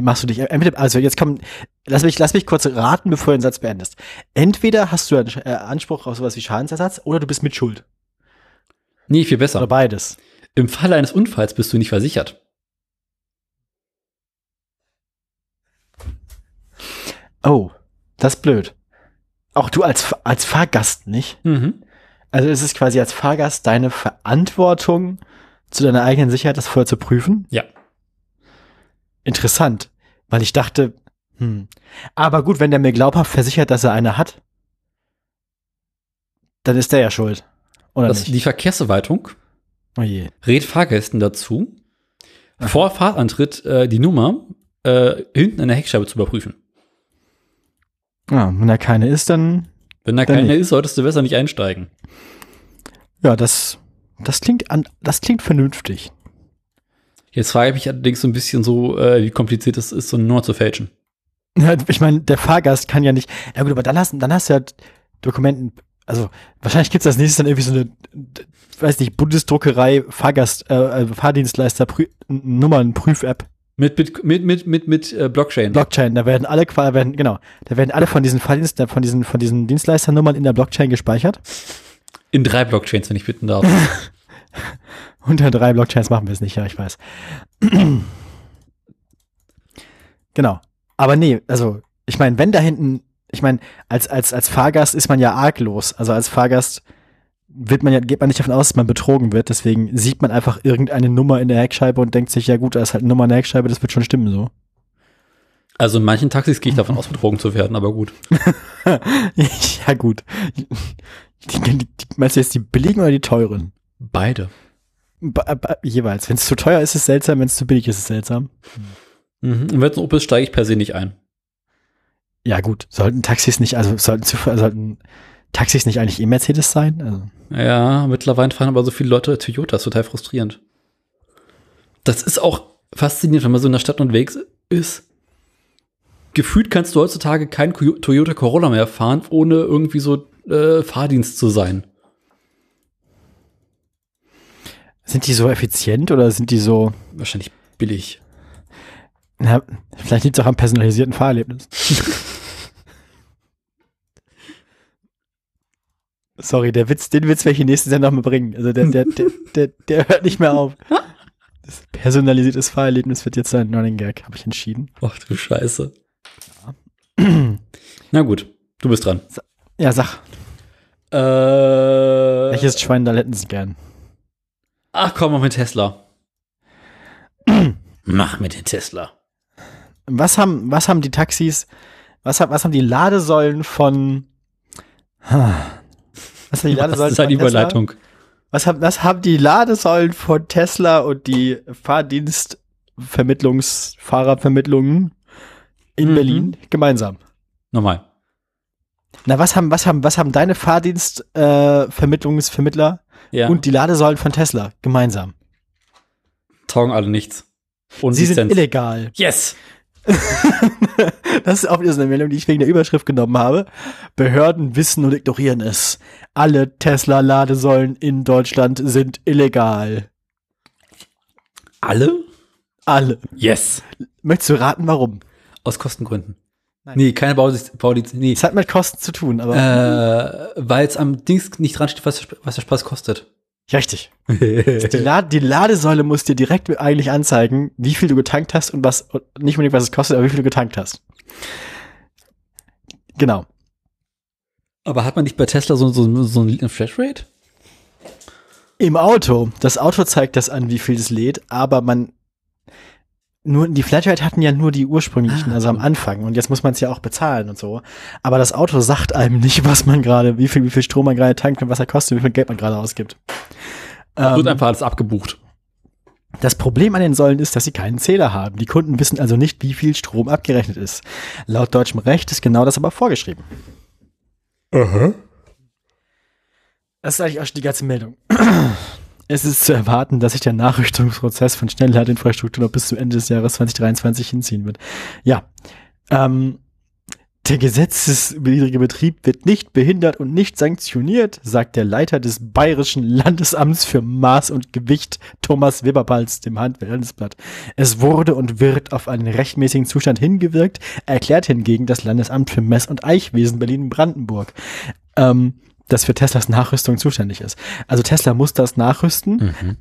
Speaker 1: Machst du dich, also jetzt komm, lass mich, lass mich kurz raten, bevor du den Satz beendest. Entweder hast du einen äh, Anspruch auf sowas wie Schadensersatz oder du bist mit Schuld.
Speaker 2: nee, viel
Speaker 1: Oder
Speaker 2: besser.
Speaker 1: beides.
Speaker 2: Im Falle eines Unfalls bist du nicht versichert.
Speaker 1: Oh, das ist blöd. Auch du als, als Fahrgast nicht.
Speaker 2: Mhm.
Speaker 1: Also es ist quasi als Fahrgast deine Verantwortung, zu deiner eigenen Sicherheit das vorher zu prüfen.
Speaker 2: Ja.
Speaker 1: Interessant, weil ich dachte, hm. Aber gut, wenn der mir glaubhaft versichert, dass er eine hat, dann ist der ja schuld. Oder
Speaker 2: Das,
Speaker 1: nicht?
Speaker 2: die Verkehrsverwaltung
Speaker 1: oh je.
Speaker 2: rät Fahrgästen dazu, vor Fahrtantritt äh, die Nummer äh, hinten an der Heckscheibe zu überprüfen.
Speaker 1: Ja, wenn da keine ist, dann,
Speaker 2: Wenn da keiner ist, solltest du besser nicht einsteigen.
Speaker 1: ja, das, das klingt an, das klingt vernünftig.
Speaker 2: Jetzt frage ich mich allerdings so ein bisschen so, äh, wie kompliziert es ist, so eine Nummer zu fälschen.
Speaker 1: Ja, ich meine, der Fahrgast kann ja nicht. Ja gut, aber dann hast, dann hast du ja Dokumenten. Also wahrscheinlich gibt's das nächste dann irgendwie so eine, weiß nicht, Bundesdruckerei Fahrgast, äh, äh, Fahrdienstleister Prü Nummern Prüf-App,
Speaker 2: Mit, mit, mit, mit, mit, mit äh, Blockchain.
Speaker 1: Blockchain. Da werden alle werden genau, da werden alle von diesen Fahrdienst, von diesen von diesen Dienstleisternummern in der Blockchain gespeichert.
Speaker 2: In drei Blockchains, wenn ich bitten darf.
Speaker 1: Unter drei Blockchains machen wir es nicht, ja, ich weiß. genau. Aber nee, also, ich meine, wenn da hinten, ich meine, als, als, als Fahrgast ist man ja arglos. Also als Fahrgast wird man ja, geht man nicht davon aus, dass man betrogen wird. Deswegen sieht man einfach irgendeine Nummer in der Heckscheibe und denkt sich, ja gut, da ist halt eine Nummer in der Heckscheibe, das wird schon stimmen so.
Speaker 2: Also in manchen Taxis gehe ich davon aus, betrogen zu werden, aber gut.
Speaker 1: ja gut. Die, die, die, meinst du jetzt die billigen oder die teuren?
Speaker 2: Beide.
Speaker 1: Ba- ba- jeweils. Wenn es zu teuer ist, ist es seltsam, wenn es zu billig ist, ist es seltsam.
Speaker 2: Mhm. Und wenn es ein Opel ist, steige ich per se nicht ein.
Speaker 1: Ja, gut. Sollten Taxis nicht, also sollten, sollten Taxis nicht eigentlich eh Mercedes sein? Also,
Speaker 2: Ja, mittlerweile fahren aber so viele Leute Toyota, ist total frustrierend. Das ist auch faszinierend, wenn man so in der Stadt unterwegs ist. Gefühlt kannst du heutzutage kein Toyota Corolla mehr fahren, ohne irgendwie so äh, Fahrdienst zu sein.
Speaker 1: sind die so effizient oder sind die so,
Speaker 2: Wahrscheinlich billig.
Speaker 1: na, vielleicht liegt es auch am personalisierten Fahrerlebnis. Sorry, der Witz, den Witz werde ich in nächsten Sendung noch mal bringen. Also der, der, der, der, der hört nicht mehr auf. Das personalisiertes Fahrerlebnis wird jetzt ein Running Gag, habe ich entschieden.
Speaker 2: Ach du Scheiße. Na gut, du bist dran.
Speaker 1: Ja, sag,
Speaker 2: Äh,
Speaker 1: welches Schwein da hätten sie gern?
Speaker 2: ach komm mal mit Tesla. Mach mit den Tesla.
Speaker 1: Was haben, was haben die Taxis, was, haben- was haben die Ladesäulen von, was haben die Ladesäulen
Speaker 2: ist eine
Speaker 1: von Tesla?
Speaker 2: Überleitung.
Speaker 1: Was haben, was haben die Ladesäulen von Tesla und die Fahrdienstvermittlungs, Fahrervermittlungen in
Speaker 2: Mhm.
Speaker 1: Berlin gemeinsam?
Speaker 2: Nochmal.
Speaker 1: Na, was haben, was haben, was haben deine Fahrdienstvermittlungsvermittler äh,
Speaker 2: Ja.
Speaker 1: und die Ladesäulen von Tesla gemeinsam?
Speaker 2: taugen alle nichts. Und
Speaker 1: Sie sind illegal.
Speaker 2: Yes!
Speaker 1: Das ist auch wieder so eine Meldung, die ich wegen der Überschrift genommen habe. Behörden wissen und ignorieren es. Alle Tesla-Ladesäulen in Deutschland sind illegal.
Speaker 2: Alle?
Speaker 1: Alle.
Speaker 2: Yes!
Speaker 1: Möchtest du raten, warum?
Speaker 2: Aus Kostengründen.
Speaker 1: Nein.
Speaker 2: Nee, keine Baulizenz. Nee.
Speaker 1: Es hat mit Kosten zu tun, aber
Speaker 2: Äh, weil es am Dings nicht dran steht, was, was der Spaß kostet.
Speaker 1: Richtig. Die, La die Ladesäule muss dir direkt eigentlich anzeigen, wie viel du getankt hast und was, nicht unbedingt was es kostet, aber wie viel du getankt hast. Genau.
Speaker 2: Aber hat man nicht bei Tesla so, so, so eine Flashrate?
Speaker 1: Im Auto. Das Auto zeigt das an, wie viel es lädt, aber man nur die Flatrate hatten ja nur die ursprünglichen,
Speaker 2: Ah,
Speaker 1: also am. Anfang und jetzt muss man es ja auch bezahlen und so. Aber das Auto sagt einem nicht, was man gerade, wie viel, wie viel Strom man gerade tankt und was er kostet, wie viel Geld man gerade ausgibt.
Speaker 2: Wird
Speaker 1: Ähm,
Speaker 2: einfach alles abgebucht.
Speaker 1: das Problem an den Säulen ist, dass sie keinen Zähler haben. Die Kunden wissen also nicht, wie viel Strom abgerechnet ist. Laut deutschem Recht ist genau das aber vorgeschrieben. Das ist eigentlich auch schon die ganze Meldung. Es ist zu erwarten, dass sich der Nachrüstungsprozess von Schnellladeinfrastruktur noch bis zum Ende des Jahres 2023 hinziehen wird. Ja, ähm, der gesetzeswidrige Betrieb wird nicht behindert und nicht sanktioniert, sagt der Leiter des Bayerischen Landesamts für Maß und Gewicht, Thomas Weberpals, dem Handelsblatt. Es wurde und wird auf einen rechtmäßigen Zustand hingewirkt, erklärt hingegen das Landesamt für Mess- und Eichwesen Berlin-Brandenburg. Ähm, das für Teslas Nachrüstung zuständig ist. Also Tesla muss das nachrüsten,
Speaker 2: Mhm.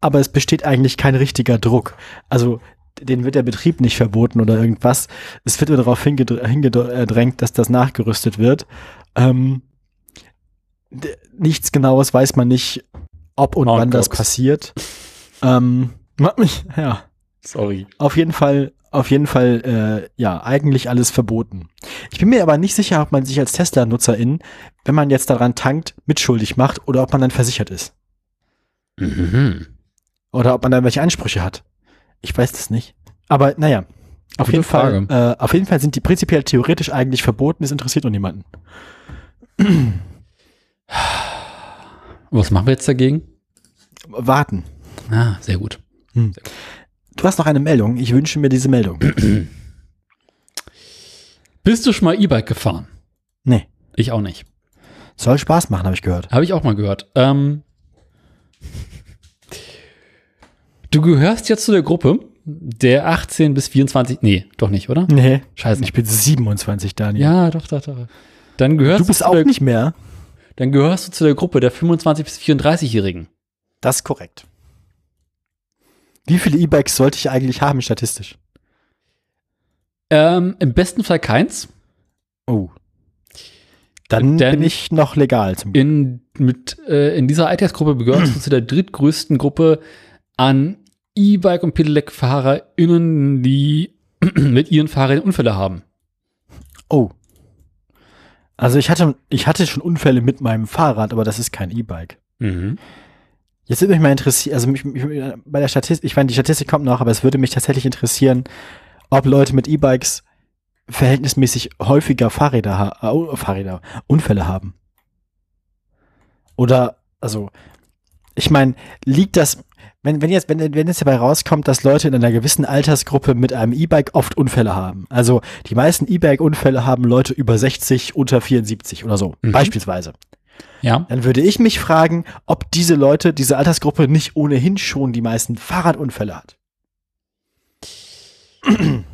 Speaker 1: aber es besteht eigentlich kein richtiger Druck. Also den wird der Betrieb nicht verboten oder irgendwas. Es wird nur darauf hingedr- hingedrängt, dass das nachgerüstet wird. Ähm, nichts Genaues weiß man nicht, ob und
Speaker 2: Mount
Speaker 1: wann das
Speaker 2: Gox.
Speaker 1: passiert. Ähm, macht mich- ja,
Speaker 2: Sorry.
Speaker 1: auf jeden Fall, auf jeden Fall, äh, ja, eigentlich alles verboten. Ich bin mir aber nicht sicher, ob man sich als Tesla-Nutzerin, wenn man jetzt daran tankt, mitschuldig macht oder ob man dann versichert ist.
Speaker 2: Mhm.
Speaker 1: Oder ob man da welche Ansprüche hat. Ich weiß das nicht. Aber naja, auf
Speaker 2: Gute
Speaker 1: jeden
Speaker 2: Frage.
Speaker 1: Fall, äh, auf jeden Fall sind die prinzipiell theoretisch eigentlich verboten, es interessiert nur niemanden.
Speaker 2: Was machen wir jetzt dagegen?
Speaker 1: Warten.
Speaker 2: Ah, sehr gut.
Speaker 1: Du hast noch eine Meldung. Ich wünsche mir diese Meldung.
Speaker 2: Bist du schon mal E-Bike gefahren?
Speaker 1: nee.
Speaker 2: Ich auch nicht.
Speaker 1: Soll Spaß machen, habe ich gehört.
Speaker 2: Habe ich auch mal gehört. Ähm, du gehörst jetzt zu der Gruppe der 18 bis 24. Nee, doch nicht, oder?
Speaker 1: Nee.
Speaker 2: Scheiße.
Speaker 1: Ich bin 27, Daniel.
Speaker 2: Ja, doch, doch, doch. Dann gehörst
Speaker 1: du bist
Speaker 2: zu
Speaker 1: auch
Speaker 2: der,
Speaker 1: nicht mehr.
Speaker 2: Dann gehörst du zu der Gruppe der 25 bis 34-Jährigen.
Speaker 1: Das ist korrekt. Wie viele E-Bikes sollte ich eigentlich haben, statistisch?
Speaker 2: Ähm, Im besten Fall keins.
Speaker 1: Oh. Dann
Speaker 2: Denn-
Speaker 1: bin ich noch legal zum Glück.
Speaker 2: In, mit, äh, in dieser Altersgruppe gehörst du zu der drittgrößten Gruppe an E-Bike- und Pedelec-FahrerInnen, die mit ihren Fahrrädern Unfälle haben.
Speaker 1: Oh. Also ich hatte, ich hatte schon Unfälle mit meinem Fahrrad, aber das ist kein E-Bike.
Speaker 2: Mhm.
Speaker 1: Jetzt würde mich mal interessieren, also mich, mich, bei der Statistik, ich meine, die Statistik kommt noch, aber es würde mich tatsächlich interessieren, ob Leute mit E-Bikes verhältnismäßig häufiger Fahrräder, äh, Fahrräder, Unfälle haben. Oder, also, ich meine, liegt das, wenn, wenn jetzt, wenn, wenn jetzt dabei rauskommt, dass Leute in einer gewissen Altersgruppe mit einem E-Bike oft Unfälle haben. Also, die meisten E-Bike-Unfälle haben Leute über 60, unter 74 oder so,
Speaker 2: Mhm.
Speaker 1: beispielsweise
Speaker 2: Ja.
Speaker 1: dann würde ich mich fragen, ob diese Leute, diese Altersgruppe nicht ohnehin schon die meisten Fahrradunfälle hat.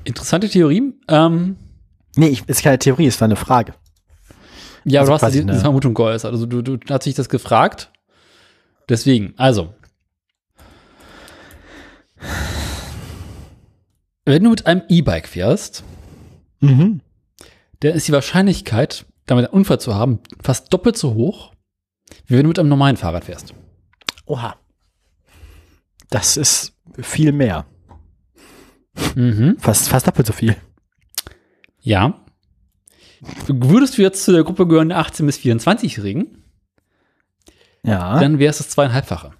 Speaker 2: Interessante Theorie. Ähm,
Speaker 1: Nee, ich, ist keine Theorie, es war eine Frage.
Speaker 2: ja,
Speaker 1: Also
Speaker 2: du hast die, die
Speaker 1: eine-
Speaker 2: Vermutung geäußert. Also du, du hast dich das gefragt. Deswegen, also. Wenn du mit einem E-Bike fährst,
Speaker 1: Mhm.
Speaker 2: dann ist die Wahrscheinlichkeit, damit einen Unfall zu haben, fast doppelt so hoch, wie wenn du mit einem normalen Fahrrad fährst.
Speaker 1: Oha. Das ist viel mehr.
Speaker 2: Mhm.
Speaker 1: Fast, fast doppelt so viel.
Speaker 2: Ja. Würdest du jetzt zu der Gruppe gehören der 18- bis 24-Jährigen,
Speaker 1: Ja.
Speaker 2: dann wäre es das zweieinhalbfache.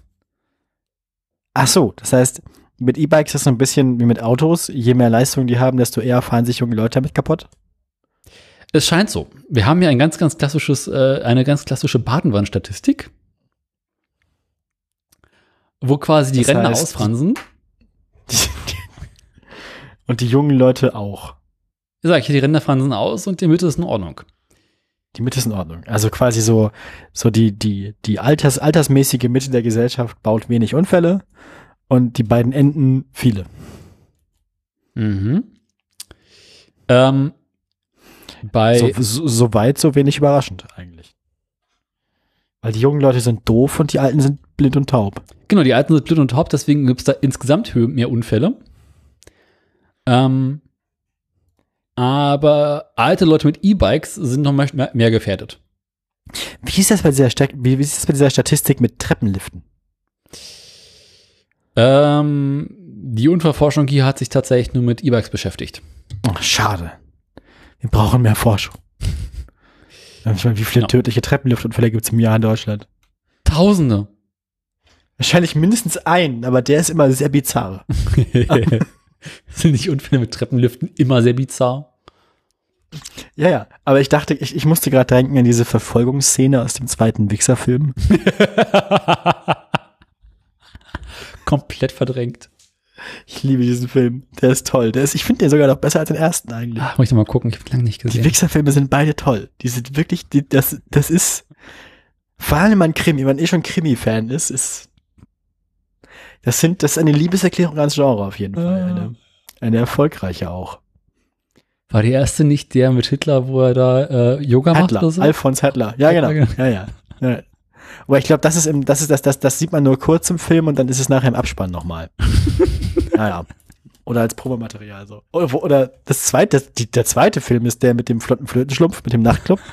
Speaker 1: Ach so, das heißt, mit E-Bikes ist es so ein bisschen wie mit Autos. Je mehr Leistung die haben, desto eher fahren sich junge Leute damit kaputt.
Speaker 2: Es scheint so. Wir haben ja ein ganz, ganz klassisches, äh, eine ganz klassische Badenwandstatistik, wo quasi die
Speaker 1: Das
Speaker 2: Ränder
Speaker 1: heißt-
Speaker 2: ausfransen.
Speaker 1: Und die jungen Leute auch.
Speaker 2: Ich sage, hier die Ränder fransen aus und die Mitte ist in Ordnung.
Speaker 1: Die Mitte ist in Ordnung. Also quasi so, so die, die, die Alters, altersmäßige Mitte der Gesellschaft baut wenig Unfälle und die beiden Enden viele.
Speaker 2: Mhm. Ähm, bei
Speaker 1: So, so, so weit, so wenig überraschend eigentlich. Weil die jungen Leute sind doof und die Alten sind blind und taub.
Speaker 2: Genau, die Alten sind blind und taub, deswegen gibt es da insgesamt mehr Unfälle. Ähm, aber alte Leute mit E-Bikes sind noch mehr, mehr gefährdet.
Speaker 1: Wie ist das bei dieser, wie ist das bei dieser Statistik mit Treppenliften?
Speaker 2: Ähm, die Unfallforschung hier hat sich tatsächlich nur mit E-Bikes beschäftigt.
Speaker 1: Oh, schade. Wir brauchen mehr Forschung. Ich meine, wie viele
Speaker 2: Genau.
Speaker 1: tödliche Treppenliftunfälle gibt es im Jahr in Deutschland?
Speaker 2: Tausende.
Speaker 1: Wahrscheinlich mindestens einen, aber der ist immer sehr bizarr.
Speaker 2: sind nicht Unfälle mit Treppenliften immer sehr bizarr?
Speaker 1: Ja, ja. Aber ich dachte, ich, ich musste gerade denken an diese Verfolgungsszene aus dem zweiten Wichser-Film.
Speaker 2: Komplett verdrängt.
Speaker 1: Ich liebe diesen Film. Der ist toll. Der ist, ich finde den sogar noch besser als den ersten eigentlich.
Speaker 2: Ach, muss ich noch mal gucken, ich habe lange nicht
Speaker 1: Die
Speaker 2: gesehen.
Speaker 1: Wichser-Filme sind beide toll. Die sind wirklich, die, das, das ist, vor allem wenn man Krimi, wenn man eh schon Krimi-Fan ist, ist, das sind, das ist eine Liebeserklärung ans Genre auf jeden Fall.
Speaker 2: Ah.
Speaker 1: Eine, eine erfolgreiche auch.
Speaker 2: War die erste nicht der mit Hitler, wo er da äh, Yoga macht
Speaker 1: Hattler,
Speaker 2: oder so?
Speaker 1: Alfons Hattler. Ja, genau.
Speaker 2: Hattler,
Speaker 1: Ja, ja. ja. Aber ich glaube, das ist im, das ist das, das, das sieht man nur kurz im Film und dann ist es nachher im Abspann nochmal. ja, ja. Oder als Probematerial so. Oder, oder das zweite, die, der zweite Film ist der mit dem flotten Flötenschlumpf, mit dem Nachtclub.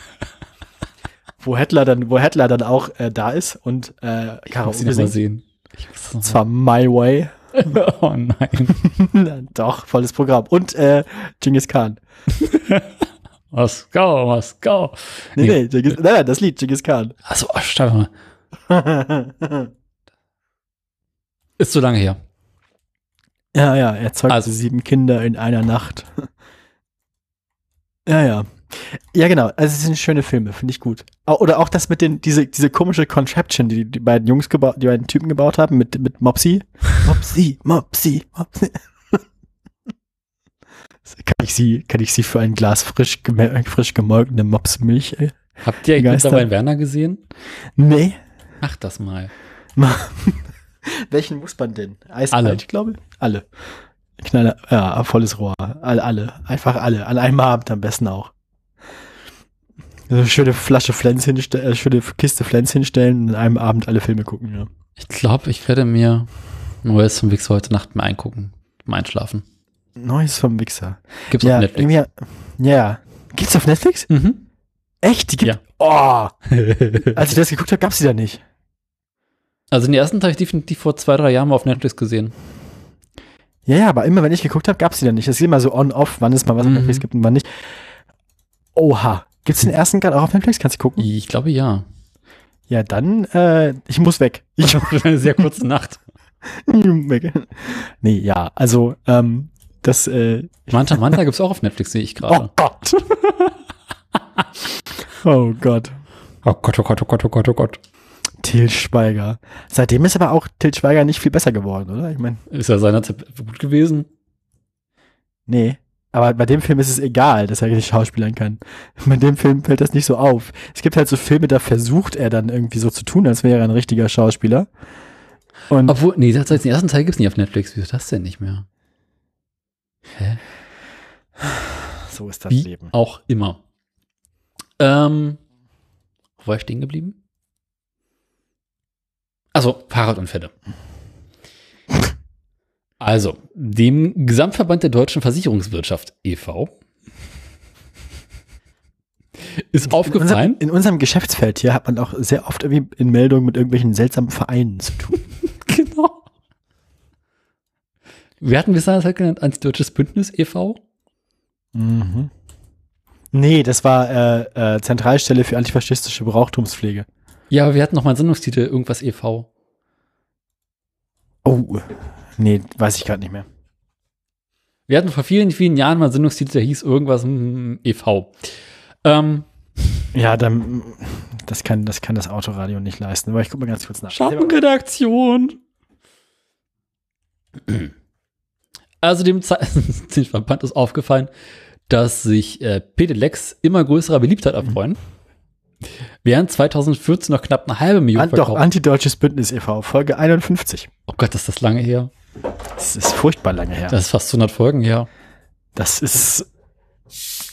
Speaker 1: wo Hettler dann, wo Hettler dann auch äh, da ist und äh,
Speaker 2: Ich muss ihn mal sehen. Ich muss noch
Speaker 1: Zwar My Way.
Speaker 2: oh nein.
Speaker 1: Doch, volles Programm. Und äh, Genghis Khan.
Speaker 2: Was go, was go.
Speaker 1: Nee,
Speaker 2: Nee.
Speaker 1: Genghis, nein, nein, das Lied, Genghis Khan.
Speaker 2: Achso, oh, stopp mal. Ist so lange her.
Speaker 1: Ja, ja, er zeugte
Speaker 2: Also-
Speaker 1: sieben Kinder in einer Nacht. ja, ja. Ja, genau. Also es sind schöne Filme, finde ich gut. Oder auch das mit den, diese, diese komische Contraption, die die beiden Jungs gebaut, die beiden Typen gebaut haben, mit, mit Mopsy. Mopsy, Mopsy, Mopsy. Kann ich sie, kann ich sie für ein Glas frisch, frisch gemolkene Mopsmilch? Äh?
Speaker 2: Habt ihr mittlerweile Werner gesehen?
Speaker 1: Nee.
Speaker 2: Macht das mal.
Speaker 1: Welchen muss man denn? Eiskalt,
Speaker 2: Alle.
Speaker 1: ich glaube. Alle. Knaller, ja, volles Rohr. Alle, alle. Einfach alle. An einem Abend am besten auch. Eine schöne Flasche Flens hinstellen, äh, schöne Kiste Flens hinstellen und an einem Abend alle Filme gucken, ja.
Speaker 2: Ich glaube, ich werde mir Neues vom Wix heute Nacht mal eingucken. Mal einschlafen.
Speaker 1: Neues vom Wichser.
Speaker 2: Gibt's
Speaker 1: Ja,
Speaker 2: auf Netflix.
Speaker 1: irgendwie- ja. Gibt's auf Netflix?
Speaker 2: Mhm.
Speaker 1: Echt? Die gibt,
Speaker 2: Ja.
Speaker 1: oh! Als ich das geguckt habe, gab's die da nicht.
Speaker 2: Also den ersten habe ich definitiv vor zwei, drei Jahren mal auf Netflix gesehen.
Speaker 1: Ja, ja, aber immer wenn ich geguckt habe, gab's die da nicht. Das ist immer so on-off, wann es mal was auf
Speaker 2: Mhm.
Speaker 1: Netflix gibt und wann nicht. Oha. Gibt's den ersten gerade auch auf Netflix? Kannst du gucken?
Speaker 2: Ich glaube ja.
Speaker 1: Ja, dann, äh, ich muss weg. Ich
Speaker 2: Eine sehr kurze Nacht.
Speaker 1: weg. Nee, ja, also, ähm, das, äh,
Speaker 2: Manta Manta gibt es auch auf Netflix, sehe ich
Speaker 1: oh
Speaker 2: gerade.
Speaker 1: Gott. oh Gott.
Speaker 2: Oh Gott, oh Gott, oh Gott, oh Gott, oh Gott.
Speaker 1: Til Schweiger. Seitdem ist aber auch Til Schweiger nicht viel besser geworden, oder? Ich meine,
Speaker 2: Ist ja seinerzeit gut gewesen.
Speaker 1: nee. Aber bei dem Film ist es egal, dass er nicht schauspielern kann. Bei dem Film fällt das nicht so auf. Es gibt halt so Filme, da versucht er dann irgendwie so zu tun, als wäre er ein richtiger Schauspieler. Und
Speaker 2: Obwohl, nee, das heißt, den ersten Teil gibt es nicht auf Netflix. Wieso das denn nicht mehr? Hä?
Speaker 1: so ist das
Speaker 2: Wie
Speaker 1: Leben.
Speaker 2: auch immer. Ähm, wo war ich stehen geblieben? Also, Fahrradunfälle. Also, dem Gesamtverband der deutschen Versicherungswirtschaft e.V. ist
Speaker 1: In
Speaker 2: aufgefallen,
Speaker 1: unserem, in unserem Geschäftsfeld hier hat man auch sehr oft irgendwie in Meldungen mit irgendwelchen seltsamen Vereinen zu tun.
Speaker 2: Wir hatten wir seinerzeit genannt Antideutsches Bündnis e e.V.?
Speaker 1: Mhm. Nee, das war äh, äh, Zentralstelle für antifaschistische Brauchtumspflege.
Speaker 2: Ja, aber wir hatten noch mal einen Sendungstitel, irgendwas e.V.
Speaker 1: Oh, nee, weiß ich gerade nicht mehr.
Speaker 2: Wir hatten vor vielen, vielen Jahren mal einen Sendungstitel, der hieß irgendwas mm, e.V. Ähm,
Speaker 1: Ja, dann, das kann, das kann das Autoradio nicht leisten. Aber ich gucke mal ganz kurz nach.
Speaker 2: Schattenredaktion. Also dem, Ze dem Verband ist aufgefallen, dass sich äh, Pedelecs immer größerer Beliebtheit erfreuen. Während 2014 noch knapp eine halbe Million
Speaker 1: An, doch, Antideutsches Bündnis e.V., Folge 51.
Speaker 2: Oh Gott, ist das lange her.
Speaker 1: Das ist furchtbar lange her.
Speaker 2: Das ist fast 100 Folgen her.
Speaker 1: Das ist,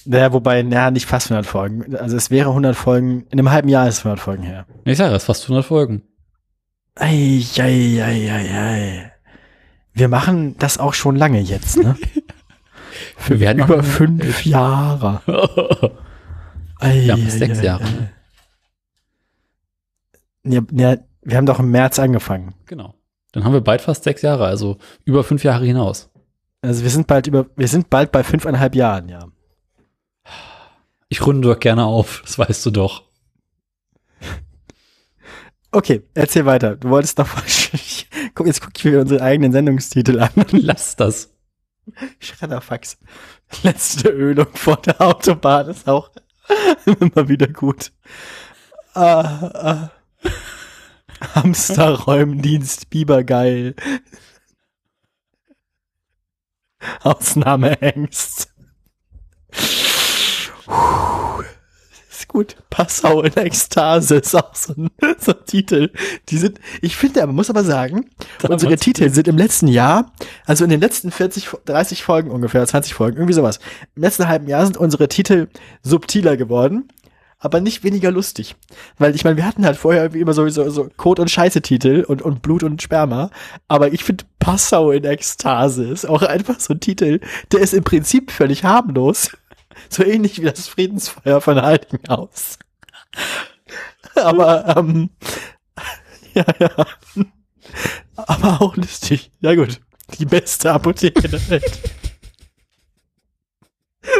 Speaker 1: naja, wobei, naja, nicht fast 100 Folgen. Also es wäre 100 Folgen, in einem halben Jahr ist es 100 Folgen her.
Speaker 2: Ich sage, es ist fast 100 Folgen.
Speaker 1: Ei, ei, ei, ei, ei. Wir machen das auch schon lange jetzt, ne? Für
Speaker 2: Wir werden
Speaker 1: über fünf Jahre. Ei,
Speaker 2: Wir haben
Speaker 1: ei,
Speaker 2: sechs
Speaker 1: ei,
Speaker 2: Jahre.
Speaker 1: ei. Ja, ja, wir haben doch im März angefangen.
Speaker 2: genau. Dann haben wir bald fast sechs Jahre, also über fünf Jahre hinaus.
Speaker 1: Also wir sind bald über, wir sind bald bei fünfeinhalb Jahren, ja.
Speaker 2: Ich runde doch gerne auf, das weißt du doch.
Speaker 1: Okay, erzähl weiter. Du wolltest noch was. Guck, jetzt guck ich mir unsere eigenen Sendungstitel an.
Speaker 2: Lass das.
Speaker 1: Schredderfax. Letzte Ölung vor der Autobahn ist auch immer wieder gut. Ah, ah. Hamsterräumdienst Bibergeil. Ausnahmehengst. Puh. Gut. Passau in Ekstase ist auch so ein, so ein Titel. Die sind, ich finde, man muss aber sagen, unsere
Speaker 2: Damals-
Speaker 1: Titel sind im letzten Jahr, also in den letzten 40, 30 Folgen ungefähr, 20 Folgen, irgendwie sowas. Im letzten halben Jahr sind unsere Titel subtiler geworden, aber nicht weniger lustig. Weil ich meine, wir hatten halt vorher irgendwie immer sowieso so Kot- und Scheiße-Titel und, und Blut und Sperma. Aber ich finde Passau in Ekstase ist auch einfach so ein Titel, der ist im Prinzip völlig harmlos. So ähnlich wie das Friedensfeuer von Heiligenhaus. Aber, ähm, ja, ja. Aber auch lustig. Ja gut. Die beste Apotheke der Welt.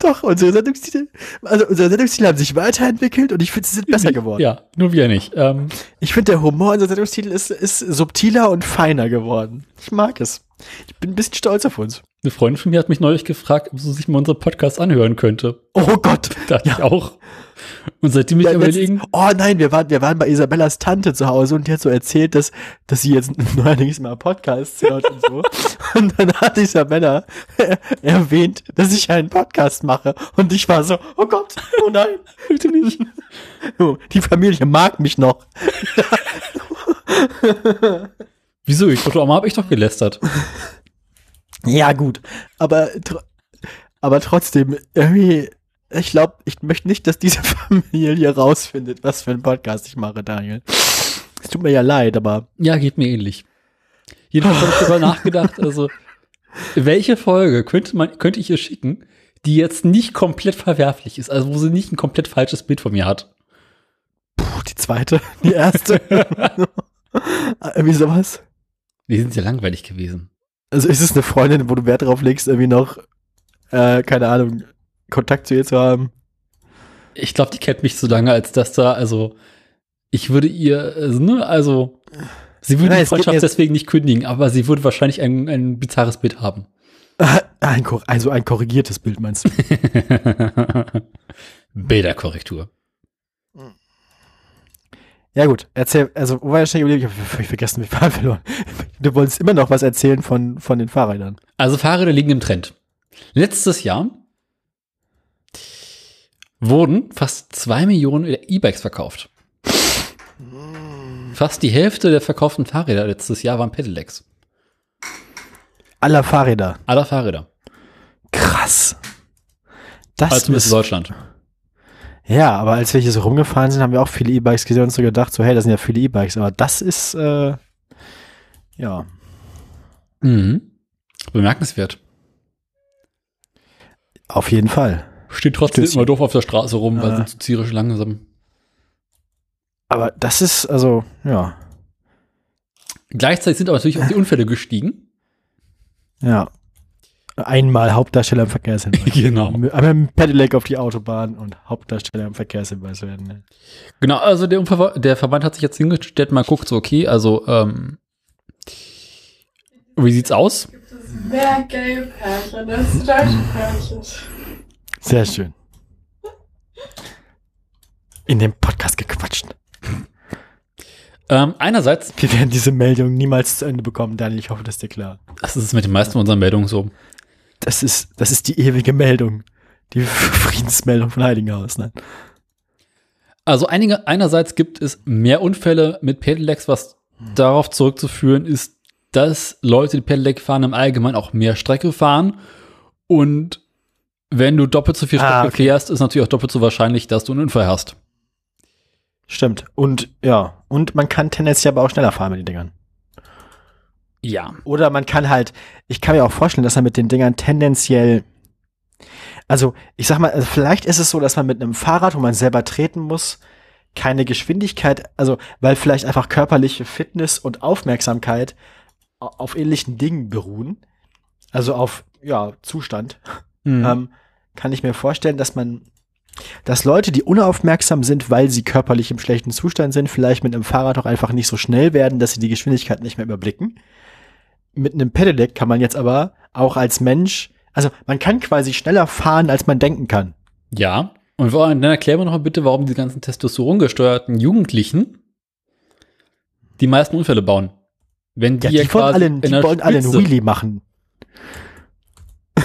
Speaker 1: Doch, unsere Sendungstitel, also unsere Sendungstitel haben sich weiterentwickelt und ich finde, sie sind besser geworden.
Speaker 2: Ja, nur wir nicht. Ähm,
Speaker 1: Ich finde, der Humor unserer Sendungstitel ist, ist subtiler und feiner geworden. Ich mag es. Ich bin ein bisschen stolz auf uns.
Speaker 2: Eine Freundin von mir hat mich neulich gefragt, ob sie sich mal unseren Podcast anhören könnte.
Speaker 1: Oh Gott.
Speaker 2: Da dachte ich auch. Und seitdem ich
Speaker 1: Ja,
Speaker 2: überlegen,
Speaker 1: letztens- oh nein, wir waren, wir waren bei Isabellas Tante zu Hause und die hat so erzählt, dass, dass sie jetzt neuerdings mal Podcasts hört und so. Und dann hat Isabella erwähnt, dass ich einen Podcast mache. Und ich war so, oh Gott, oh nein, bitte nicht. Die Familie mag mich noch.
Speaker 2: wieso? Ich habe ich doch gelästert.
Speaker 1: Ja, gut. Aber, aber trotzdem, irgendwie, ich glaube, ich möchte nicht, dass diese Familie rausfindet, was für einen Podcast ich mache, Daniel. Es tut mir ja leid, aber
Speaker 2: Ja, geht mir ähnlich. Jedenfalls habe ich darüber nachgedacht, also welche Folge könnte man, könnte ich ihr schicken, die jetzt nicht komplett verwerflich ist, also wo sie nicht ein komplett falsches Bild von mir hat.
Speaker 1: puh, die zweite, die erste. irgendwie sowas.
Speaker 2: Die sind sehr langweilig gewesen.
Speaker 1: Also ist es eine Freundin, wo du Wert drauf legst, irgendwie noch, äh, keine Ahnung, Kontakt zu ihr zu haben?
Speaker 2: Ich glaube, die kennt mich so lange, als dass da, also ich würde ihr, also, ne, also sie würde
Speaker 1: Nein,
Speaker 2: die Freundschaft deswegen nicht kündigen, aber sie würde wahrscheinlich ein, ein bizarres Bild haben.
Speaker 1: Ein, also ein korrigiertes Bild meinst du?
Speaker 2: Bilderkorrektur.
Speaker 1: Ja gut, erzähl, also wo war ich stehen geblieben? Ich habe völlig vergessen, mich Fahrrad verloren. Du wolltest immer noch was erzählen von, von den Fahrrädern.
Speaker 2: Also Fahrräder liegen im Trend. Letztes Jahr wurden fast zwei Millionen E-Bikes verkauft. Fast die Hälfte der verkauften Fahrräder letztes Jahr waren Pedelecs.
Speaker 1: Aller Fahrräder.
Speaker 2: Aller Fahrräder.
Speaker 1: Krass. Das
Speaker 2: Also zumindest in
Speaker 1: ist,
Speaker 2: Deutschland.
Speaker 1: Ja, aber als wir hier so rumgefahren sind, haben wir auch viele E-Bikes gesehen und so gedacht, so hey, das sind ja viele E-Bikes, aber das ist, äh, ja,
Speaker 2: Mhm. Bemerkenswert.
Speaker 1: auf jeden Fall.
Speaker 2: Steht trotzdem immer doof auf der Straße rum, weil
Speaker 1: Ja.
Speaker 2: sind zu tierisch langsam.
Speaker 1: Aber das ist, also, ja.
Speaker 2: Gleichzeitig sind aber natürlich auch die Unfälle gestiegen.
Speaker 1: Ja. Einmal Hauptdarsteller im Verkehrshinweis.
Speaker 2: Genau.
Speaker 1: Einmal mit dem Pedelec auf die Autobahn und Hauptdarsteller im Verkehrshinweis werden. ne?
Speaker 2: Genau, also der, Unver der Verband hat sich jetzt hingestellt, mal guckt so, okay, also, ähm, wie sieht's aus?
Speaker 3: Gibt es mehr gay Pärchen als deutsche Pärchen?
Speaker 1: Sehr schön. In dem Podcast gequatscht.
Speaker 2: Ähm, einerseits,
Speaker 1: Wir werden diese Meldung niemals zu Ende bekommen, Daniel. Ich hoffe, das ist dir klar.
Speaker 2: das ist mit den meisten unserer Meldungen so.
Speaker 1: Das ist, das ist die ewige Meldung. Die Friedensmeldung von Heiligenhaus. Ne?
Speaker 2: Also einige, einerseits gibt es mehr Unfälle mit Pedelecs, was darauf zurückzuführen ist, dass Leute, die Pedelec fahren, im Allgemeinen auch mehr Strecke fahren. Und wenn du doppelt so viel Strecke
Speaker 1: Ah, okay.
Speaker 2: fährst, ist natürlich auch doppelt so wahrscheinlich, dass du einen Unfall hast.
Speaker 1: Stimmt. Und ja, und man kann tendenziell aber auch schneller fahren mit den Dingern.
Speaker 2: Ja.
Speaker 1: Oder man kann halt, ich kann mir auch vorstellen, dass man mit den Dingern tendenziell, also ich sag mal, also vielleicht ist es so, dass man mit einem Fahrrad, wo man selber treten muss, keine Geschwindigkeit, also weil vielleicht einfach körperliche Fitness und Aufmerksamkeit au- auf ähnlichen Dingen beruhen, also auf ja Zustand,
Speaker 2: Mhm.
Speaker 1: ähm, kann ich mir vorstellen, dass man, dass Leute, die unaufmerksam sind, weil sie körperlich im schlechten Zustand sind, vielleicht mit einem Fahrrad auch einfach nicht so schnell werden, dass sie die Geschwindigkeit nicht mehr überblicken. Mit einem Pedelec kann man jetzt aber auch als Mensch, also man kann quasi schneller fahren, als man denken kann.
Speaker 2: Ja. Und vor allem, dann erklär mir noch mal bitte, warum die ganzen testosterongesteuerten Jugendlichen die meisten Unfälle bauen. Wenn die,
Speaker 1: Ja, die wollen
Speaker 2: quasi
Speaker 1: alle, die wollen alle einen Wheelie machen.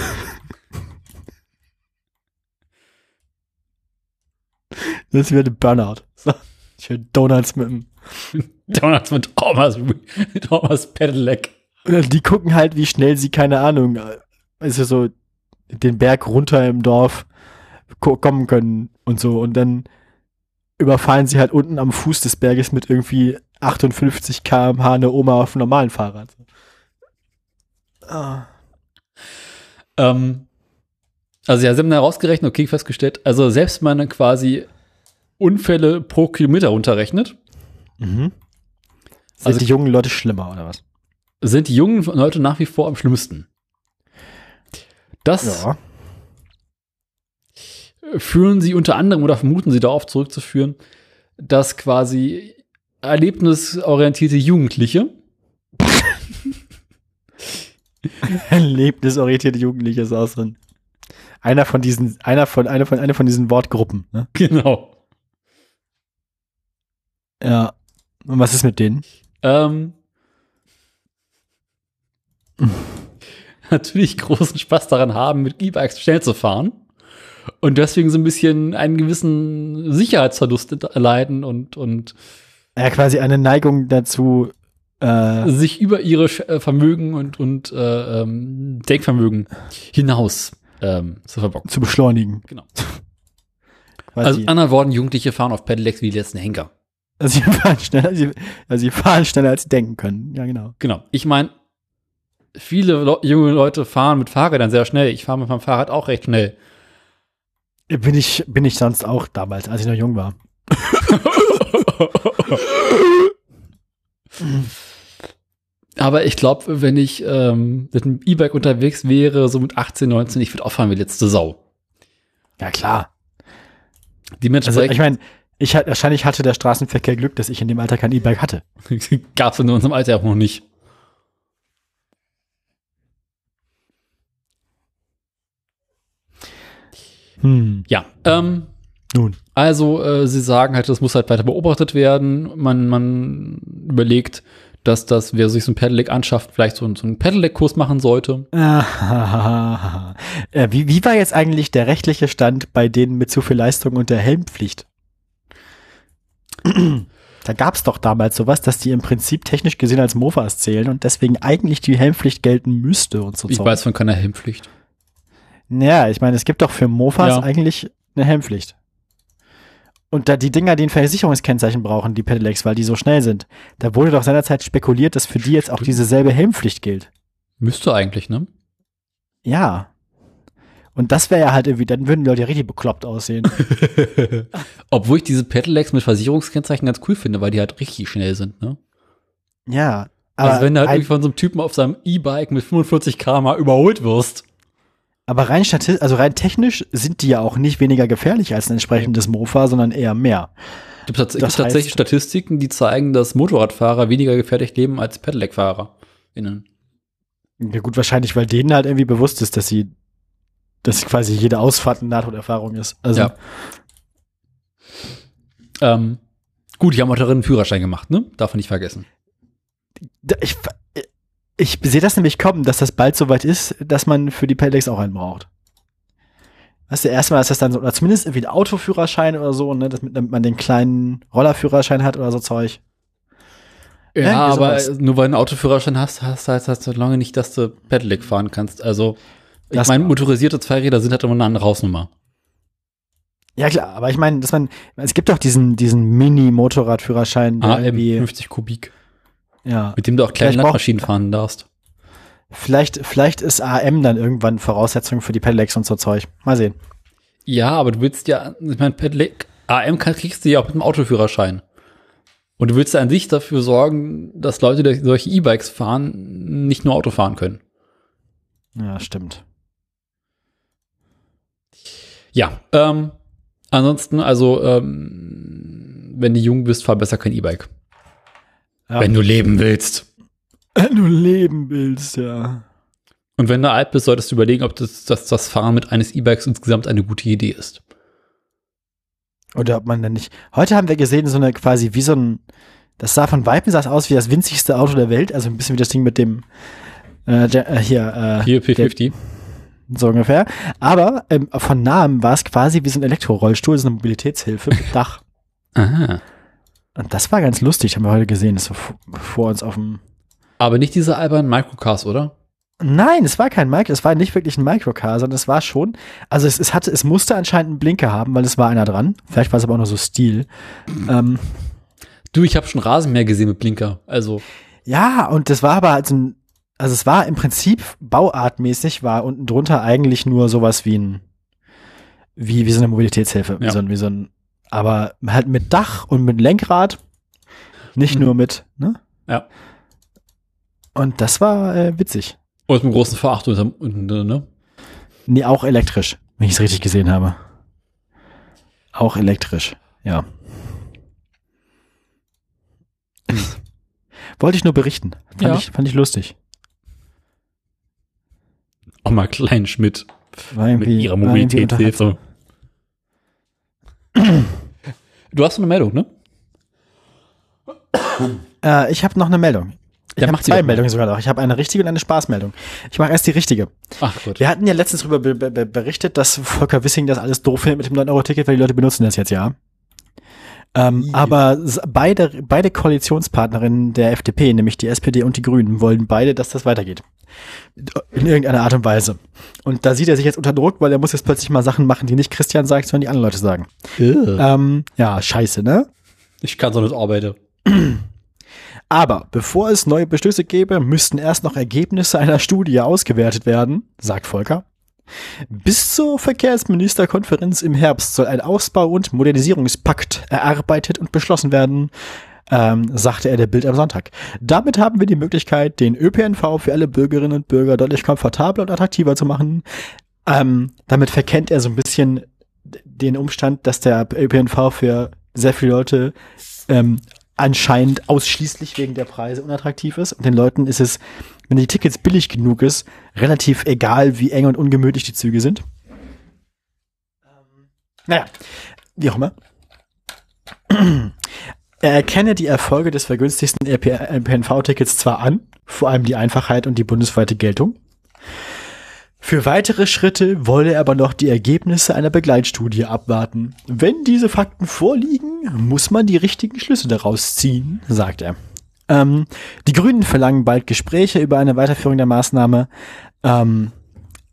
Speaker 1: Das wird ein Burnout. So, schön Donuts mit dem
Speaker 2: Donuts mit Thomas, Thomas Pedelec.
Speaker 1: Die gucken halt, wie schnell sie, keine Ahnung, äh, also so den Berg runter im Dorf ko kommen können und so. Und dann überfallen sie halt unten am Fuß des Berges mit irgendwie 58 km/h eine Oma auf einem normalen Fahrrad. Ah.
Speaker 2: Ähm, also ja, sie haben da rausgerechnet, okay, festgestellt, also selbst wenn man quasi Unfälle pro Kilometer runterrechnet,
Speaker 1: Mhm. Sind
Speaker 2: Also-
Speaker 1: die jungen Leute schlimmer, oder was?
Speaker 2: Sind die jungen Leute nach wie vor am schlimmsten. Das führen sie unter anderem oder vermuten sie darauf zurückzuführen, dass quasi erlebnisorientierte Jugendliche
Speaker 1: Erlebnisorientierte Jugendliche so ein einer von diesen, einer von, einer von, eine von diesen Wortgruppen. Ne?
Speaker 2: Genau.
Speaker 1: Ja. Und was ist mit denen?
Speaker 2: Ähm, natürlich großen Spaß daran haben, mit E-Bikes schnell zu fahren. Und deswegen so ein bisschen einen gewissen Sicherheitsverlust erleiden und, und
Speaker 1: Ja, quasi eine Neigung dazu, äh,
Speaker 2: sich über ihre äh, Vermögen und, und äh, ähm, Denkvermögen hinaus ähm, zu verbocken.
Speaker 1: zu beschleunigen.
Speaker 2: Genau. Also, in anderen Worten, Jugendliche fahren auf Pedelecs wie die letzten Henker.
Speaker 1: Also sie fahren schneller, sie, also sie fahren schneller, als sie denken können. Ja, genau.
Speaker 2: Genau. Ich meine, viele Le junge Leute fahren mit Fahrrädern sehr schnell. Ich fahre mit meinem Fahrrad auch recht schnell.
Speaker 1: Bin ich, bin ich sonst auch damals, als ich noch jung war.
Speaker 2: Aber ich glaube, wenn ich ähm, mit einem E-Bike unterwegs wäre, so mit 18, 19, ich würde auch fahren wie letzte Sau.
Speaker 1: Ja, klar. Also,
Speaker 2: Dementsprechend
Speaker 1: ich meine, ich wahrscheinlich hatte der Straßenverkehr Glück, dass ich in dem Alter kein E-Bike hatte.
Speaker 2: gab es in unserem Alter auch noch nicht.
Speaker 1: Hm.
Speaker 2: Ja, ähm,
Speaker 1: Nun.
Speaker 2: also äh, sie sagen halt, das muss halt weiter beobachtet werden. Man, man überlegt, dass das, wer sich so ein Pedelec anschafft, vielleicht so, so einen Pedelec-Kurs machen sollte.
Speaker 1: Äh, wie, wie war jetzt eigentlich der rechtliche Stand bei denen mit zu viel Leistung und der Helmpflicht? Da gab es doch damals sowas, dass die im Prinzip technisch gesehen als Mofas zählen und deswegen eigentlich die Helmpflicht gelten müsste und so.
Speaker 2: Ich
Speaker 1: Zeug.
Speaker 2: weiß von keiner Helmpflicht.
Speaker 1: Ja, ich meine, es gibt doch für Mofas
Speaker 2: Ja.
Speaker 1: eigentlich eine Helmpflicht. Und da die Dinger, die ein Versicherungskennzeichen brauchen, die Pedelecs, weil die so schnell sind, da wurde doch seinerzeit spekuliert, dass für die jetzt auch dieselbe Helmpflicht gilt.
Speaker 2: Müsste eigentlich, ne?
Speaker 1: Ja. Und das wäre ja halt irgendwie, dann würden die Leute ja richtig bekloppt aussehen.
Speaker 2: Obwohl ich diese Pedelecs mit Versicherungskennzeichen ganz cool finde, weil die halt richtig schnell sind, ne?
Speaker 1: ja. Aber,
Speaker 2: also wenn du halt irgendwie von so einem Typen auf seinem E-Bike mit 45 km überholt wirst.
Speaker 1: Aber rein statistisch, also rein technisch sind die ja auch nicht weniger gefährlich als ein entsprechendes Mofa, sondern eher mehr.
Speaker 2: Es gibt, gibt tatsächlich Statistiken, die zeigen, dass Motorradfahrer weniger gefährlich leben als Pedelec-Fahrer.
Speaker 1: Ja gut, wahrscheinlich, weil denen halt irgendwie bewusst ist, dass sie, dass quasi jede Ausfahrt eine Nahtoderfahrung ist. Also,
Speaker 2: Ja. Ähm, gut, die haben auch darin einen Führerschein gemacht, ne? Darf man nicht vergessen.
Speaker 1: Ich, ich sehe das nämlich kommen, dass das bald soweit ist, dass man für die Pedelecs auch einen braucht. Weißt du, erstmal ist das dann so, oder zumindest irgendwie ein Autoführerschein oder so, ne, damit man den kleinen Rollerführerschein hat oder so Zeug.
Speaker 2: Ja,
Speaker 1: Irgendwie
Speaker 2: aber nur weil du einen Autoführerschein hast, hast, heißt das lange nicht, dass du Pedelec fahren kannst. Also, ich meine, motorisierte Zweiräder sind halt immer eine andere Hausnummer.
Speaker 1: Ja klar, aber ich meine, dass man, es gibt doch diesen, diesen Mini-Motorradführerschein, der
Speaker 2: AM,
Speaker 1: irgendwie,
Speaker 2: 50 Kubik.
Speaker 1: Ja.
Speaker 2: Mit dem du auch kleine
Speaker 1: Vielleicht
Speaker 2: Landmaschinen fahren darfst.
Speaker 1: Vielleicht, vielleicht ist AM dann irgendwann Voraussetzung für die Pedelecs und so Zeug. Mal sehen.
Speaker 2: Ja, aber du willst ja, ich meine, Pedelec, AM kriegst du ja auch mit dem Autoführerschein. Und du willst ja an sich dafür sorgen, dass Leute, die solche E-Bikes fahren, nicht nur Auto fahren können.
Speaker 1: Ja, stimmt.
Speaker 2: Ja, ähm, ansonsten, also, ähm, wenn du jung bist, fahr besser kein E-Bike.
Speaker 1: Ja.
Speaker 2: Wenn du leben willst.
Speaker 1: Wenn du leben willst, ja.
Speaker 2: Und wenn du alt bist, solltest du überlegen, ob das, das, das Fahren mit eines E-Bikes insgesamt eine gute Idee ist.
Speaker 1: Oder ob man dann nicht. Heute haben wir gesehen, so eine quasi wie so ein. Das sah von Weitem sah aus wie das winzigste Auto der Welt, also ein bisschen wie das Ding mit dem äh, der, äh, hier, äh,
Speaker 2: Hier, P50.
Speaker 1: so ungefähr. Aber ähm, von nahem war es quasi wie so ein Elektrorollstuhl, so eine Mobilitätshilfe mit Dach.
Speaker 2: Aha.
Speaker 1: Und das war ganz lustig, haben wir heute gesehen, das so v- vor uns auf dem.
Speaker 2: Aber nicht diese albernen Microcars, oder?
Speaker 1: Nein, es war kein Micro, es war nicht wirklich ein Microcar, sondern es war schon, also es, es hatte, es musste anscheinend einen Blinker haben, weil es war einer dran. Vielleicht war es aber auch nur so Stil. Ähm,
Speaker 2: Du, ich habe schon Rasenmäher gesehen mit Blinker. Also,
Speaker 1: Ja, und das war aber halt so ein, also es war im Prinzip bauartmäßig, war unten drunter eigentlich nur sowas wie ein, wie, wie so eine Mobilitätshilfe, wie,
Speaker 2: Ja.
Speaker 1: so ein, wie so ein, aber halt mit Dach und mit Lenkrad, nicht
Speaker 2: Mhm.
Speaker 1: nur mit, ne?
Speaker 2: Ja.
Speaker 1: Und das war äh, witzig.
Speaker 2: und mit einem großen V8 unter, unten, ne?
Speaker 1: Nee, auch elektrisch, wenn ich es richtig gesehen habe. Auch elektrisch, ja. Wollte ich nur berichten. Fand,
Speaker 2: Ja.
Speaker 1: ich, fand ich lustig.
Speaker 2: Auch mal Kleinschmidt mit ihrer. Mobilitätshilfe. Du hast eine Meldung, ne?
Speaker 1: Äh, ich habe noch eine Meldung. Ich
Speaker 2: Ja,
Speaker 1: habe zwei. Meldungen sogar noch. Ich habe eine richtige und eine Spaßmeldung. Ich mache erst die richtige.
Speaker 2: Ach Gott.
Speaker 1: Wir hatten ja letztens darüber be be berichtet, dass Volker Wissing das alles doof findet mit dem 9-Euro-Ticket, weil die Leute benutzen das jetzt ja. Ähm, aber beide, beide Koalitionspartnerinnen der FDP, nämlich die SPD und die Grünen, wollen beide, dass das weitergeht. In irgendeiner Art und Weise. Und da sieht er sich jetzt unter Druck, weil er muss jetzt plötzlich mal Sachen machen, die nicht Christian sagt, sondern die anderen Leute sagen. Ähm, ja, scheiße, ne?
Speaker 2: Ich kann so nicht arbeiten.
Speaker 1: Aber bevor es neue Beschlüsse gäbe, müssten erst noch Ergebnisse einer Studie ausgewertet werden, sagt Volker. Bis zur Verkehrsministerkonferenz im Herbst soll ein Ausbau- und Modernisierungspakt erarbeitet und beschlossen werden, ähm, sagte er der Bild am Sonntag. Damit haben wir die Möglichkeit, den ÖPNV für alle Bürgerinnen und Bürger deutlich komfortabler und attraktiver zu machen. Ähm, damit verkennt er so ein bisschen den Umstand, dass der ÖPNV für sehr viele Leute ähm, anscheinend ausschließlich wegen der Preise unattraktiv ist. Und den Leuten ist es, wenn die Tickets billig genug ist, relativ egal, wie eng und ungemütlich die Züge sind. Ähm, naja, wie auch immer. Er erkenne die Erfolge des vergünstigsten ÖPNV-Tickets zwar an, vor allem die Einfachheit und die bundesweite Geltung. Für weitere Schritte wolle er aber noch die Ergebnisse einer Begleitstudie abwarten. Wenn diese Fakten vorliegen, muss man die richtigen Schlüsse daraus ziehen, sagt er. Ähm, die Grünen verlangen bald Gespräche über eine Weiterführung der Maßnahme. Ähm,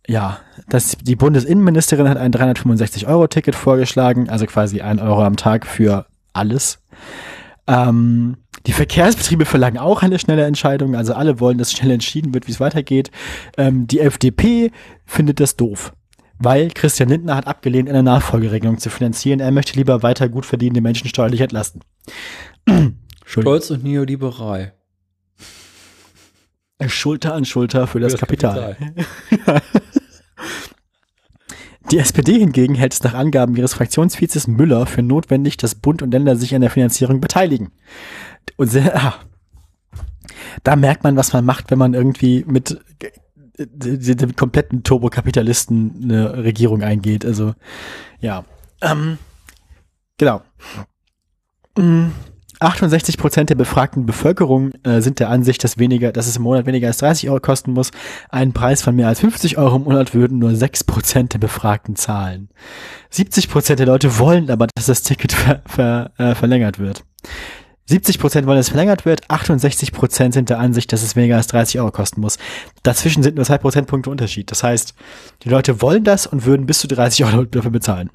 Speaker 1: ja, das, die Bundesinnenministerin hat ein 365-Euro-Ticket vorgeschlagen, also quasi ein Euro am Tag für alles. Ähm, die Verkehrsbetriebe verlangen auch eine schnelle Entscheidung, also alle wollen, dass schnell entschieden wird, wie es weitergeht. Ähm, die FDP findet das doof, weil Christian Lindner hat abgelehnt, eine Nachfolgeregelung zu finanzieren. Er möchte lieber weiter gut verdienende Menschen steuerlich entlasten.
Speaker 2: Stolz und neoliberal.
Speaker 1: Schulter an Schulter für das,
Speaker 2: das
Speaker 1: Kapital. Die SPD hingegen hält es nach Angaben ihres Fraktionsvizes Müller für notwendig, dass Bund und Länder sich an der Finanzierung beteiligen. Und sehr, ah, da merkt man, was man macht, wenn man irgendwie mit äh, dem kompletten Turbokapitalisten eine Regierung eingeht. Also, ja. Ähm, genau. Mm, 68 Prozent der befragten Bevölkerung äh, sind der Ansicht, dass weniger, dass es im Monat weniger als 30 Euro kosten muss. Einen Preis von mehr als 50 Euro im Monat würden nur 6 Prozent der Befragten zahlen. 70 Prozent der Leute wollen aber, dass das Ticket ver, ver, äh, verlängert wird. 70 Prozent wollen, dass es verlängert wird. 68 Prozent sind der Ansicht, dass es weniger als 30 Euro kosten muss. Dazwischen sind nur zwei Prozentpunkte Unterschied. Das heißt, die Leute wollen das und würden bis zu 30 Euro dafür bezahlen.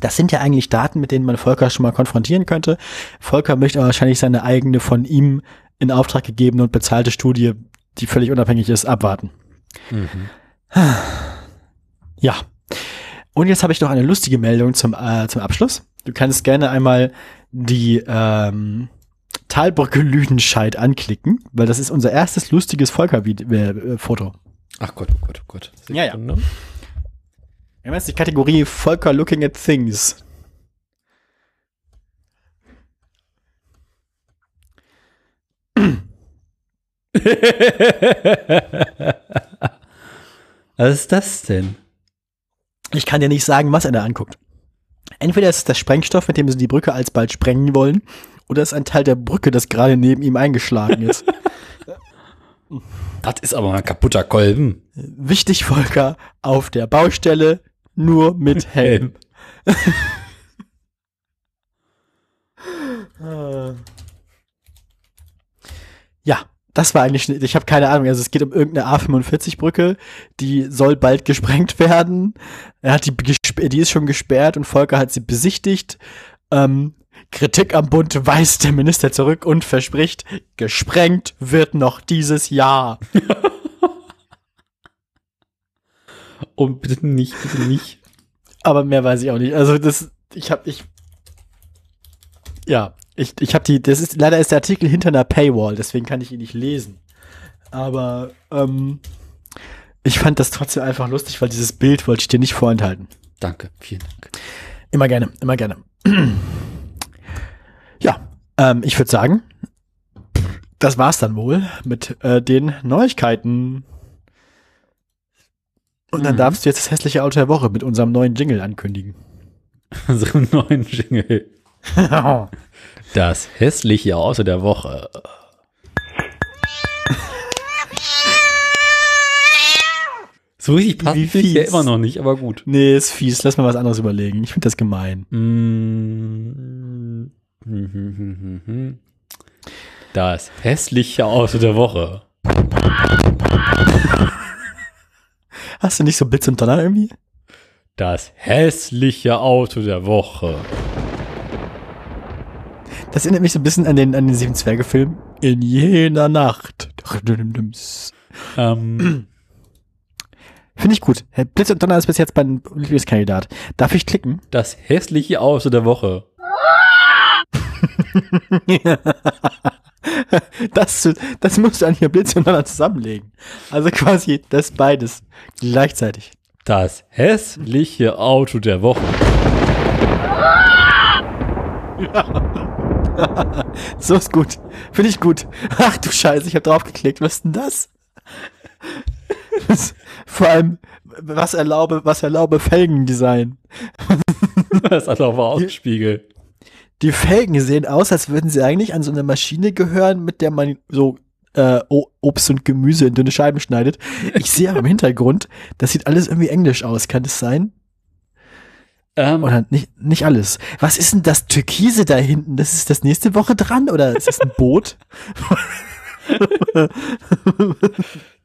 Speaker 1: Das sind ja eigentlich Daten, mit denen man Volker schon mal konfrontieren könnte. Volker möchte aber wahrscheinlich seine eigene von ihm in Auftrag gegebene und bezahlte Studie, die völlig unabhängig ist, abwarten.
Speaker 2: Mhm.
Speaker 1: Ja. Und jetzt habe ich noch eine lustige Meldung zum, äh, zum Abschluss. Du kannst gerne einmal die ähm, Talbrücke Lüdenscheid anklicken, weil das ist unser erstes lustiges Volker-Foto.
Speaker 2: Ach Gott, oh Gott, oh Gott.
Speaker 1: Ja, ja. Wir haben jetzt die Kategorie Volker Looking at Things.
Speaker 2: Was ist das denn?
Speaker 1: Ich kann dir nicht sagen, was er da anguckt. Entweder ist es der Sprengstoff, mit dem sie die Brücke alsbald sprengen wollen, oder es ist ein Teil der Brücke, das gerade neben ihm eingeschlagen ist.
Speaker 2: Das ist aber mal ein kaputter Kolben.
Speaker 1: Wichtig, Volker, auf der Baustelle nur mit Helm. Ja, das war eigentlich, ich habe keine Ahnung, also es geht um irgendeine A45-Brücke, die soll bald gesprengt werden. Er hat die, die ist schon gesperrt und Volker hat sie besichtigt. Ähm, Kritik am Bund weist der Minister zurück und verspricht, gesprengt wird noch dieses Jahr.
Speaker 2: Und bitte nicht, bitte nicht.
Speaker 1: Aber mehr weiß ich auch nicht. Also das, ich habe ich, ja, ich, ich habe die, das ist leider ist der Artikel hinter einer Paywall, deswegen kann ich ihn nicht lesen. Aber ähm, ich fand das trotzdem einfach lustig, weil dieses Bild wollte ich dir nicht vorenthalten.
Speaker 2: Danke, vielen Dank.
Speaker 1: Immer gerne, immer gerne. ja, ähm, ich würde sagen, das war's dann wohl mit äh, den Neuigkeiten. Und dann
Speaker 2: Mhm.
Speaker 1: darfst du jetzt das hässliche Auto der Woche mit unserem neuen Jingle ankündigen.
Speaker 2: Unserem neuen Jingle. Das hässliche Auto der Woche. So richtig passend
Speaker 1: Wie
Speaker 2: finde ich ja immer noch nicht, aber gut.
Speaker 1: Nee, ist fies. Lass mal was anderes überlegen. Ich finde das gemein.
Speaker 2: Mm. Das hässliche Auto der Woche.
Speaker 1: Hast du nicht so Blitz und Donner irgendwie?
Speaker 2: Das hässliche Auto der Woche.
Speaker 1: Das erinnert mich so ein bisschen an den, an den Sieben Zwerge-Film. In jener Nacht.
Speaker 2: Ähm,
Speaker 1: Finde ich gut. Blitz und Donner ist bis jetzt mein Lieblingskandidat. Darf ich klicken?
Speaker 2: das hässliche Auto der Woche.
Speaker 1: Das, das musst du an hier Blitz und Donner zusammenlegen. Also quasi das beides gleichzeitig.
Speaker 2: Das hässliche Auto der Woche.
Speaker 1: So ist gut. Finde ich gut. Ach du Scheiße, ich habe draufgeklickt. Was ist denn das? Vor allem, was erlaube, was erlaube Felgendesign.
Speaker 2: Das hat auch Außenspiegel.
Speaker 1: Die Felgen sehen aus, als würden sie eigentlich an so eine Maschine gehören, mit der man so äh, Obst und Gemüse in dünne Scheiben schneidet. Ich sehe aber im Hintergrund, das sieht alles irgendwie englisch aus. Kann das sein?
Speaker 2: Ähm,
Speaker 1: Oder nicht, nicht alles. Was ist denn das Türkise da hinten? Das ist das nächste Woche dran? Oder ist das ein Boot?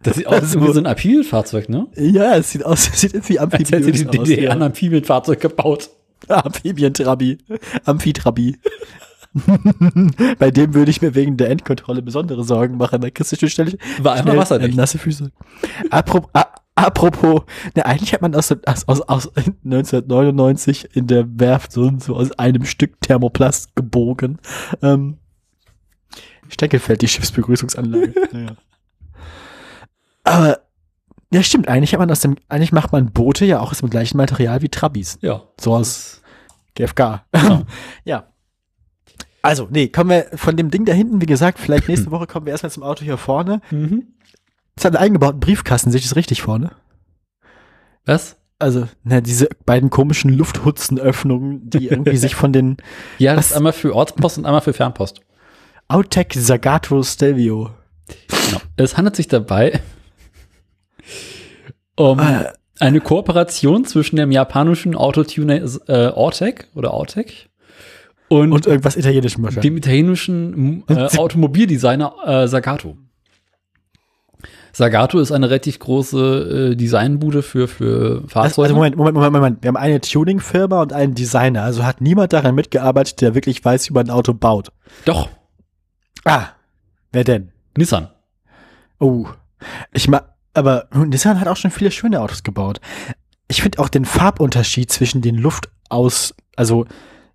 Speaker 2: das sieht aus
Speaker 1: Also-
Speaker 2: wie so ein Amphibienfahrzeug, ne?
Speaker 1: ja, es sieht aus, es sieht irgendwie
Speaker 2: Als hätte die
Speaker 1: aus.
Speaker 2: DDR ein
Speaker 1: ja.
Speaker 2: Amphibienfahrzeug gebaut.
Speaker 1: Amphibientrabi. Amphitrabi. Bei dem würde ich mir wegen der Endkontrolle besondere Sorgen machen. Da kriegst du ständig
Speaker 2: War einfach
Speaker 1: schnell,
Speaker 2: wasserdicht.
Speaker 1: äh, nasse Füße. Apropos, apropos, ne, eigentlich hat man aus, aus, aus, aus 1999 in der Werft so, so aus einem Stück Thermoplast gebogen. Ähm, Steckelfeld, die Schiffsbegrüßungsanlage. naja. Aber, ja stimmt, eigentlich, hat man aus dem, eigentlich macht man Boote ja auch aus dem gleichen Material wie Trabis.
Speaker 2: Ja.
Speaker 1: So aus GFK.
Speaker 2: Genau.
Speaker 1: ja. Also, nee, kommen wir von dem Ding da hinten, wie gesagt, vielleicht nächste Woche kommen wir erstmal zum Auto hier vorne.
Speaker 2: Mhm.
Speaker 1: Es hat einen eingebauten Briefkasten, sehe ich das richtig vorne?
Speaker 2: Was?
Speaker 1: Also, na, diese beiden komischen Lufthutzenöffnungen, die irgendwie sich von den
Speaker 2: Ja, das
Speaker 1: Was?
Speaker 2: ist einmal für Ortspost und einmal für Fernpost.
Speaker 1: Outtech Zagato Stelvio.
Speaker 2: Genau. Es handelt sich dabei um
Speaker 1: Äh.
Speaker 2: eine Kooperation zwischen dem japanischen Autotuner äh, Ortec oder Ortec und,
Speaker 1: Und irgendwas Italienischem
Speaker 2: dem italienischen äh, Automobildesigner äh, Sagato. Sagato ist eine relativ große äh, Designbude für, für
Speaker 1: Also,
Speaker 2: Fahrzeuge.
Speaker 1: also Moment, Moment, Moment, Moment. Wir haben eine Tuning-Firma und einen Designer. Also hat niemand daran mitgearbeitet, der wirklich weiß, wie man ein Auto baut.
Speaker 2: Doch,
Speaker 1: Ah, wer denn?
Speaker 2: Nissan.
Speaker 1: Oh, ich mag, aber Nissan hat auch schon viele schöne Autos gebaut. Ich finde auch den Farbunterschied zwischen den Luftaus, also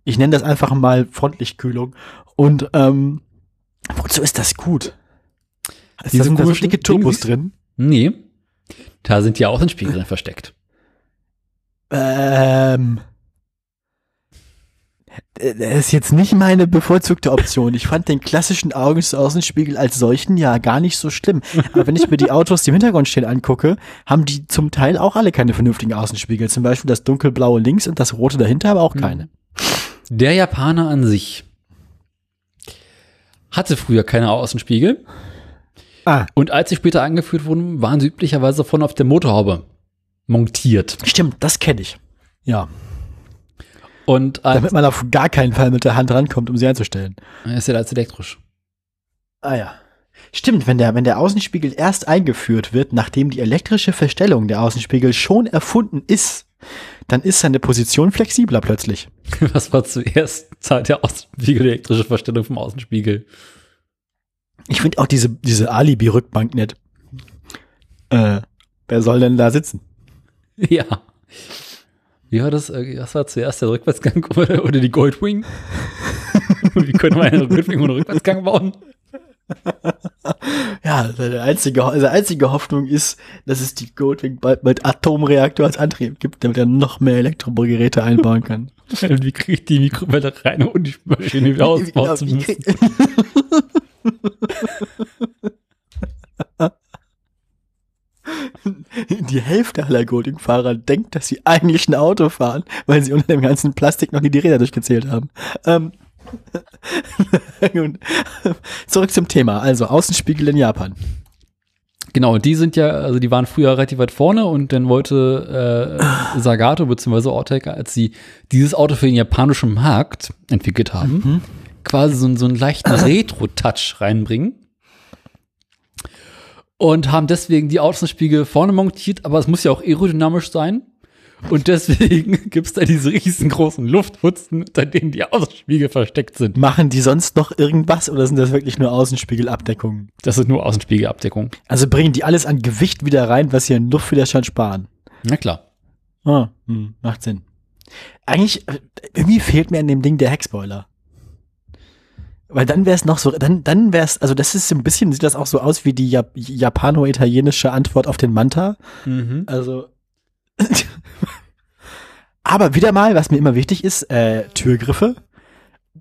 Speaker 1: ich nenne das einfach mal Frontlichtkühlung und ähm, wozu ist das gut? Ist
Speaker 2: Diese
Speaker 1: da so dicke Turbos drin?
Speaker 2: Nee, da sind die Außenspiegel drin versteckt.
Speaker 1: Ähm, äh, das ist jetzt nicht meine bevorzugte Option. Ich fand den klassischen Augenaußenspiegel als solchen ja gar nicht so schlimm. Aber wenn ich mir die Autos, die im Hintergrund stehen, angucke, haben die zum Teil auch alle keine vernünftigen Außenspiegel. Zum Beispiel das dunkelblaue links und das rote dahinter, aber auch keine.
Speaker 2: Der Japaner an sich hatte früher keine Außenspiegel
Speaker 1: Ah,
Speaker 2: und als sie später angeführt wurden, waren sie üblicherweise vorne auf der Motorhaube montiert.
Speaker 1: stimmt, das kenne ich. Ja,
Speaker 2: Und als,
Speaker 1: damit man auf gar keinen Fall mit der Hand rankommt, um sie einzustellen.
Speaker 2: ist ja als elektrisch.
Speaker 1: Ah ja. Stimmt, wenn der, wenn der Außenspiegel erst eingeführt wird, nachdem die elektrische Verstellung der Außenspiegel schon erfunden ist, dann ist seine Position flexibler plötzlich.
Speaker 2: Was war zuerst Zeit der Außenspiegel, die elektrische Verstellung vom Außenspiegel?
Speaker 1: Ich finde auch diese, diese Alibi-Rückbank nett. Äh, wer soll denn da sitzen?
Speaker 2: Ja. Wie war das? äh, Was war zuerst der Rückwärtsgang oder, oder die Goldwing? Wie können wir einen Goldwing ohne Rückwärtsgang bauen?
Speaker 1: Ja, seine einzige, seine einzige Hoffnung ist, dass es die Goldwing bald mit Atomreaktor als Antrieb gibt, damit er noch mehr Elektrogeräte einbauen kann.
Speaker 2: Wie kriege ich die Mikrowelle rein, ohne die Maschine wieder ausbauen zu müssen?
Speaker 1: Die Hälfte aller Golding-Fahrer denkt, dass sie eigentlich ein Auto fahren, weil sie unter dem ganzen Plastik noch nie die Räder durchgezählt haben. Ähm. Zurück zum Thema. Also Außenspiegel in Japan.
Speaker 2: Genau, die sind ja, also die waren früher relativ weit vorne und dann wollte äh, Sagato bzw. Ortec, als sie dieses Auto für den japanischen Markt entwickelt haben, quasi so, so einen leichten Retro-Touch reinbringen. Und haben deswegen die Außenspiegel vorne montiert, aber es muss ja auch aerodynamisch sein. Und deswegen gibt's da diese riesengroßen Luftputzen, unter denen die Außenspiegel versteckt sind.
Speaker 1: Machen die sonst noch irgendwas oder sind das wirklich nur Außenspiegelabdeckungen?
Speaker 2: Das ist nur Außenspiegelabdeckung.
Speaker 1: Also bringen die alles an Gewicht wieder rein, was sie an Luftwiderstand sparen.
Speaker 2: Na klar.
Speaker 1: Ah, hm, macht Sinn. Eigentlich, äh, irgendwie fehlt mir an dem Ding der Heckspoiler. Weil dann wäre es noch so, dann, dann wäre es, also das ist so ein bisschen, sieht das auch so aus wie die Jap japano-italienische Antwort auf den Manta.
Speaker 2: Mhm.
Speaker 1: Also. Aber wieder mal, was mir immer wichtig ist, äh, Türgriffe.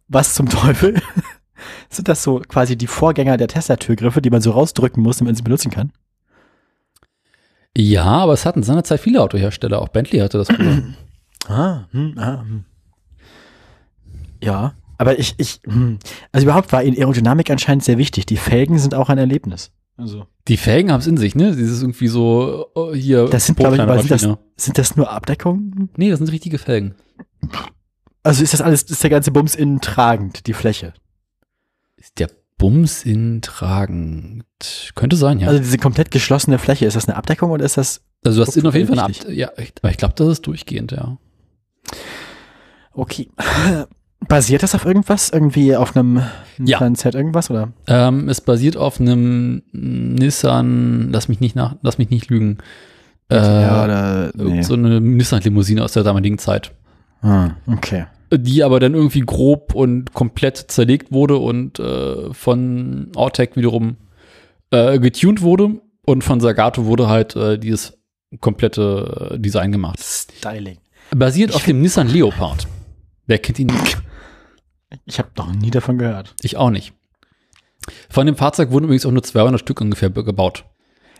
Speaker 1: Was zum Teufel? Sind das so quasi die Vorgänger der Tesla-Türgriffe, die man so rausdrücken muss, damit man sie benutzen kann?
Speaker 2: Ja, aber es hatten seinerzeit viele Autohersteller. Auch Bentley hatte das früher.
Speaker 1: Ah, hm, ah, hm. Ja, aber ich, ich, hm. also überhaupt war in Aerodynamik anscheinend sehr wichtig. Die Felgen sind auch ein Erlebnis. Also.
Speaker 2: Die Felgen haben es in sich, ne? Dieses irgendwie so oh, hier.
Speaker 1: Das sind, glaube ich, aber sind das, sind das nur Abdeckungen?
Speaker 2: Nee, das sind richtige Felgen.
Speaker 1: Also ist das alles, ist der ganze Bums innen tragend, die Fläche?
Speaker 2: Ist der Bums in tragend? Könnte sein, ja.
Speaker 1: Also
Speaker 2: Also,
Speaker 1: diese komplett geschlossene Fläche, ist das eine Abdeckung oder ist das,
Speaker 2: du hast innen auf jeden Fall eine
Speaker 1: richtig.
Speaker 2: Ab Ja, ich, aber ich glaube, das ist durchgehend, ja.
Speaker 1: okay. Basiert das auf irgendwas? Irgendwie auf einem
Speaker 2: Ja.
Speaker 1: Nissan Z irgendwas oder?
Speaker 2: Ähm, es basiert auf einem Nissan, lass mich nicht nach, lass mich nicht lügen. Äh,
Speaker 1: oder,
Speaker 2: irgend So eine Nissan-Limousine aus der damaligen Zeit.
Speaker 1: Ah, okay.
Speaker 2: die aber dann irgendwie grob und komplett zerlegt wurde und äh, von Autec wiederum äh, getuned wurde Und von Sagato wurde halt äh, dieses komplette äh, Design gemacht.
Speaker 1: Styling.
Speaker 2: Basiert auf dem Nissan Leopard. Wer kennt ihn nicht?
Speaker 1: Ich habe noch nie davon gehört.
Speaker 2: Ich auch nicht. Von dem Fahrzeug wurden übrigens auch nur 200 Stück ungefähr gebaut.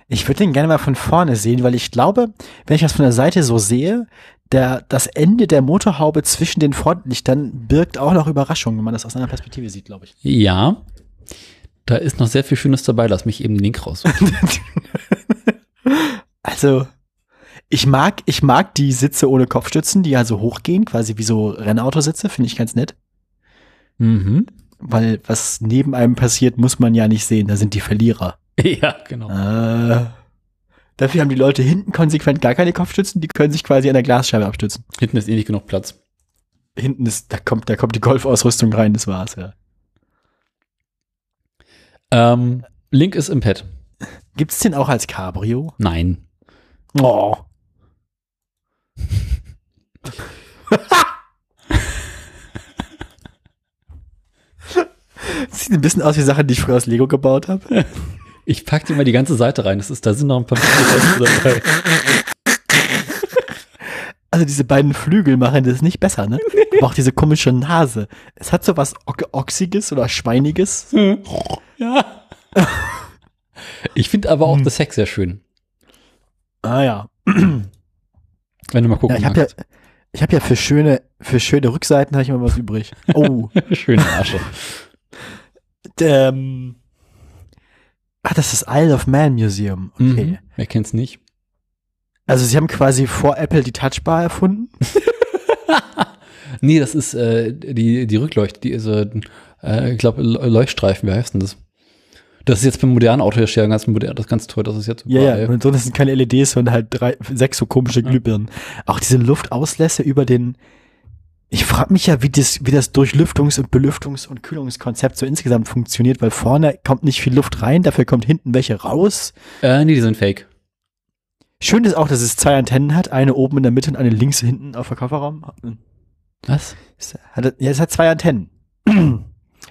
Speaker 1: Ich würde den gerne mal von vorne sehen, weil ich glaube, wenn ich das von der Seite so sehe, der, das Ende der Motorhaube zwischen den Frontlichtern birgt auch noch Überraschungen, wenn man das aus einer Perspektive sieht, glaube ich.
Speaker 2: Ja. Da ist noch sehr viel Schönes dabei. Lass mich eben den Link raus.
Speaker 1: Also, ich mag, ich mag die Sitze ohne Kopfstützen, die also hochgehen, quasi wie so Rennautositze, finde ich ganz nett.
Speaker 2: Mhm.
Speaker 1: Weil was neben einem passiert, muss man ja nicht sehen. Da sind die Verlierer.
Speaker 2: Ja, genau.
Speaker 1: Äh, dafür haben die Leute hinten konsequent gar keine Kopfstützen, die können sich quasi an der Glasscheibe abstützen.
Speaker 2: Hinten ist eh nicht genug Platz.
Speaker 1: Hinten ist, da kommt, da kommt die Golfausrüstung rein, das war's, ja.
Speaker 2: Ähm, Link ist im Pad.
Speaker 1: Gibt's den auch als Cabrio?
Speaker 2: Nein.
Speaker 1: Oh. Sieht ein bisschen aus wie Sachen, die ich früher aus Lego gebaut habe.
Speaker 2: Ich pack dir mal die ganze Seite rein. Das ist, da sind noch ein paar dabei.
Speaker 1: Also diese beiden Flügel machen das nicht besser, ne? Aber auch diese komische Nase. Es hat so was Ochsiges oder Schweiniges.
Speaker 2: Ja. Ich finde aber auch
Speaker 1: Hm.
Speaker 2: das Heck sehr schön.
Speaker 1: Ah ja.
Speaker 2: Wenn du mal
Speaker 1: ja
Speaker 2: gucken
Speaker 1: ich habe ja, ich hab ja für schöne, für schöne Rückseiten habe ich immer was übrig. Oh.
Speaker 2: Schöne Asche.
Speaker 1: Ähm, ach, das ist das Isle of Man Museum. Okay.
Speaker 2: Mhm. Wer kennt's nicht?
Speaker 1: Also sie haben quasi vor Apple die Touchbar erfunden.
Speaker 2: Nee, das ist äh, die, die Rückleuchte, die ist, äh, äh, ich glaube, Leuchtstreifen, wie heißt denn das? Das ist jetzt beim modernen Autohersteller ganz modern, das ist ganz toll, das ist jetzt
Speaker 1: Ja, ja.
Speaker 2: überall.
Speaker 1: Und so, das sind keine LEDs, sondern halt drei, sechs so komische
Speaker 2: Ja.
Speaker 1: Glühbirnen. Auch diese Luftauslässe über den. Ich frage mich ja, wie das, wie das Durchlüftungs- und Belüftungs- und Kühlungskonzept so insgesamt funktioniert, weil vorne kommt nicht viel Luft rein, dafür kommt hinten welche raus.
Speaker 2: Äh, nee, die sind fake.
Speaker 1: Schön ist auch, dass es zwei Antennen hat, eine oben in der Mitte und eine links hinten auf der Kofferraum.
Speaker 2: Was?
Speaker 1: Es hat, ja, es hat zwei Antennen.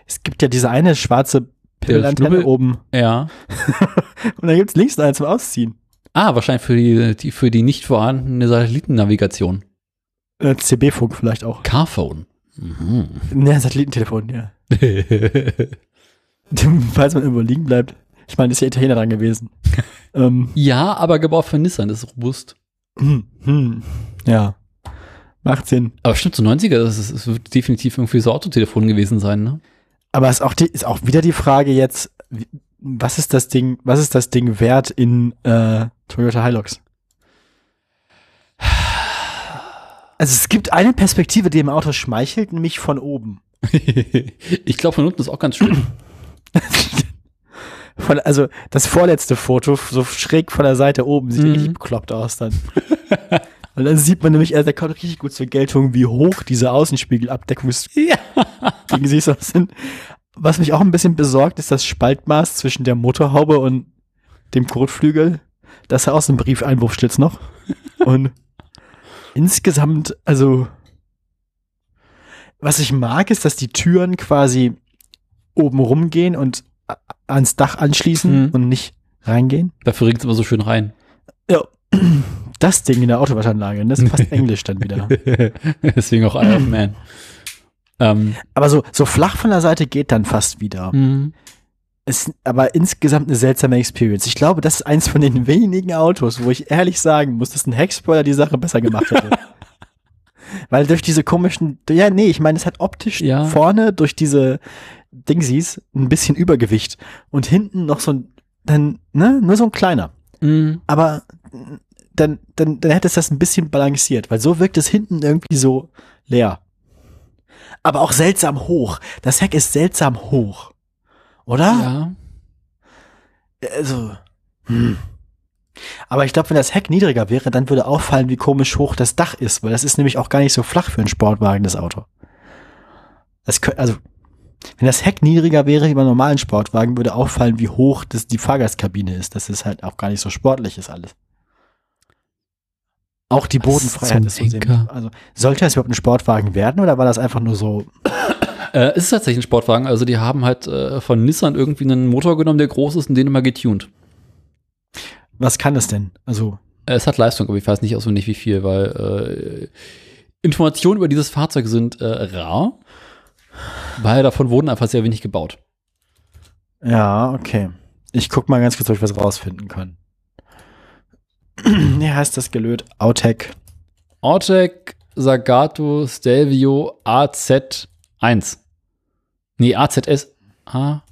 Speaker 1: Es gibt ja diese eine schwarze Pimmelantenne oben
Speaker 2: Ja.
Speaker 1: und dann gibt's links noch eine zum Ausziehen.
Speaker 2: Ah, wahrscheinlich für die, die für die nicht vorhandene Satellitennavigation.
Speaker 1: Äh, CB-Funk vielleicht auch.
Speaker 2: Carphone. Mhm.
Speaker 1: Ne, Satellitentelefon, ja. Falls man irgendwo liegen bleibt. Ich meine, ist ja Italiener dran gewesen. ähm,
Speaker 2: ja, aber gebaut von Nissan, das ist robust.
Speaker 1: hm, hm, ja. Macht Sinn.
Speaker 2: Aber stimmt, so 90er, das, ist, das wird definitiv irgendwie so Autotelefon gewesen sein, ne?
Speaker 1: Aber ist auch, die, ist auch wieder die Frage jetzt, was ist das Ding, was ist das Ding wert in äh, Toyota Hilux? Also es gibt eine Perspektive, die im Auto schmeichelt, nämlich von oben.
Speaker 2: ich glaube, von unten ist auch ganz schön.
Speaker 1: Von, also das vorletzte Foto, so schräg von der Seite oben, sieht
Speaker 2: Mhm.
Speaker 1: richtig bekloppt aus dann. Und dann sieht man nämlich, also da kommt richtig gut zur Geltung, wie hoch diese Außenspiegelabdeckungsdinge
Speaker 2: ja.
Speaker 1: sich so sind. Was mich auch ein bisschen besorgt, ist das Spaltmaß zwischen der Motorhaube und dem Kotflügel. Das ist ja auch so ein Briefeinwurfschlitz noch. Und insgesamt, also, was ich mag, ist, dass die Türen quasi oben rumgehen und ans Dach anschließen
Speaker 2: Mhm.
Speaker 1: und nicht reingehen.
Speaker 2: Dafür regt es immer so schön rein.
Speaker 1: Ja, das Ding in der Autowaschanlage, das ist fast Englisch dann wieder.
Speaker 2: Deswegen auch Iron Man. Ähm,
Speaker 1: Aber so, so flach von der Seite geht dann fast wieder.
Speaker 2: mhm.
Speaker 1: Ist aber insgesamt eine seltsame Experience. Ich glaube, das ist eins von den wenigen Autos, wo ich ehrlich sagen muss, dass ein Heckspoiler die Sache besser gemacht hätte. Weil durch diese komischen, ja, nee, ich meine, es hat optisch
Speaker 2: Ja.
Speaker 1: vorne durch diese Dingsies ein bisschen Übergewicht und hinten noch so ein, dann, ne, nur so ein kleiner.
Speaker 2: Mhm.
Speaker 1: Aber dann, dann, dann hätte es das ein bisschen balanciert, weil so wirkt es hinten irgendwie so leer. Aber auch seltsam hoch. Das Heck ist seltsam hoch. Oder?
Speaker 2: Ja.
Speaker 1: Also. Hm. Aber ich glaube, wenn das Heck niedriger wäre, dann würde auffallen, wie komisch hoch das Dach ist, weil das ist nämlich auch gar nicht so flach für einen Sportwagen, das Auto. Das kö- also, wenn das Heck niedriger wäre wie bei einem normalen Sportwagen, würde auffallen, wie hoch das die Fahrgastkabine ist. Das ist halt auch gar nicht so sportlich ist alles. Auch die Bodenfreiheit ist so? Also, sollte das überhaupt ein Sportwagen werden oder war das einfach nur so?
Speaker 2: Äh, es ist tatsächlich ein Sportwagen. Also die haben halt äh, von Nissan irgendwie einen Motor genommen, der groß ist und den immer getuned.
Speaker 1: Was kann es denn? Also,
Speaker 2: Es hat Leistung, aber ich weiß nicht auswendig wie viel, weil äh, Informationen über dieses Fahrzeug sind äh, rar, weil davon wurden einfach sehr wenig gebaut.
Speaker 1: ja, okay. Ich guck mal ganz kurz, ob ich was rausfinden kann. Wie heißt das Gelöt? Autec.
Speaker 2: Autec Sagato Stelvio AZ1. Nee, AZS. A,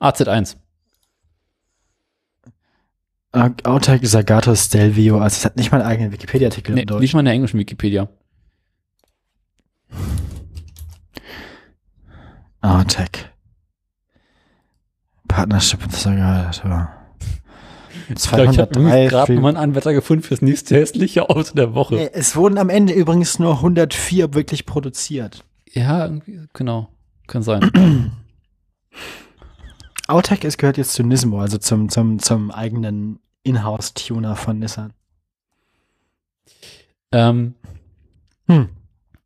Speaker 2: AZ1.
Speaker 1: Äh, Autec Sagato Stelvio. Also, es hat nicht mal einen eigenen Wikipedia-Artikel
Speaker 2: Nee,
Speaker 1: im Deutsch.
Speaker 2: nicht mal in der englischen Wikipedia.
Speaker 1: Autec. Partnership mit Sagato.
Speaker 2: Ich glaube, ich habe
Speaker 1: 203
Speaker 2: gerade mal einen Anwärter gefunden fürs nächste hässliche Auto der Woche.
Speaker 1: Es wurden am Ende übrigens nur 104 wirklich produziert.
Speaker 2: Ja, genau. Kann sein.
Speaker 1: Autec ist, gehört jetzt zu Nismo, also zum, zum, zum eigenen Inhouse-Tuner von Nissan.
Speaker 2: ähm,
Speaker 1: Hm.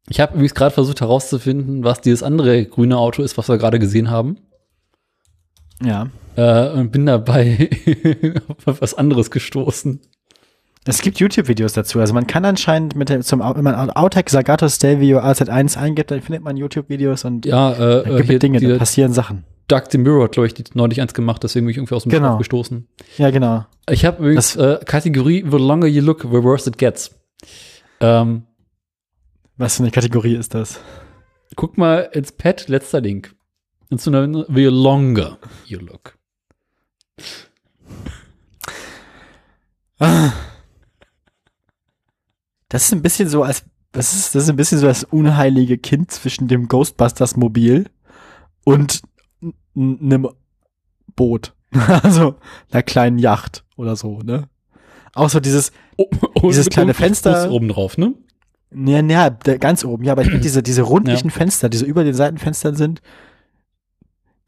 Speaker 2: ich habe übrigens gerade versucht herauszufinden, was dieses andere grüne Auto ist, was wir gerade gesehen haben.
Speaker 1: Ja.
Speaker 2: Äh, und bin dabei auf was anderes gestoßen.
Speaker 1: Es gibt YouTube-Videos dazu. Also man kann anscheinend mit dem, zum, wenn man Autec Sagato Stelvio AZ1 eingibt, dann findet man YouTube-Videos und
Speaker 2: Ja, äh,
Speaker 1: da
Speaker 2: äh,
Speaker 1: gibt
Speaker 2: hier
Speaker 1: es Dinge, da passieren Sachen.
Speaker 2: Doug DeMuro hat, glaube ich, die, neulich eins gemacht, deswegen bin ich irgendwie aus dem
Speaker 1: Genau.
Speaker 2: Stoff gestoßen.
Speaker 1: Ja, genau.
Speaker 2: Ich habe übrigens äh, Kategorie The longer you look, the worse it gets. Ähm,
Speaker 1: Was für eine Kategorie ist das?
Speaker 2: guck mal ins Pad, letzter Link. Und so eine The longer you look.
Speaker 1: Das ist ein bisschen so als, das ist, das ist ein bisschen so das unheilige Kind zwischen dem Ghostbusters-Mobil und n- n- einem Boot. also einer kleinen Yacht oder so, ne? Auch so dieses,
Speaker 2: Oh,
Speaker 1: Dieses
Speaker 2: mit
Speaker 1: kleine Fenster-
Speaker 2: oben drauf, ne?
Speaker 1: Ja, ja, ganz oben. Ja, aber diese, diese rundlichen Fenster, die so über den Seitenfenstern sind,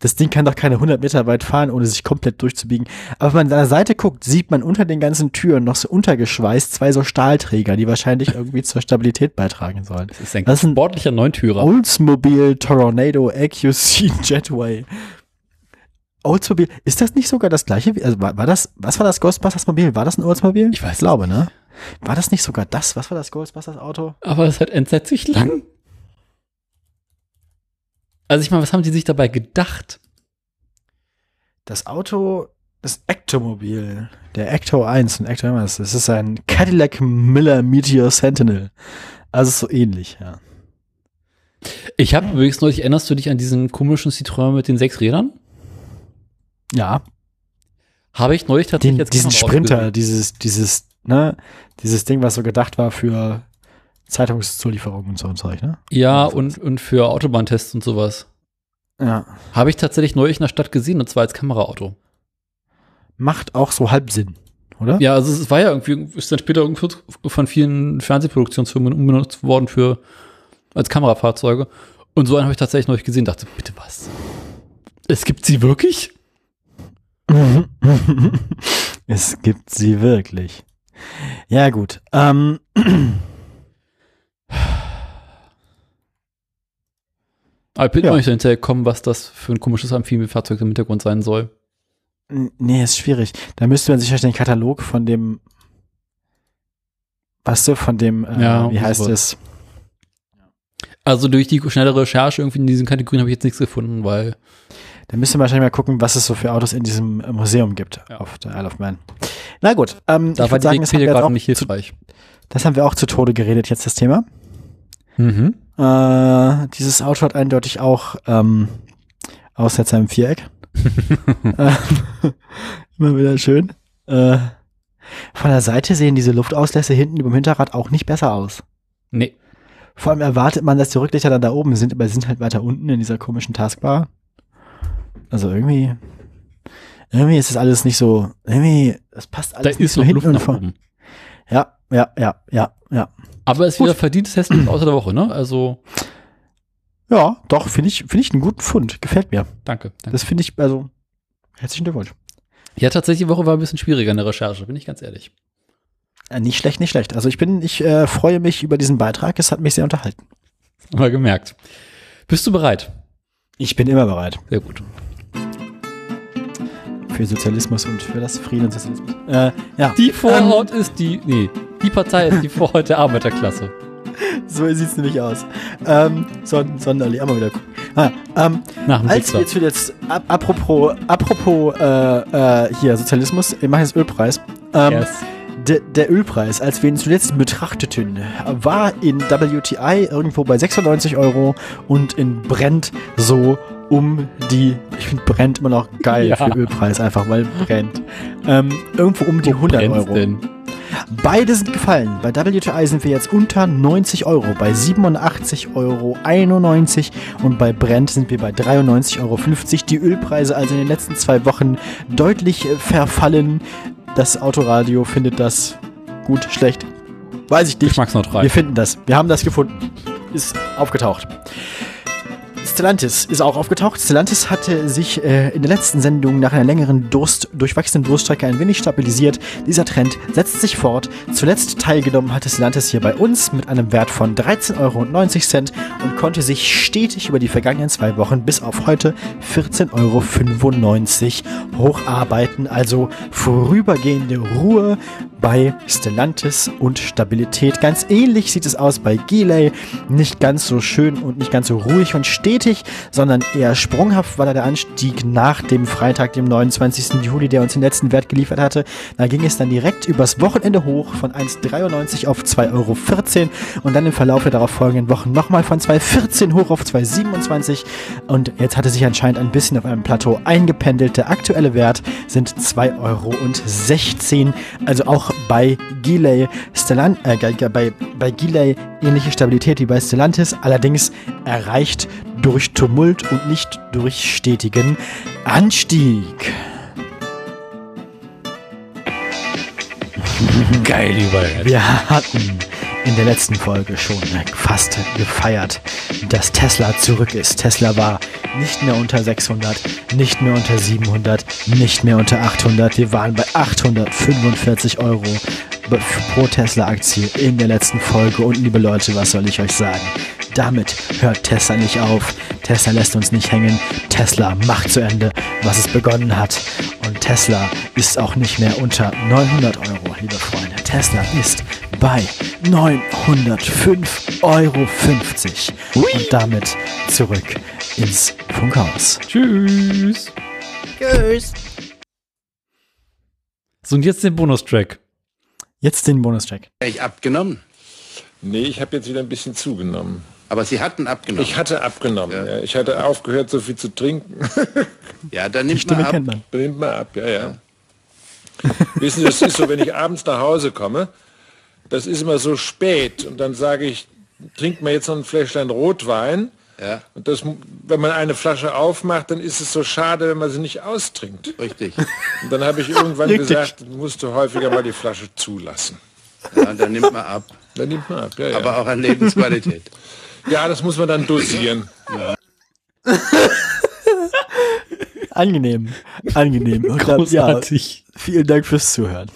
Speaker 1: das Ding kann doch keine 100 Meter weit fahren, ohne sich komplett durchzubiegen. Aber wenn man an der Seite guckt, sieht man unter den ganzen Türen noch so untergeschweißt zwei so Stahlträger, die wahrscheinlich irgendwie zur Stabilität beitragen sollen.
Speaker 2: Das ist ein
Speaker 1: Das ist ein-
Speaker 2: sportlicher Neuntürer.
Speaker 1: Oldsmobile Tornado AQC Jetway. Oldsmobile, ist das nicht sogar das gleiche? wie- Also war, war das, was war das Ghostbusters Mobil? War das ein Oldsmobile?
Speaker 2: Ich weiß
Speaker 1: glaube, ne? War das nicht sogar das? Was war das Ghostbusters Auto?
Speaker 2: Aber es hat entsetzlich lang. Also ich meine, was haben die sich dabei gedacht?
Speaker 1: Das Auto, das Ectomobil, der Ecto 1 und Ecto 1, das ist ein Cadillac Miller Meteor Sentinel. Also so ähnlich, ja.
Speaker 2: Ich habe übrigens neulich, erinnerst du dich an diesen komischen Citroën mit den sechs Rädern?
Speaker 1: Ja,
Speaker 2: Habe ich neulich tatsächlich
Speaker 1: den,
Speaker 2: als
Speaker 1: diesen Sprinter, dieses, dieses, ne, dieses Ding, was so gedacht war für Zeitungszulieferungen und so und Zeug, ne?
Speaker 2: Ja, und, und für Autobahntests und sowas.
Speaker 1: Ja.
Speaker 2: Habe ich tatsächlich neulich in der Stadt gesehen, und zwar als Kameraauto.
Speaker 1: Macht auch so halb Sinn, oder?
Speaker 2: Ja, also es war ja irgendwie, ist dann später von vielen Fernsehproduktionsfirmen umbenutzt worden für, als Kamerafahrzeuge. Und so einen habe ich tatsächlich neulich gesehen, dachte, bitte was? Es gibt sie wirklich?
Speaker 1: es gibt sie wirklich. Ja, gut. Ähm,
Speaker 2: Aber ich bin
Speaker 1: Ja.
Speaker 2: noch nicht hinterher gekommen, was das für ein komisches Amphibienfahrzeug im Hintergrund sein soll.
Speaker 1: nee, ist schwierig. Da müsste man sich wahrscheinlich den Katalog von dem, weißt du, von dem, äh,
Speaker 2: Ja,
Speaker 1: wie heißt es?
Speaker 2: Also durch die schnelle Recherche irgendwie in diesen Kategorien habe ich jetzt nichts gefunden, weil
Speaker 1: Da müsste man wahrscheinlich mal gucken, was es so für Autos in diesem äh, Museum gibt
Speaker 2: Ja.
Speaker 1: auf der Isle of Man. Na gut, ähm,
Speaker 2: da
Speaker 1: ich
Speaker 2: war die
Speaker 1: sagen, das haben, wir
Speaker 2: gerade nicht
Speaker 1: zu,
Speaker 2: hilfreich.
Speaker 1: das haben wir auch zu Tode geredet, jetzt das Thema.
Speaker 2: Mhm.
Speaker 1: Äh, dieses Auto hat eindeutig auch ähm, Aussetzer im Viereck. äh, immer wieder schön. Äh, von der Seite sehen diese Luftauslässe hinten über dem Hinterrad auch nicht besser aus.
Speaker 2: Nee.
Speaker 1: Vor allem erwartet man, dass die Rücklichter dann da oben sind, aber sie sind halt weiter unten in dieser komischen Taskbar. Also irgendwie, irgendwie ist das alles nicht so, irgendwie, das passt
Speaker 2: Da
Speaker 1: alles nicht
Speaker 2: ist
Speaker 1: so hinten
Speaker 2: Luft
Speaker 1: und
Speaker 2: nach
Speaker 1: vor.
Speaker 2: oben.
Speaker 1: Ja, ja, ja, ja, ja.
Speaker 2: Aber es ist wieder verdientes Hässliches außer der Woche, ne? Also,
Speaker 1: Ja, doch, finde ich, finde ich einen guten Fund. Gefällt mir.
Speaker 2: danke. danke.
Speaker 1: Das finde ich, also, herzlichen Glückwunsch.
Speaker 2: Ja, tatsächlich, die Woche war ein bisschen schwieriger in der Recherche, bin ich ganz ehrlich.
Speaker 1: Äh, nicht schlecht, nicht schlecht. Also ich bin, ich äh, freue mich über diesen Beitrag. Es hat mich sehr unterhalten.
Speaker 2: Mal gemerkt. Bist du bereit?
Speaker 1: Ich bin immer bereit.
Speaker 2: Sehr gut.
Speaker 1: für Sozialismus und für das Frieden und Sozialismus. Äh, ja.
Speaker 2: Die Vorhaut ist die, nee, die Partei ist die Vorhaut der Arbeiterklasse.
Speaker 1: So sieht's nämlich aus. Ähm, Son Sonderli, auch mal wieder gucken. Ah, ähm, als wir jetzt jetzt, ap apropos, apropos äh, äh, hier Sozialismus, ich mache jetzt Ölpreis. Ähm,
Speaker 2: Yes.
Speaker 1: der, der Ölpreis, als wir ihn zuletzt betrachteten, war in WTI irgendwo bei 96 Euro und in Brent so um die, ich finde Brent immer noch geil
Speaker 2: Ja.
Speaker 1: für Ölpreis, einfach weil brennt. Ähm, irgendwo um die
Speaker 2: Wo
Speaker 1: 100
Speaker 2: brennt's
Speaker 1: Euro.
Speaker 2: Denn?
Speaker 1: Beide sind gefallen. Bei WTI sind wir jetzt unter 90 Euro, bei 87,91 Euro und bei Brent sind wir bei 93,50 Euro. Die Ölpreise also in den letzten zwei Wochen deutlich äh, verfallen. Das Autoradio findet das gut, schlecht. Weiß ich nicht.
Speaker 2: Geschmacksneutral.
Speaker 1: Wir finden das. Wir haben das gefunden. Ist aufgetaucht. Stellantis ist auch aufgetaucht. Stellantis hatte sich äh, in der letzten Sendung nach einer längeren Durst, durchwachsenen Durststrecke ein wenig stabilisiert. Dieser Trend setzt sich fort. Zuletzt teilgenommen hatte Stellantis hier bei uns mit einem Wert von 13,90 Euro und konnte sich stetig über die vergangenen zwei Wochen bis auf heute 14,95 Euro hocharbeiten. Also vorübergehende Ruhe bei Stellantis und Stabilität. Ganz ähnlich sieht es aus bei Gilei. Nicht ganz so schön und nicht ganz so ruhig und stetig, sondern eher sprunghaft war da der Anstieg nach dem Freitag, dem 29. Juli, der uns den letzten Wert geliefert hatte. Da ging es dann direkt übers Wochenende hoch von 1,93 auf 2,14 Euro und dann im Verlauf der darauf folgenden Wochen nochmal von 2,14 hoch auf 2,27 und jetzt hatte sich anscheinend ein bisschen auf einem Plateau eingependelt. Der aktuelle Wert sind 2,16 Euro. Also auch bei Gilei Stellan äh, bei, bei Gilei ähnliche Stabilität wie bei Stellantis, allerdings erreicht durch Tumult und nicht durch stetigen Anstieg.
Speaker 2: Geil, überall.
Speaker 1: Wir hatten in der letzten Folge schon fast gefeiert, dass Tesla zurück ist. Tesla war nicht mehr unter 600, nicht mehr unter 700, nicht mehr unter 800. Wir waren bei 845 Euro pro Tesla-Aktie in der letzten Folge. Und liebe Leute, was soll ich euch sagen? Damit hört Tesla nicht auf. Tesla lässt uns nicht hängen. Tesla macht zu Ende, was es begonnen hat. Und Tesla ist auch nicht mehr unter 900 Euro, liebe Freunde. Tesla ist bei 905,50 Euro. Und damit zurück ins Funkhaus.
Speaker 2: Tschüss.
Speaker 1: Tschüss.
Speaker 2: So, und jetzt den Bonustrack.
Speaker 1: Jetzt den Bonustrack.
Speaker 4: ich abgenommen.
Speaker 5: Nee, ich habe jetzt wieder ein bisschen zugenommen.
Speaker 4: Aber Sie hatten abgenommen.
Speaker 5: Ich hatte abgenommen. Ja. Ich hatte aufgehört, so viel zu trinken.
Speaker 4: ja, dann nimmt man ab.
Speaker 1: kennt man.
Speaker 5: Nimmt mal ab, ja, ja. Wissen Sie, das ist so, wenn ich abends nach Hause komme, das ist immer so spät und dann sage ich, trinkt man jetzt noch ein Fläschlein Rotwein.
Speaker 4: Ja,
Speaker 5: Und das, wenn man eine Flasche aufmacht, dann ist es so schade, wenn man sie nicht austrinkt.
Speaker 4: richtig.
Speaker 5: Und dann habe ich irgendwann
Speaker 1: Richtig.
Speaker 5: gesagt, musst du häufiger mal die Flasche zulassen.
Speaker 4: Ja, und dann nimmt man ab.
Speaker 5: Dann nimmt man ab, ja, ja.
Speaker 4: Aber auch an Lebensqualität.
Speaker 5: ja, das muss man dann dosieren.
Speaker 1: Angenehm. Angenehm. Und dann, ja,
Speaker 2: Großartig.
Speaker 1: vielen Dank fürs Zuhören.